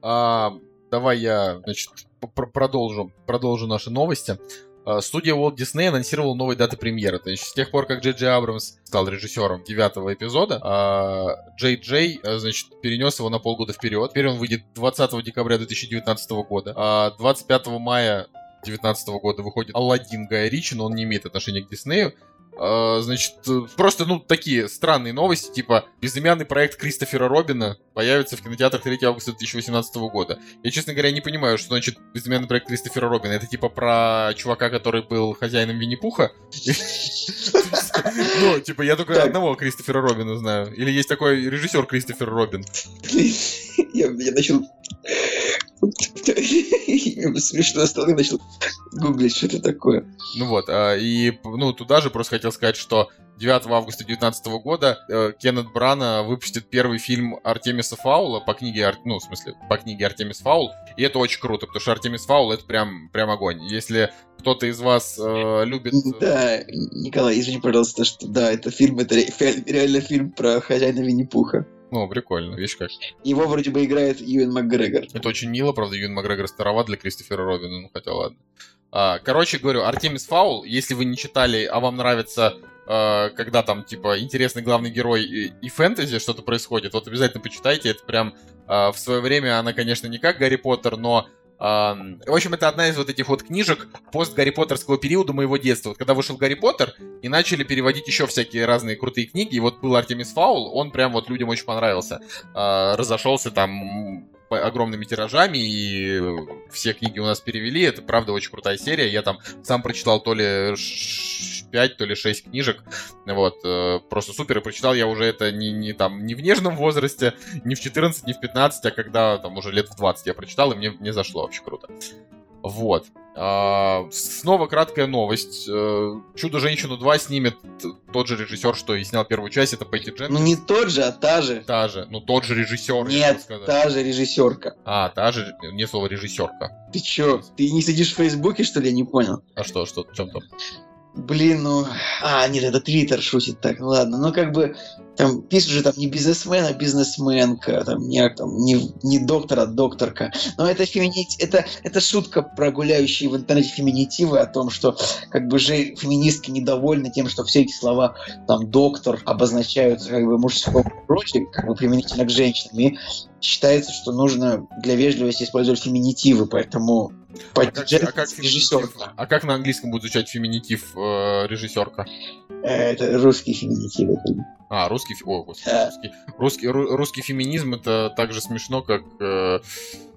А, давай я, значит, пр- продолжу, продолжу наши новости. А, Студия Walt Disney анонсировала новые даты премьеры. То есть с тех пор, как Джей Джей Абрамс стал режиссером девятого эпизода, а, Джей Джей, а, значит, перенес его на полгода вперед. Теперь он выйдет 20 декабря 2019 года. А 25 мая 2019 года выходит Алладин Гая Ричи, но он не имеет отношения к Диснею. А, Значит, э, просто, ну, такие странные новости, типа, безымянный проект Кристофера Робина появится в кинотеатрах 3 августа 2018 года. Я, честно говоря, не понимаю, что значит безымянный проект Кристофера Робина. Это типа про чувака, который был хозяином Винни-Пуха? Ну, типа, я только одного Кристофера Робина знаю. Или есть такой режиссер Кристофер Робин. Я, начал... Смешно стало, начал гуглить, что это такое. Ну вот, а, и, ну, туда же просто хотел сказать, что 9 августа 2019 года э, Кеннет Брана выпустит первый фильм Артемиса Фаула по книге, Ар- ну, в смысле, по книге Артемис Фаул, и это очень круто, потому что Артемис Фаул это прям, прям огонь. Если кто-то из вас э, любит... Да, Николай, извини, пожалуйста, что да, это фильм, это ре- реально фильм про хозяина Винни-Пуха. Ну, прикольно, видишь как. Его вроде бы играет Юэн МакГрегор. Это очень мило, правда, Юэн Макгрегор староват для Кристофера Робина, ну хотя ладно. А, короче, говорю, Артемис Фаул, если вы не читали, а вам нравится, э, когда там, типа, интересный главный герой и, и фэнтези что-то происходит, вот обязательно почитайте, это прям э, в свое время она, конечно, не как Гарри Поттер, но В общем, это одна из вот этих вот книжек пост-Гарри Поттерского периода моего детства. Вот когда вышел Гарри Поттер, и начали переводить еще всякие разные крутые книги, и вот был Артемис Фаул, он прям вот людям очень понравился. А, Разошелся там огромными тиражами, и все книги у нас перевели. Это, правда, очень крутая серия. Я там сам прочитал то ли 5, то ли 6 книжек. Вот, э, просто супер. И прочитал я уже это не, не там, не в нежном возрасте, не в 14, не в 15, а когда там уже лет в 20 я прочитал, и мне не зашло вообще круто. Вот. А, снова краткая новость. Э, Чудо-женщину 2 снимет тот же режиссер, что и снял первую часть, это Пэтти Дженкинс. Ну не тот же, а та же. Та же, ну тот же режиссер. Нет, та же режиссерка. А, та же, не слово режиссерка. Ты чё, ты не сидишь в Фейсбуке, что ли? Я не понял. А что, что, в чем там? Блин, ну... А, нет, это Твиттер шутит так, ну ладно. Ну, как бы, там пишут же там не бизнесмен, а бизнесменка, там не, там, не, не доктор, а докторка. Но это, фемини... это, это шутка про гуляющие в интернете феминитивы о том, что как бы же феминистки недовольны тем, что все эти слова там доктор обозначаются как бы мужском прочее, как бы применительно к женщинам. И считается, что нужно для вежливости использовать феминитивы, поэтому А как, а как режиссерка. а как на английском будет звучать феминитив э, режиссерка? Э, Это русский феминитив. это А, русский... О, господи, Да. русский, русский, ру- русский феминизм это так же смешно, как... э,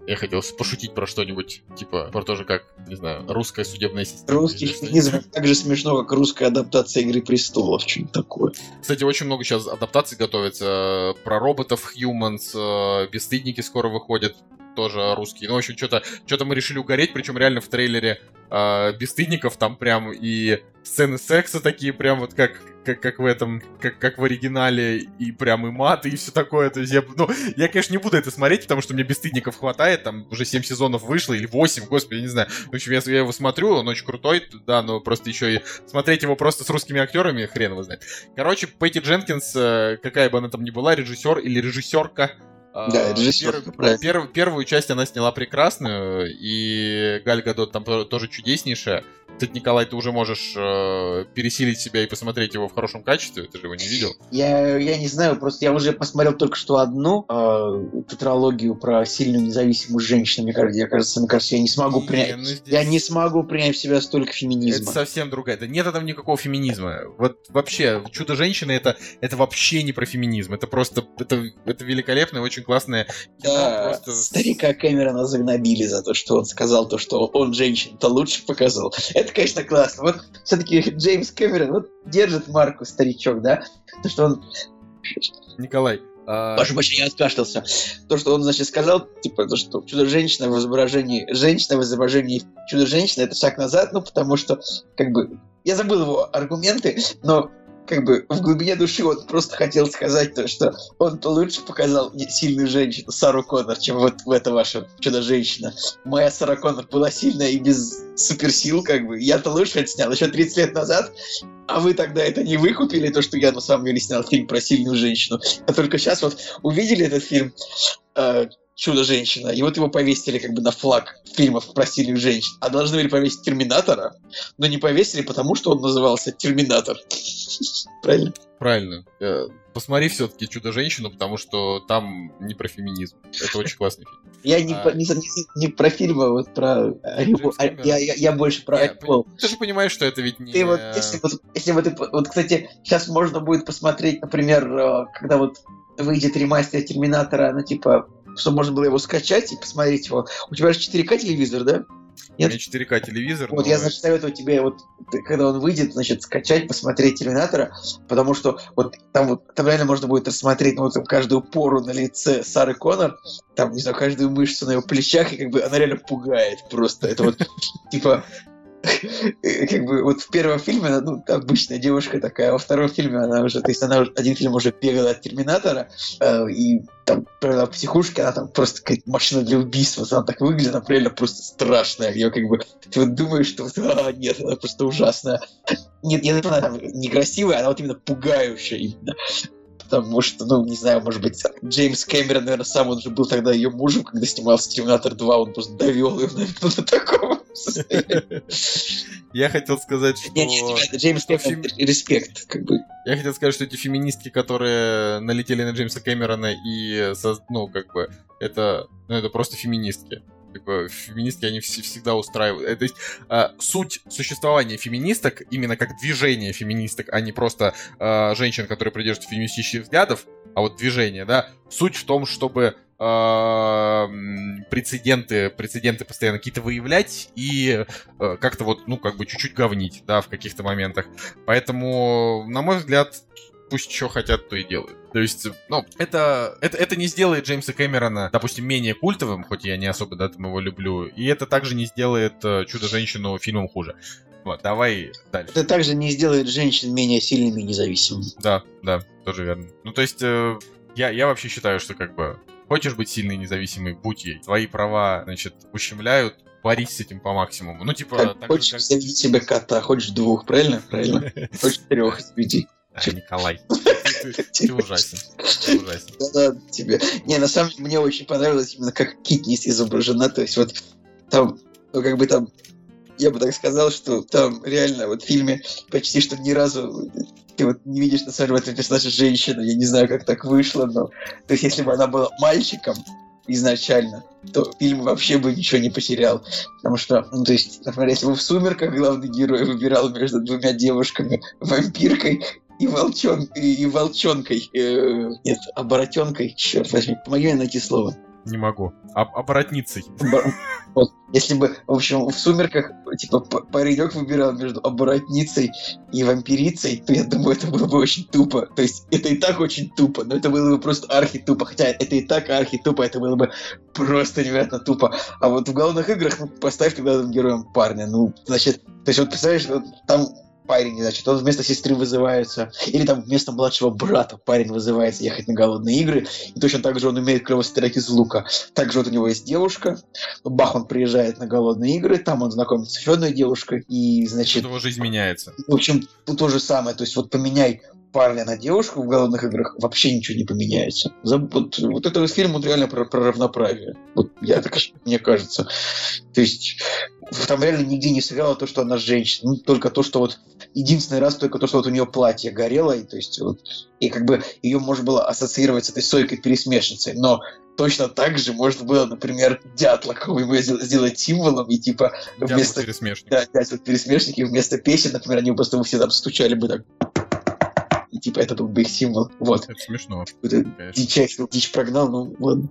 я хотел пошутить про что-нибудь, типа, про то же, как, не знаю, русская судебная система. Русский феминизм так же смешно, как русская адаптация Игры престолов. Что-нибудь такое. Кстати, очень много сейчас адаптаций готовится. Про роботов Humans, э, Бесстыдники скоро выходят, тоже русские. Ну, в общем, что-то что мы решили угореть, причем реально в трейлере э, Бесстыдников там прям и сцены секса такие, прям вот как, как, как в этом, как, как в оригинале, и прям и маты, и все такое. То есть я, ну, я, конечно, не буду это смотреть, потому что мне Бесстыдников хватает, там уже 7 сезонов вышло, или 8, господи, я не знаю. В общем, я, я его смотрю, он очень крутой, да, но просто еще и смотреть его просто с русскими актерами, хрен его знает. Короче, Пэтти Дженкинс, э, какая бы она там ни была, режиссер или режиссерка, Да, режиссерка, перв- правильно. перв- первую часть она сняла прекрасную, и Галь Гадот там то- тоже чудеснейшая. Кстати, Николай, ты уже можешь э, пересилить себя и посмотреть его в хорошем качестве, ты же его не видел. Я, я не знаю, просто я уже посмотрел только что одну э, тетралогию про сильную независимую женщину. Мне кажется, я, кажется, мне кажется, я не смогу Не, принять. ну здесь- Я не смогу принять в себя столько Это феминизма. совсем другая. Да нет там никакого феминизма. Вот вообще, Чудо-женщина это, это вообще не про феминизм. Это просто, это, это великолепное, очень классное кино. Да, просто старика Кэмерона загнобили за то, что он сказал то, что он женщин-то лучше показал. Это, конечно, классно. Вот все-таки Джеймс Кэмерон вот держит марку старичок, да? То, что он Николай, а, Прошу прощения, я откашлялся. То, что он, значит, сказал, типа, то, что чудо-женщина в изображении... Женщина в изображении чудо-женщины — это шаг назад, ну, потому что, как бы... Я забыл его аргументы, но как бы в глубине души он просто хотел сказать то, что он-то лучше показал сильную женщину, Сару Коннор, чем вот в это ваша чудо-женщина. Моя Сара Коннор была сильная и без суперсил, как бы. Я-то лучше это снял еще 30 лет назад, а вы тогда это не выкупили, то, что я на самом деле снял фильм про сильную женщину. А только сейчас вот увидели этот фильм э, «Чудо-женщина», и вот его повесили как бы на флаг фильмов про сильных женщин. А должны были повесить «Терминатора», но не повесили, потому что он назывался «Терминатор». Правильно? Правильно. Э, Посмотри все-таки Чудо-женщину, потому что там не про феминизм. Это очень классный фильм. Я не, А. по- не, не не про фильмы, а вот про... Кэмерон. я, я- я больше про Я Орел. Ты же понимаешь, что это ведь не... Ты вот, если вот, если вот, ты вот, кстати, сейчас можно будет посмотреть, например, э, когда вот выйдет ремастер Терминатора, ну, типа, чтобы можно было его скачать и посмотреть его. У тебя же 4К телевизор, да? У меня 4К телевизор. Вот но- я, значит, советую тебе, вот, когда он выйдет, значит, скачать, посмотреть Терминатора, потому что вот там вот, там реально можно будет рассмотреть, ну, вот, там, каждую пору на лице Сары Коннор, там, не знаю, каждую мышцу на его плечах, и как бы она реально пугает просто. Это вот, типа, как бы вот в первом фильме ну, обычная девушка такая, а во втором фильме она уже, то есть она один фильм уже бегала от Терминатора, э, и там провела в она там просто какая-то машина для убийства, она так выглядит, она реально просто страшная, ее как бы, ты вот думаешь, что а, нет, она просто ужасная. Нет, я она некрасивая, она вот именно пугающая именно. Потому что, ну, не знаю, может быть, Джеймс Кэмерон, наверное, сам он же был тогда ее мужем, когда снимался Терминатор 2, он просто довел ее, наверное, до такого. Я хотел сказать, что... Не, не, ребята, Джеймс Кэмерон, респект, как бы. Я хотел сказать, что эти феминистки, которые налетели на Джеймса Кэмерона и, ну, как бы, это, ну, это просто феминистки. Как бы, феминистки, они вс- всегда устраивают. э, То есть, а, суть существования феминисток, именно как движение феминисток, а не просто а, женщин, которые придерживаются феминистических взглядов, а вот движение, да, суть в том, чтобы прецеденты, прецеденты постоянно какие-то выявлять и э, как-то вот, ну, как бы чуть-чуть говнить, да, в каких-то моментах. Поэтому, на мой взгляд, пусть что хотят, то и делают. То есть, ну, это, это, это не сделает Джеймса Кэмерона, допустим, менее культовым, хоть я не особо да, там его люблю, и это также не сделает э, Чудо-женщину фильмом хуже. Вот, давай дальше. Это также не сделает женщин менее сильными и независимыми. Да, да, тоже верно. Ну, то есть, э, я, я вообще считаю, что как бы хочешь быть сильной и независимой, будь ей. Твои права, значит, ущемляют, борись с этим по максимуму. Ну, типа, Как так хочешь как- заведи себе кота, хочешь двух, правильно? Правильно. Хочешь трех заведи. А, Николай, ты, ты- ты ужасен. Ты ужасен. Да, тебе. Не, на самом деле, мне очень понравилось именно как Китнис изображена. То есть вот там, ну как бы там, я бы так сказал, что там реально вот в фильме почти что ни разу ты вот не видишь на самом деле в этом персонаже женщину. Я не знаю, как так вышло, но... То есть если бы она была мальчиком изначально, то фильм вообще бы ничего не потерял. Потому что, ну, то есть, например, если бы в «Сумерках» главный герой выбирал между двумя девушками, вампиркой и, волчон, и, и волчонкой, э, нет, оборотенкой, черт возьми, помоги мне найти слово. Не могу. Об- оборотницей. Если бы, в общем, в «Сумерках» типа паренек выбирал между оборотницей и вампирицей, то я думаю, это было бы очень тупо. То есть это и так очень тупо, но это было бы просто архи-тупо. Хотя это и так архи-тупо, это было бы просто невероятно тупо. А вот в главных играх, ну, поставь главным героем парня, ну, значит, то есть вот представляешь, там парень, значит, он вместо сестры вызывается, или там вместо младшего брата парень вызывается ехать на голодные игры, и точно так же он умеет клево стрелять из лука. Также вот у него есть девушка, бах, он приезжает на голодные игры, там он знакомится с еще одной девушкой, и, значит, Тут его жизнь меняется. в общем, тут то же самое. То есть вот поменяй парня на девушку в голодных играх, вообще ничего не поменяется. За- Вот, вот это вот фильм, он реально про, про равноправие. Вот я так, мне кажется. То есть там реально нигде не сыграло то, что она женщина. Ну, только то, что вот единственный раз только то, что вот у нее платье горело, и, то есть вот, и как бы ее можно было ассоциировать с этой сойкой-пересмешницей, но точно так же можно было, например, дятла какого-нибудь сдел- сделать символом, и типа вместо пересмешник. да, опять вот пересмешники вместо песен, например, они просто бы все там стучали бы так. И типа это был бы их символ. Вот. Это смешно, дичайший дичь прогнал, ну ладно.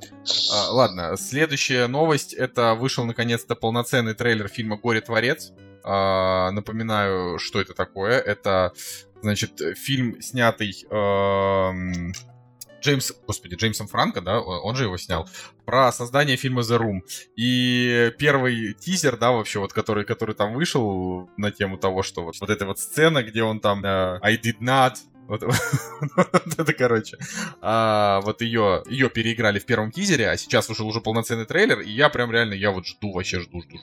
А, ладно, следующая новость. Это вышел наконец-то полноценный трейлер фильма «Горе творец». А, напоминаю, что это такое. Это, значит, фильм, снятый эм, Джеймс, господи, Джеймсом Франко, да, он он же его снял, про создание фильма The Room. И первый тизер, да, вообще, вот, который, который там вышел на тему того, что вот, вот эта вот сцена, где он там э, I did not, вот, вот это, короче, а, вот ее, ее переиграли в первом тизере, а сейчас вышел уже полноценный трейлер, и я прям реально, я вот жду, вообще жду, жду.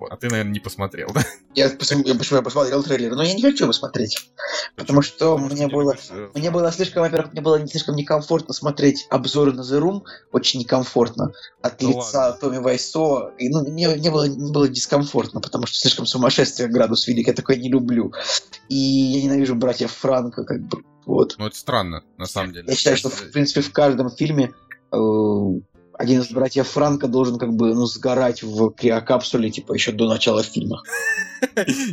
Вот. А ты, наверное, не посмотрел, да? Я, почему я посмотрел трейлер, но я не хочу его смотреть. Потому что мне было... э, Мне было слишком, во-первых, мне было не слишком некомфортно смотреть обзоры на The Room, очень некомфортно, от Да лица. Томми Вайсо, и ну, мне, мне было, мне было дискомфортно, потому что слишком сумасшествие градус велик, я такое не люблю. И я ненавижу братьев Франко, как бы, вот. Ну, это странно, на самом деле. Я считаю, что, в принципе, в каждом фильме э, один из братьев Франко должен как бы ну, сгорать в криокапсуле, типа, еще до начала фильма.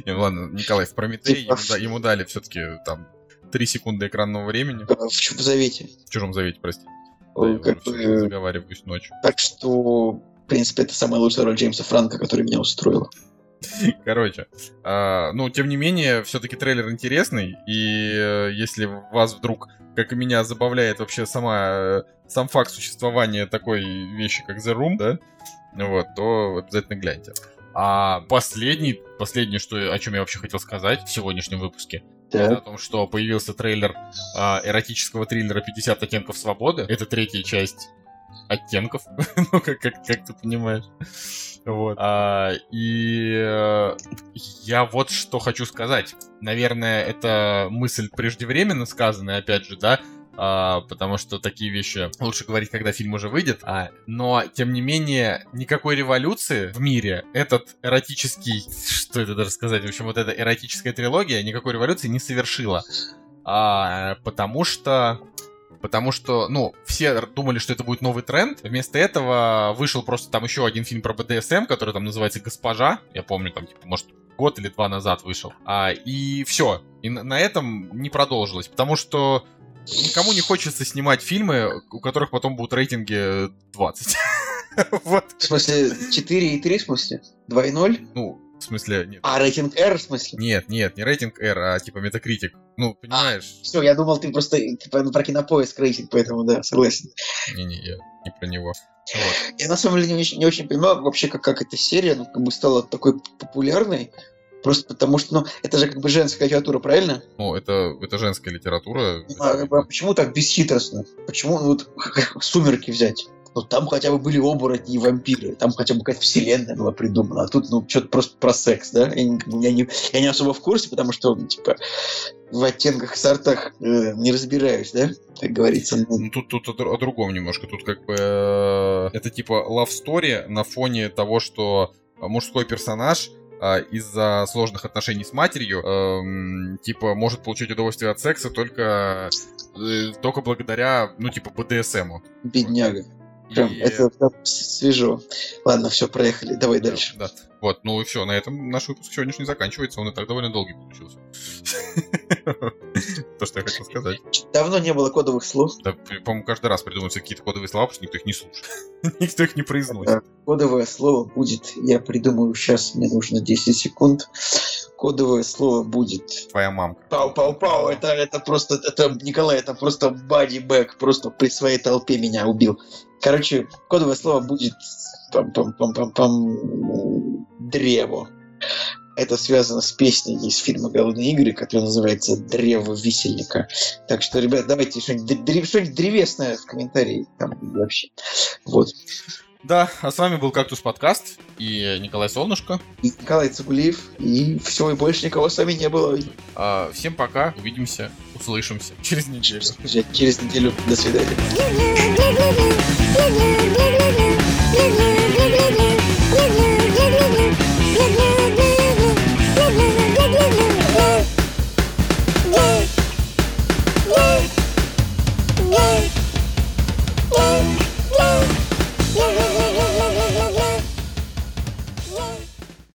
Ну ладно, Николай, в Прометее Типа- ему, да- ему дали все-таки там 3 секунды экранного времени. Э, В Чудо завете. В чужом завете, прости. Э, как бы, заговариваюсь ночью. так что, в принципе, это самая лучшая роль Джеймса Франка, которая меня устроила. Короче, а, ну, тем не менее, все-таки трейлер интересный, и э, если вас вдруг, как и меня, забавляет вообще сама, э, сам факт существования такой вещи, как The Room, да, вот, то обязательно гляньте. А последний, последнее, что, о чем я вообще хотел сказать в сегодняшнем выпуске, это о том, что появился трейлер а, эротического триллера «50 оттенков свободы». Это третья часть оттенков, ну, как, как, как ты понимаешь. Вот. А, и э, я вот что хочу сказать. Наверное, это мысль преждевременно сказанная, опять же, да, а, потому что такие вещи лучше говорить, когда фильм уже выйдет. А, но, тем не менее, никакой революции в мире этот эротический... Что это даже сказать? В общем, вот эта эротическая трилогия никакой революции не совершила. А, потому что Потому что, ну, все думали, что это будет новый тренд. Вместо этого вышел просто там еще один фильм про БДСМ, который там называется «Госпожа». Я помню, там, типа, может, год или два назад вышел. А, и все. И на, на этом не продолжилось. Потому что никому не хочется снимать фильмы, у которых потом будут рейтинги 20. вот. В смысле, 4,3 в смысле? 2,0? Ну, в смысле, нет. А, рейтинг R в смысле? Нет, нет, не рейтинг R, а типа метакритик. Ну, понимаешь? А, все, я думал, ты просто типа, ну, про кинопоиск рейтинг, поэтому да, согласен. Не-не, я не про него. Вот. Я на самом деле не, очень, не очень понимаю вообще, как, как эта серия ну, как бы стала такой популярной. Просто потому что, ну, это же как бы женская литература, правильно? Ну, это, это женская литература. А, а почему так бесхитростно? Почему ну, вот сумерки взять? Ну, там хотя бы были оборотни и вампиры, там хотя бы какая-то вселенная была придумана, а тут, ну, что-то просто про секс, да? Я не, я, не, я не особо в курсе, потому что, ну, типа, в оттенках, сортах э, не разбираюсь, да, как говорится. Ну, тут, тут о, о другом немножко, тут как бы э, это типа love story на фоне того, что мужской персонаж а, из-за сложных отношений с матерью, эм, типа, может получить удовольствие от секса только, э, только благодаря, ну, типа, БДСМу. Бедняга. Прям, и... это, это свежо. Ладно, все, проехали. Давай да, дальше. Да. Вот, ну и все, на этом наш выпуск сегодняшний заканчивается. Он и так довольно долгий получился. То, что я хотел сказать. Давно не было кодовых слов. Да, по-моему, каждый раз придумываются какие-то кодовые слова, потому что никто их не слушает. никто их не произносит. Кодовое слово будет, я придумаю сейчас, мне нужно 10 секунд. Кодовое слово будет... Твоя мамка. Пау-пау-пау, это, это просто, это, Николай, это просто бади-бэк, просто при своей толпе меня убил. Короче, кодовое слово будет пам-пам-пам-пам-пам древо. Это связано с песней из фильма «Голодные игры», который называется «Древо висельника». Так что, ребят, давайте что-нибудь, что-нибудь древесное в комментарии. Там вообще. Вот. Да, а с вами был Кактус Подкаст и Николай Солнышко. И Николай Цугулиев. И все, и больше никого с вами не было. А, всем пока, увидимся, услышимся через неделю. Через неделю. До свидания.